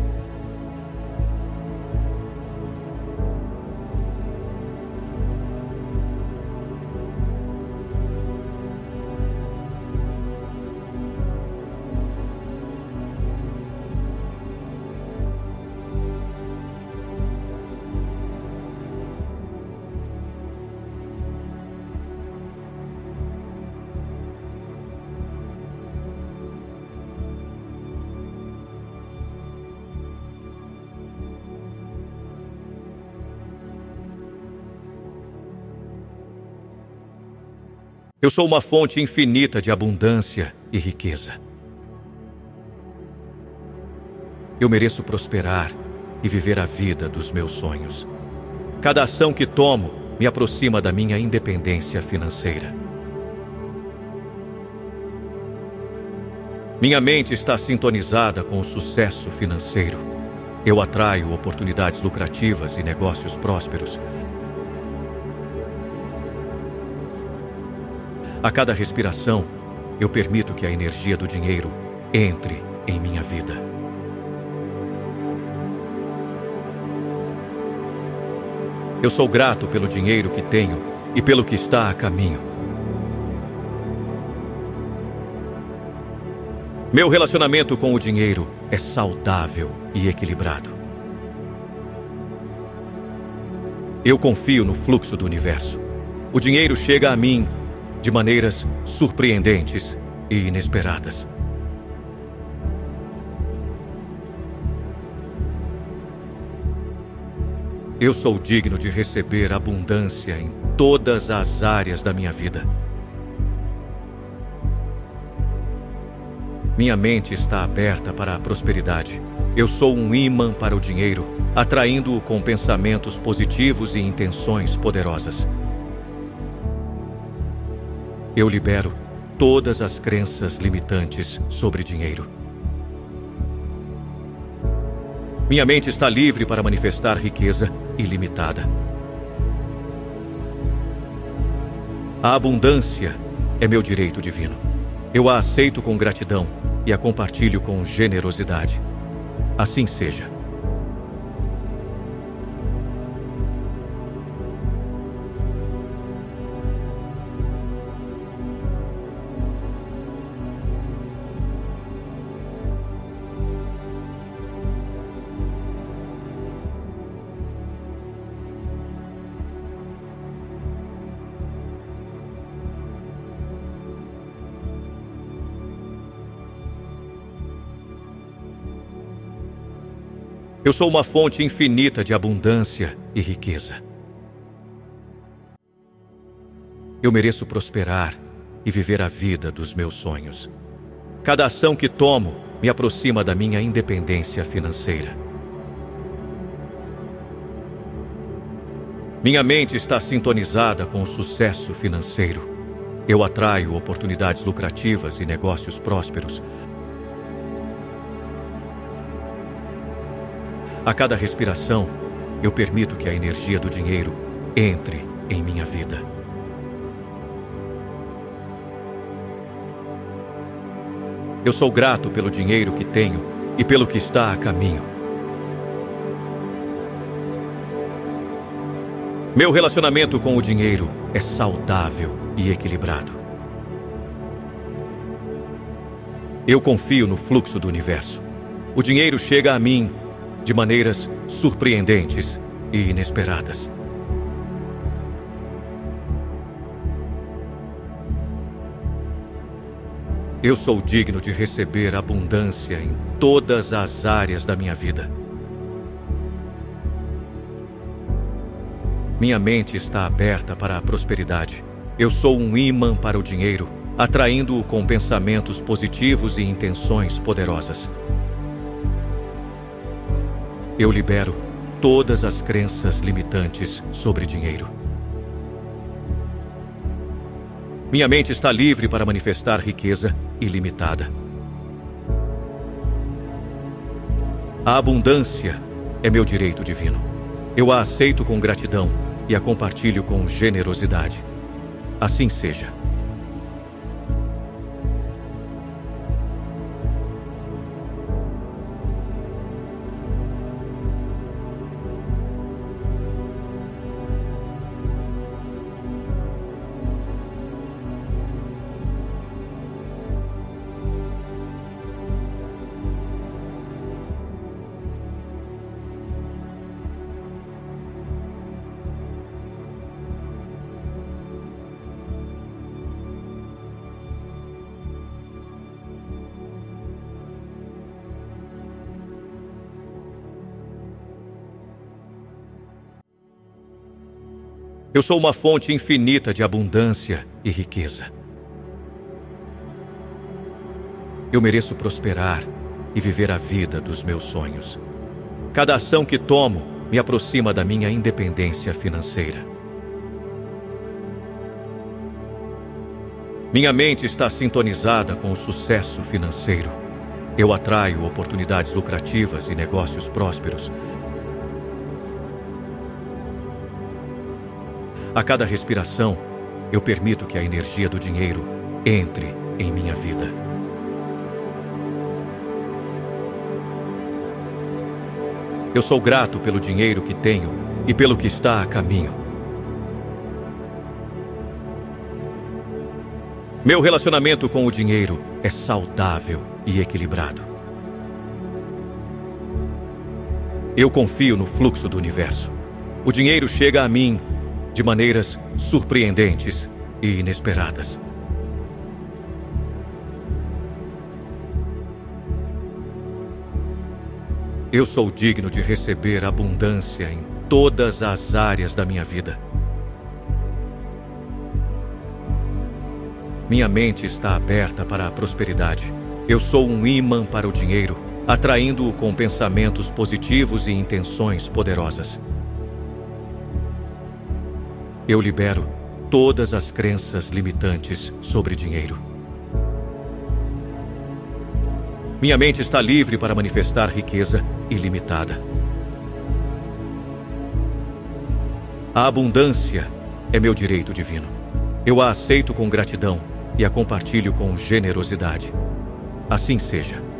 Eu sou uma fonte infinita de abundância e riqueza. Eu mereço prosperar e viver a vida dos meus sonhos. Cada ação que tomo me aproxima da minha independência financeira. Minha mente está sintonizada com o sucesso financeiro. Eu atraio oportunidades lucrativas e negócios prósperos A cada respiração, eu permito que a energia do dinheiro entre em minha vida. Eu sou grato pelo dinheiro que tenho e pelo que está a caminho. Meu relacionamento com o dinheiro é saudável e equilibrado. Eu confio no fluxo do universo. O dinheiro chega a mim de maneiras surpreendentes e inesperadas. Eu sou digno de receber abundância em todas as áreas da minha vida. Minha mente está aberta para a prosperidade. Eu sou um imã para o dinheiro, atraindo-o com pensamentos positivos e intenções poderosas. Eu libero todas as crenças limitantes sobre dinheiro. Minha mente está livre para manifestar riqueza ilimitada. A abundância é meu direito divino. Eu a aceito com gratidão e a compartilho com generosidade. Assim seja. Eu sou uma fonte infinita de abundância e riqueza. Eu mereço prosperar e viver a vida dos meus sonhos. Cada ação que tomo me aproxima da minha independência financeira. Minha mente está sintonizada com o sucesso financeiro. Eu atraio oportunidades lucrativas e negócios prósperos A cada respiração, eu permito que a energia do dinheiro entre em minha vida. Eu sou grato pelo dinheiro que tenho e pelo que está a caminho. Meu relacionamento com o dinheiro é saudável e equilibrado. Eu confio no fluxo do universo. O dinheiro chega a mim de maneiras surpreendentes e inesperadas. Eu sou digno de receber abundância em todas as áreas da minha vida. Minha mente está aberta para a prosperidade. Eu sou um imã para o dinheiro, atraindo-o com pensamentos positivos e intenções poderosas. Eu libero todas as crenças limitantes sobre dinheiro. Minha mente está livre para manifestar riqueza ilimitada. A abundância é meu direito divino. Eu a aceito com gratidão e a compartilho com generosidade. Assim seja. Eu sou uma fonte infinita de abundância e riqueza. Eu mereço prosperar e viver a vida dos meus sonhos. Cada ação que tomo me aproxima da minha independência financeira. Minha mente está sintonizada com o sucesso financeiro. Eu atraio oportunidades lucrativas e negócios prósperos A cada respiração, eu permito que a energia do dinheiro entre em minha vida. Eu sou grato pelo dinheiro que tenho e pelo que está a caminho. Meu relacionamento com o dinheiro é saudável e equilibrado. Eu confio no fluxo do universo. O dinheiro chega a mim de maneiras surpreendentes e inesperadas. Eu sou digno de receber abundância em todas as áreas da minha vida. Minha mente está aberta para a prosperidade. Eu sou um imã para o dinheiro, atraindo-o com pensamentos positivos e intenções poderosas. Eu libero todas as crenças limitantes sobre dinheiro. Minha mente está livre para manifestar riqueza ilimitada. A abundância é meu direito divino. Eu a aceito com gratidão e a compartilho com generosidade. Assim seja.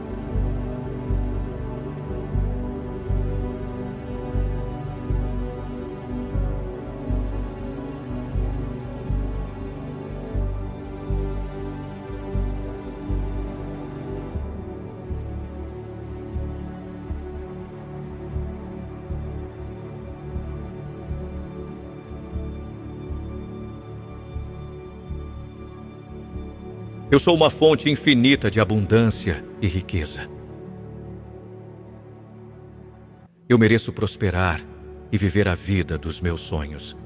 Eu sou uma fonte infinita de abundância e riqueza. Eu mereço prosperar e viver a vida dos meus sonhos.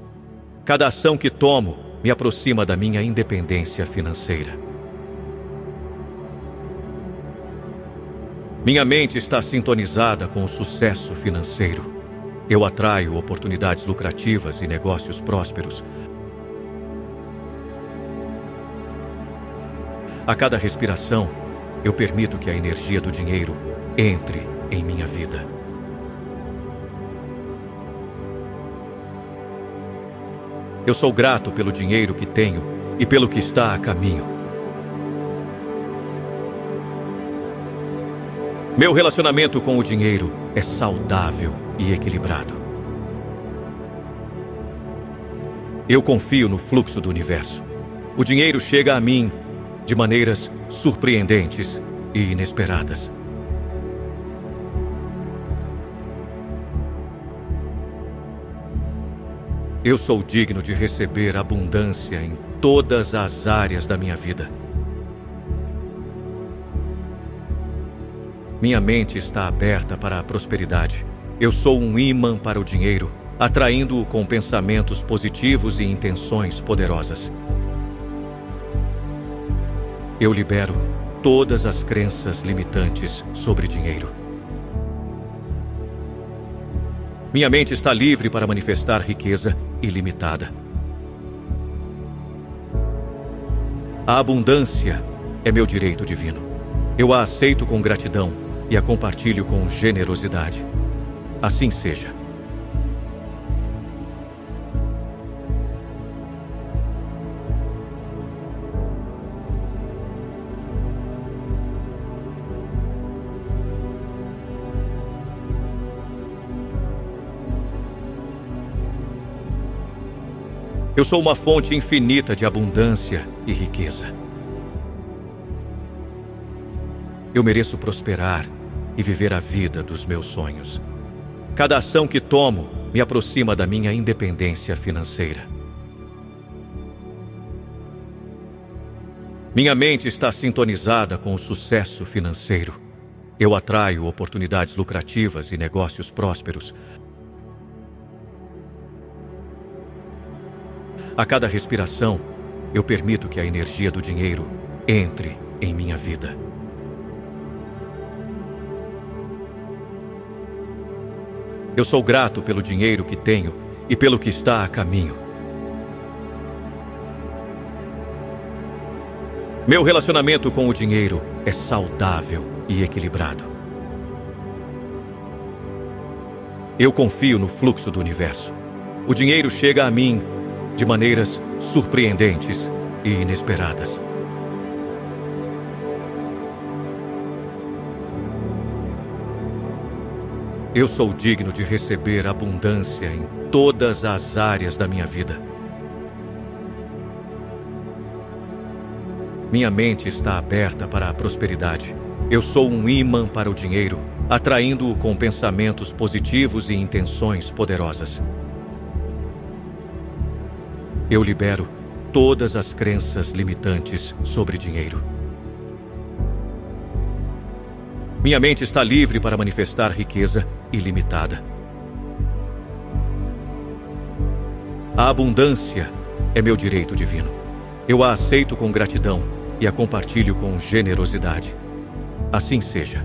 Cada ação que tomo me aproxima da minha independência financeira. Minha mente está sintonizada com o sucesso financeiro. Eu atraio oportunidades lucrativas e negócios prósperos A cada respiração, eu permito que a energia do dinheiro entre em minha vida. Eu sou grato pelo dinheiro que tenho e pelo que está a caminho. Meu relacionamento com o dinheiro é saudável e equilibrado. Eu confio no fluxo do universo. O dinheiro chega a mim de maneiras surpreendentes e inesperadas. Eu sou digno de receber abundância em todas as áreas da minha vida. Minha mente está aberta para a prosperidade. Eu sou um imã para o dinheiro, atraindo-o com pensamentos positivos e intenções poderosas. Eu libero todas as crenças limitantes sobre dinheiro. Minha mente está livre para manifestar riqueza ilimitada. A abundância é meu direito divino. Eu a aceito com gratidão e a compartilho com generosidade. Assim seja. Eu sou uma fonte infinita de abundância e riqueza. Eu mereço prosperar e viver a vida dos meus sonhos. Cada ação que tomo me aproxima da minha independência financeira. Minha mente está sintonizada com o sucesso financeiro. Eu atraio oportunidades lucrativas e negócios prósperos, A cada respiração, eu permito que a energia do dinheiro entre em minha vida. Eu sou grato pelo dinheiro que tenho e pelo que está a caminho. Meu relacionamento com o dinheiro é saudável e equilibrado. Eu confio no fluxo do universo. O dinheiro chega a mim de maneiras surpreendentes e inesperadas. Eu sou digno de receber abundância em todas as áreas da minha vida. Minha mente está aberta para a prosperidade. Eu sou um imã para o dinheiro, atraindo-o com pensamentos positivos e intenções poderosas. Eu libero todas as crenças limitantes sobre dinheiro. Minha mente está livre para manifestar riqueza ilimitada. A abundância é meu direito divino. Eu a aceito com gratidão e a compartilho com generosidade. Assim seja.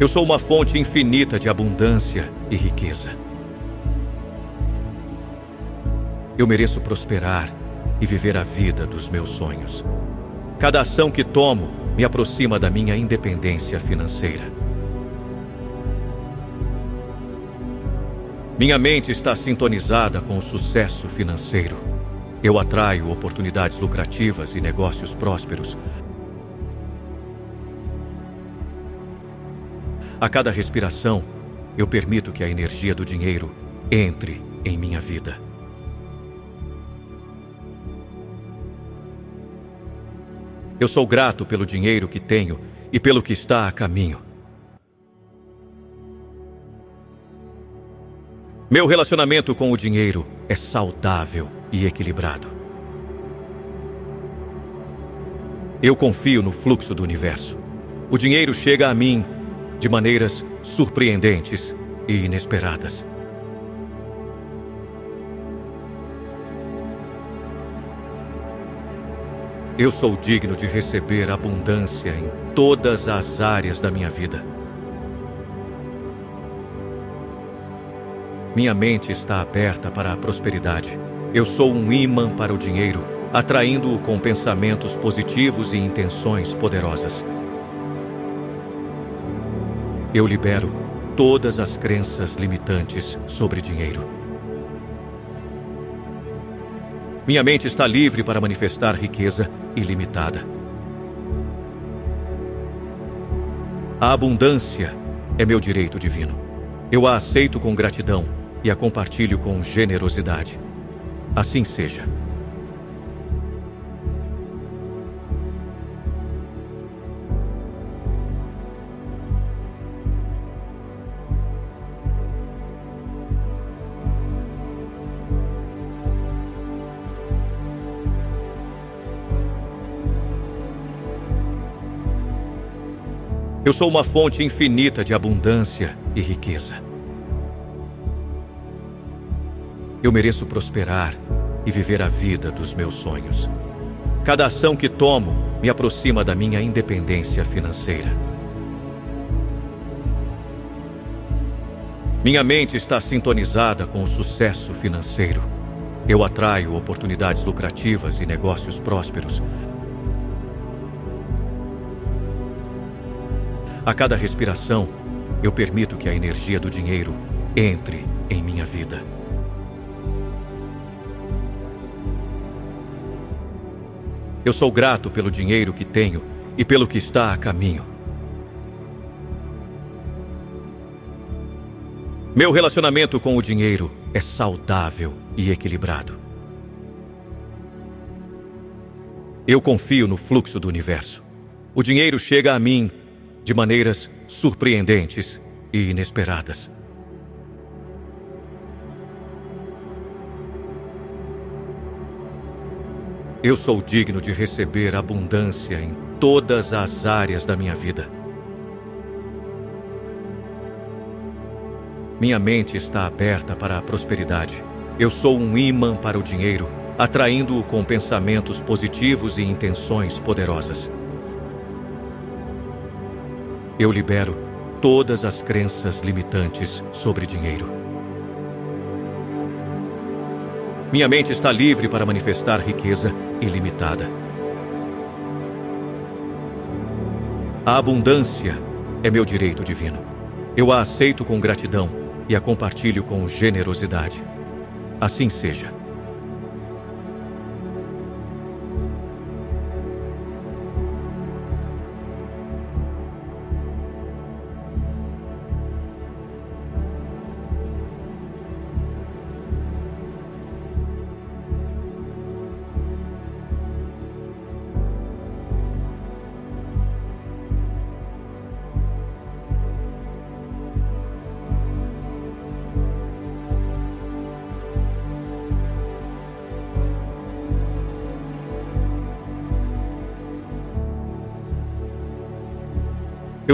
Eu sou uma fonte infinita de abundância e riqueza. Eu mereço prosperar e viver a vida dos meus sonhos. Cada ação que tomo me aproxima da minha independência financeira. Minha mente está sintonizada com o sucesso financeiro. Eu atraio oportunidades lucrativas e negócios prósperos A cada respiração, eu permito que a energia do dinheiro entre em minha vida. Eu sou grato pelo dinheiro que tenho e pelo que está a caminho. Meu relacionamento com o dinheiro é saudável e equilibrado. Eu confio no fluxo do universo. O dinheiro chega a mim de maneiras surpreendentes e inesperadas. Eu sou digno de receber abundância em todas as áreas da minha vida. Minha mente está aberta para a prosperidade. Eu sou um imã para o dinheiro, atraindo-o com pensamentos positivos e intenções poderosas. Eu libero todas as crenças limitantes sobre dinheiro. Minha mente está livre para manifestar riqueza ilimitada. A abundância é meu direito divino. Eu a aceito com gratidão e a compartilho com generosidade. Assim seja. Eu sou uma fonte infinita de abundância e riqueza. Eu mereço prosperar e viver a vida dos meus sonhos. Cada ação que tomo me aproxima da minha independência financeira. Minha mente está sintonizada com o sucesso financeiro. Eu atraio oportunidades lucrativas e negócios prósperos. A cada respiração, eu permito que a energia do dinheiro entre em minha vida. Eu sou grato pelo dinheiro que tenho e pelo que está a caminho. Meu relacionamento com o dinheiro é saudável e equilibrado. Eu confio no fluxo do universo. O dinheiro chega a mim de maneiras surpreendentes e inesperadas. Eu sou digno de receber abundância em todas as áreas da minha vida. Minha mente está aberta para a prosperidade. Eu sou um imã para o dinheiro, atraindo-o com pensamentos positivos e intenções poderosas. Eu libero todas as crenças limitantes sobre dinheiro. Minha mente está livre para manifestar riqueza ilimitada. A abundância é meu direito divino. Eu a aceito com gratidão e a compartilho com generosidade. Assim seja.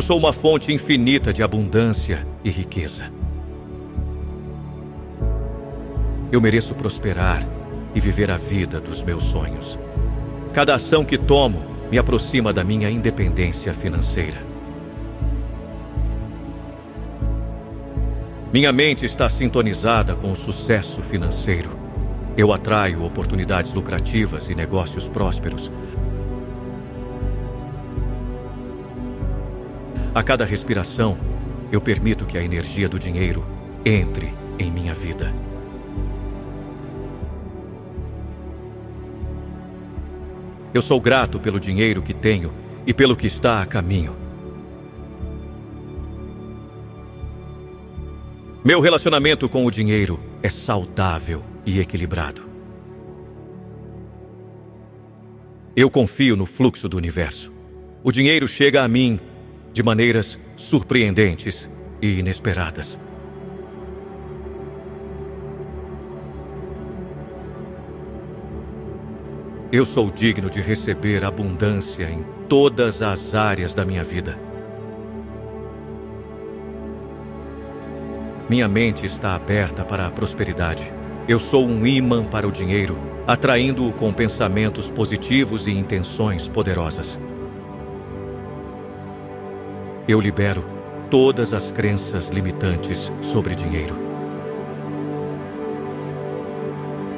Eu sou uma fonte infinita de abundância e riqueza. Eu mereço prosperar e viver a vida dos meus sonhos. Cada ação que tomo me aproxima da minha independência financeira. Minha mente está sintonizada com o sucesso financeiro. Eu atraio oportunidades lucrativas e negócios prósperos A cada respiração, eu permito que a energia do dinheiro entre em minha vida. Eu sou grato pelo dinheiro que tenho e pelo que está a caminho. Meu relacionamento com o dinheiro é saudável e equilibrado. Eu confio no fluxo do universo. O dinheiro chega a mim de maneiras surpreendentes e inesperadas. Eu sou digno de receber abundância em todas as áreas da minha vida. Minha mente está aberta para a prosperidade. Eu sou um imã para o dinheiro, atraindo-o com pensamentos positivos e intenções poderosas. Eu libero todas as crenças limitantes sobre dinheiro.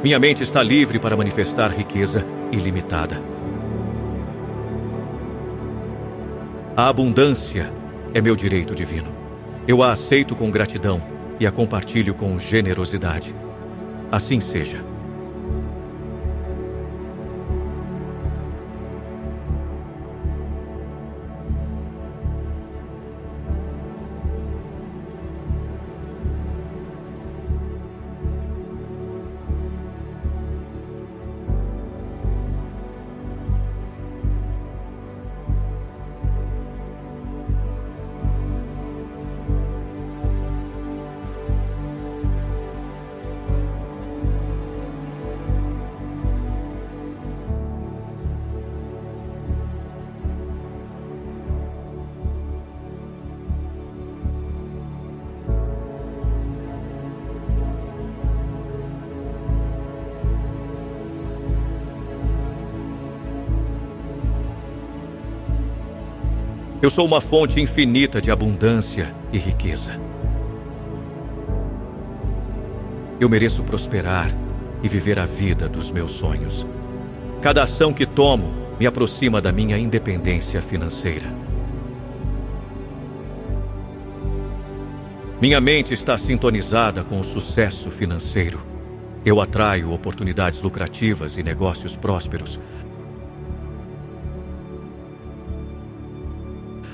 Minha mente está livre para manifestar riqueza ilimitada. A abundância é meu direito divino. Eu a aceito com gratidão e a compartilho com generosidade. Assim seja. Eu sou uma fonte infinita de abundância e riqueza. Eu mereço prosperar e viver a vida dos meus sonhos. Cada ação que tomo me aproxima da minha independência financeira. Minha mente está sintonizada com o sucesso financeiro. Eu atraio oportunidades lucrativas e negócios prósperos.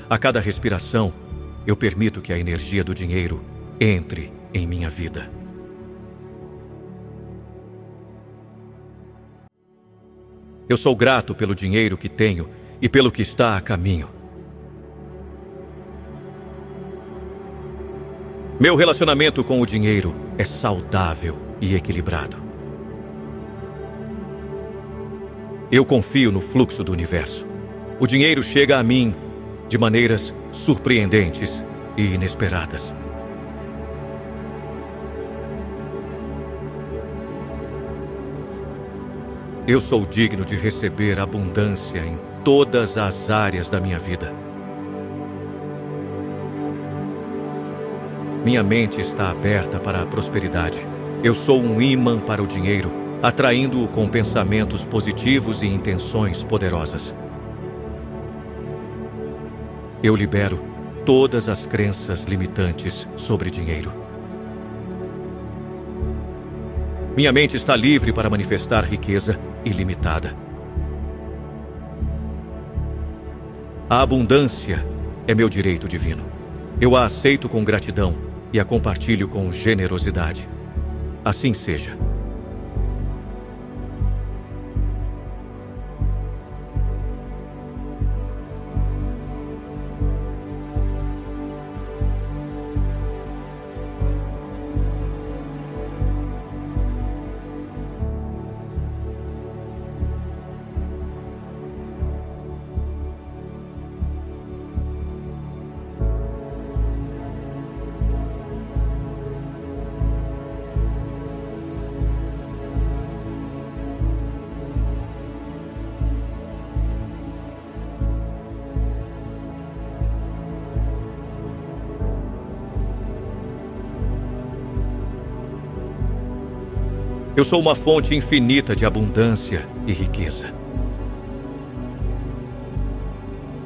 A cada respiração, eu permito que a energia do dinheiro entre em minha vida. Eu sou grato pelo dinheiro que tenho e pelo que está a caminho. Meu relacionamento com o dinheiro é saudável e equilibrado. Eu confio no fluxo do universo. O dinheiro chega a mim de maneiras surpreendentes e inesperadas. Eu sou digno de receber abundância em todas as áreas da minha vida. Minha mente está aberta para a prosperidade. Eu sou um imã para o dinheiro, atraindo-o com pensamentos positivos e intenções poderosas. Eu libero todas as crenças limitantes sobre dinheiro. Minha mente está livre para manifestar riqueza ilimitada. A abundância é meu direito divino. Eu a aceito com gratidão e a compartilho com generosidade. Assim seja. Eu sou uma fonte infinita de abundância e riqueza.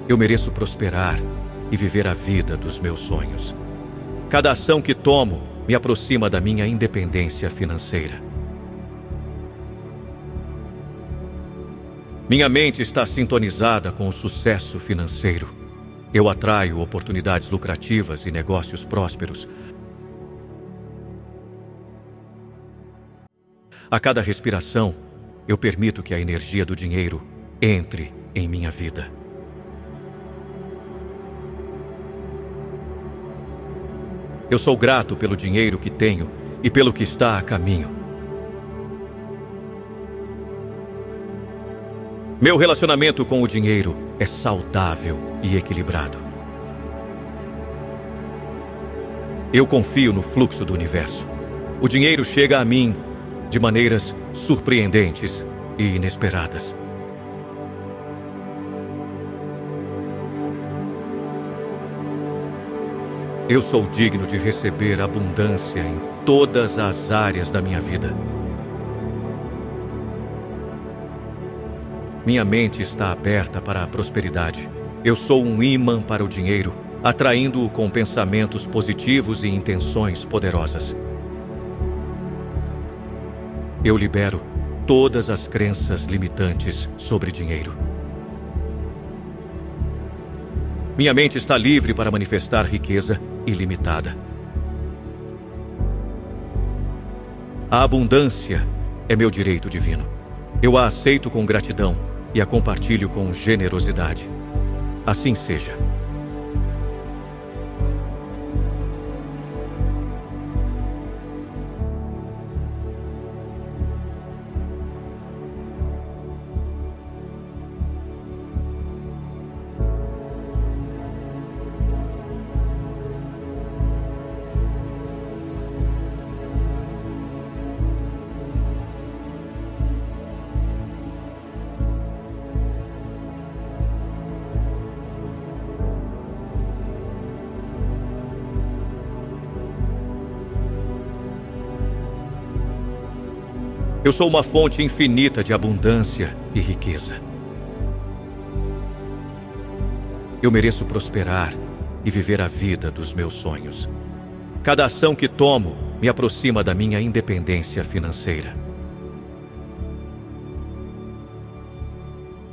Eu mereço prosperar e viver a vida dos meus sonhos. Cada ação que tomo me aproxima da minha independência financeira. Minha mente está sintonizada com o sucesso financeiro. Eu atraio oportunidades lucrativas e negócios prósperos A cada respiração, eu permito que a energia do dinheiro entre em minha vida. Eu sou grato pelo dinheiro que tenho e pelo que está a caminho. Meu relacionamento com o dinheiro é saudável e equilibrado. Eu confio no fluxo do universo. O dinheiro chega a mim de maneiras surpreendentes e inesperadas. Eu sou digno de receber abundância em todas as áreas da minha vida. Minha mente está aberta para a prosperidade. Eu sou um imã para o dinheiro, atraindo-o com pensamentos positivos e intenções poderosas. Eu libero todas as crenças limitantes sobre dinheiro. Minha mente está livre para manifestar riqueza ilimitada. A abundância é meu direito divino. Eu a aceito com gratidão e a compartilho com generosidade. Assim seja. Eu sou uma fonte infinita de abundância e riqueza. Eu mereço prosperar e viver a vida dos meus sonhos. Cada ação que tomo me aproxima da minha independência financeira.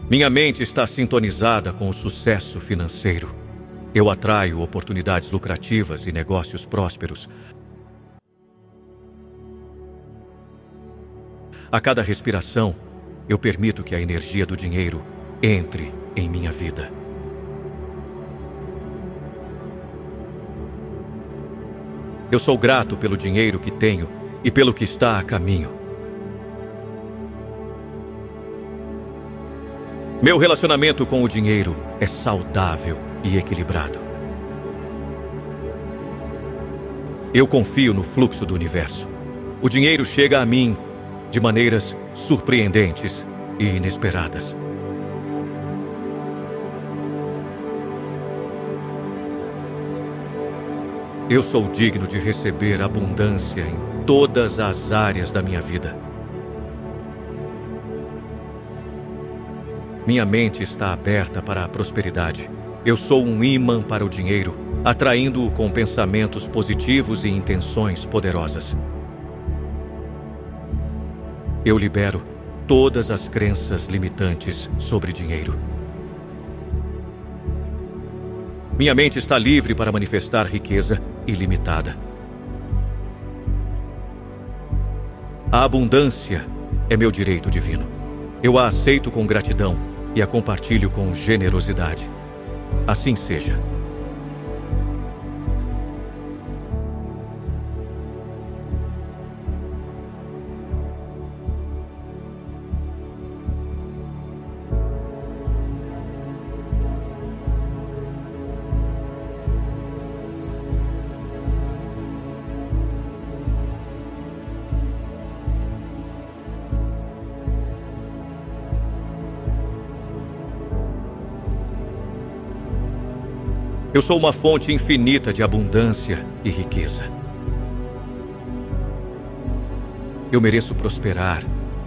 Minha mente está sintonizada com o sucesso financeiro. Eu atraio oportunidades lucrativas e negócios prósperos. A cada respiração, eu permito que a energia do dinheiro entre em minha vida. Eu sou grato pelo dinheiro que tenho e pelo que está a caminho. Meu relacionamento com o dinheiro é saudável e equilibrado. Eu confio no fluxo do universo. O dinheiro chega a mim de maneiras surpreendentes e inesperadas. Eu sou digno de receber abundância em todas as áreas da minha vida. Minha mente está aberta para a prosperidade. Eu sou um imã para o dinheiro, atraindo-o com pensamentos positivos e intenções poderosas. Eu libero todas as crenças limitantes sobre dinheiro. Minha mente está livre para manifestar riqueza ilimitada. A abundância é meu direito divino. Eu a aceito com gratidão e a compartilho com generosidade. Assim seja. Eu sou uma fonte infinita de abundância e riqueza. Eu mereço prosperar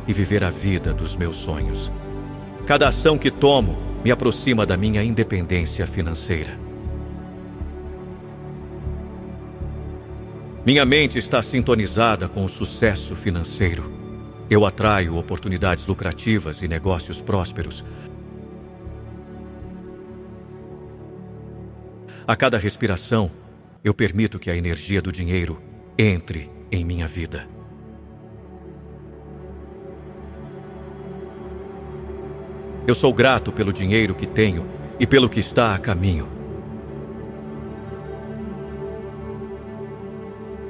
e viver a vida dos meus sonhos. Cada ação que tomo me aproxima da minha independência financeira. Minha mente está sintonizada com o sucesso financeiro. Eu atraio oportunidades lucrativas e negócios prósperos A cada respiração, eu permito que a energia do dinheiro entre em minha vida. Eu sou grato pelo dinheiro que tenho e pelo que está a caminho.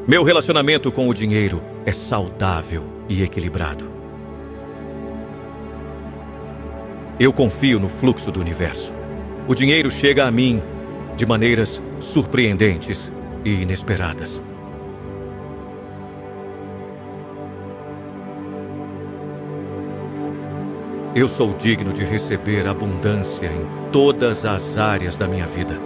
Meu relacionamento com o dinheiro é saudável e equilibrado. Eu confio no fluxo do universo. O dinheiro chega a mim de maneiras surpreendentes e inesperadas. Eu sou digno de receber abundância em todas as áreas da minha vida.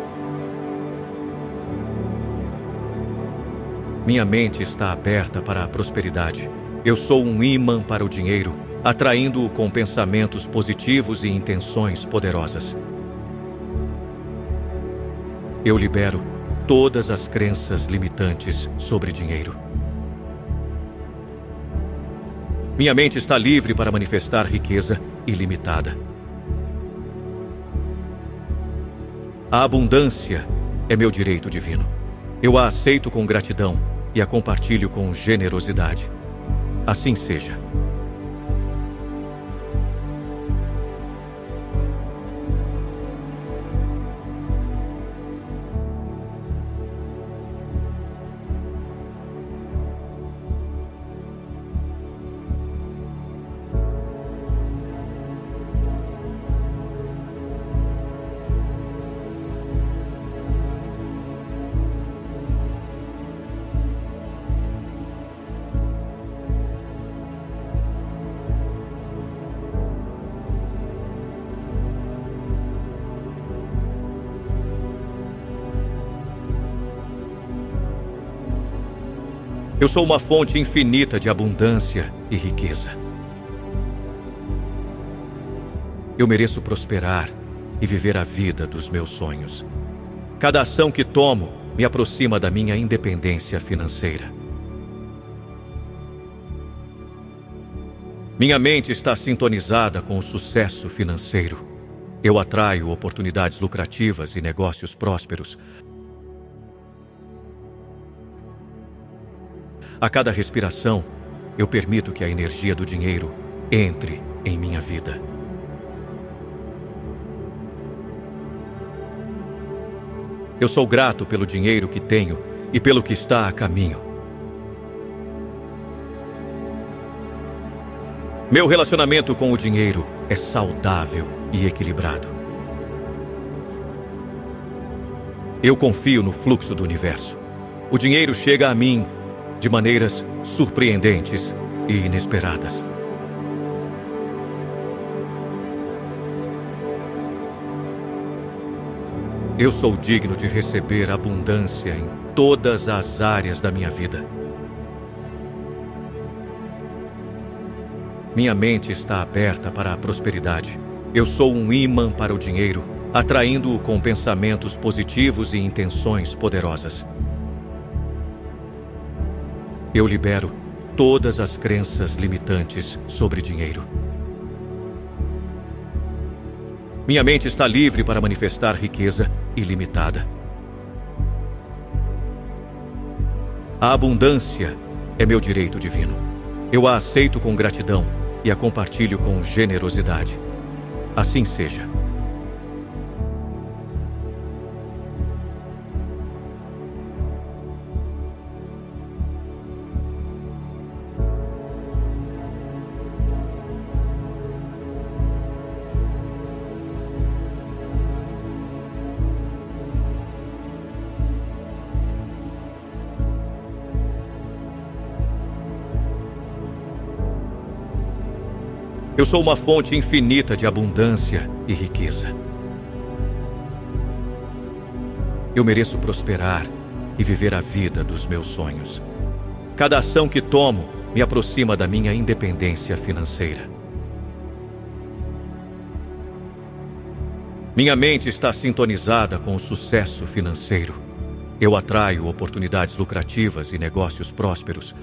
Minha mente está aberta para a prosperidade. Eu sou um imã para o dinheiro, atraindo-o com pensamentos positivos e intenções poderosas. Eu libero todas as crenças limitantes sobre dinheiro. Minha mente está livre para manifestar riqueza ilimitada. A abundância é meu direito divino. Eu a aceito com gratidão e a compartilho com generosidade. Assim seja. Eu sou uma fonte infinita de abundância e riqueza. Eu mereço prosperar e viver a vida dos meus sonhos. Cada ação que tomo me aproxima da minha independência financeira. Minha mente está sintonizada com o sucesso financeiro. Eu atraio oportunidades lucrativas e negócios prósperos. A cada respiração, eu permito que a energia do dinheiro entre em minha vida. Eu sou grato pelo dinheiro que tenho e pelo que está a caminho. Meu relacionamento com o dinheiro é saudável e equilibrado. Eu confio no fluxo do universo. O dinheiro chega a mim de maneiras surpreendentes e inesperadas. Eu sou digno de receber abundância em todas as áreas da minha vida. Minha mente está aberta para a prosperidade. Eu sou um imã para o dinheiro, atraindo-o com pensamentos positivos e intenções poderosas. Eu libero todas as crenças limitantes sobre dinheiro. Minha mente está livre para manifestar riqueza ilimitada. A abundância é meu direito divino. Eu a aceito com gratidão e a compartilho com generosidade. Assim seja. Eu sou uma fonte infinita de abundância e riqueza. Eu mereço prosperar e viver a vida dos meus sonhos. Cada ação que tomo me aproxima da minha independência financeira. Minha mente está sintonizada com o sucesso financeiro. Eu atraio oportunidades lucrativas e negócios prósperos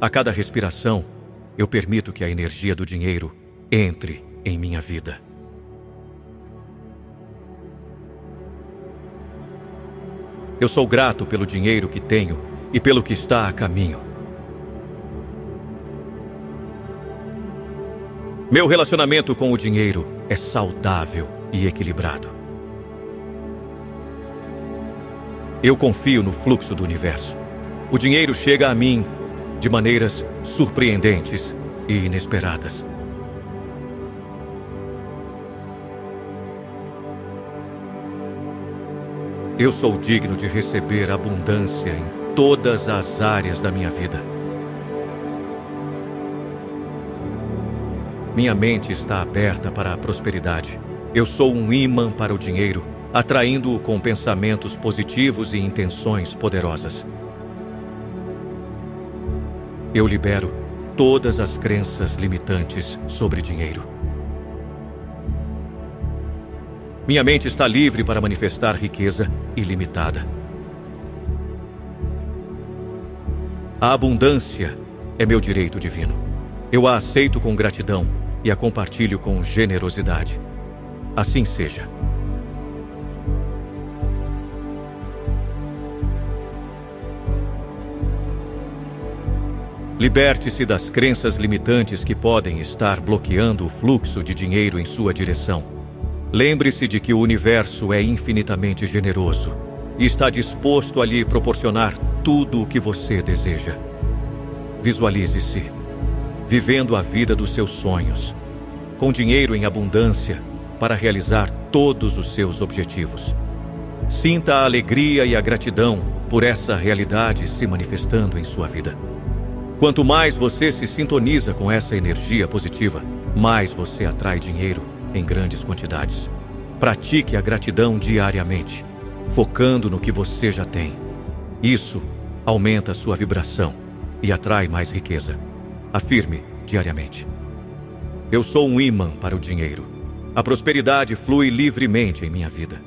A cada respiração, eu permito que a energia do dinheiro entre em minha vida. Eu sou grato pelo dinheiro que tenho e pelo que está a caminho. Meu relacionamento com o dinheiro é saudável e equilibrado. Eu confio no fluxo do universo. O dinheiro chega a mim de maneiras surpreendentes e inesperadas. Eu sou digno de receber abundância em todas as áreas da minha vida. Minha mente está aberta para a prosperidade. Eu sou um imã para o dinheiro, atraindo-o com pensamentos positivos e intenções poderosas. Eu libero todas as crenças limitantes sobre dinheiro. Minha mente está livre para manifestar riqueza ilimitada. A abundância é meu direito divino. Eu a aceito com gratidão e a compartilho com generosidade. Assim seja. Liberte-se das crenças limitantes que podem estar bloqueando o fluxo de dinheiro em sua direção. Lembre-se de que o universo é infinitamente generoso e está disposto a lhe proporcionar tudo o que você deseja. Visualize-se vivendo a vida dos seus sonhos, com dinheiro em abundância para realizar todos os seus objetivos. Sinta a alegria e a gratidão por essa realidade se manifestando em sua vida. Quanto mais você se sintoniza com essa energia positiva, mais você atrai dinheiro em grandes quantidades. Pratique a gratidão diariamente. focando no que você já tem. Isso aumenta a sua vibração e atrai mais riqueza. Afirme diariamente. Eu sou um imã para o dinheiro. A prosperidade flui livremente em minha vida.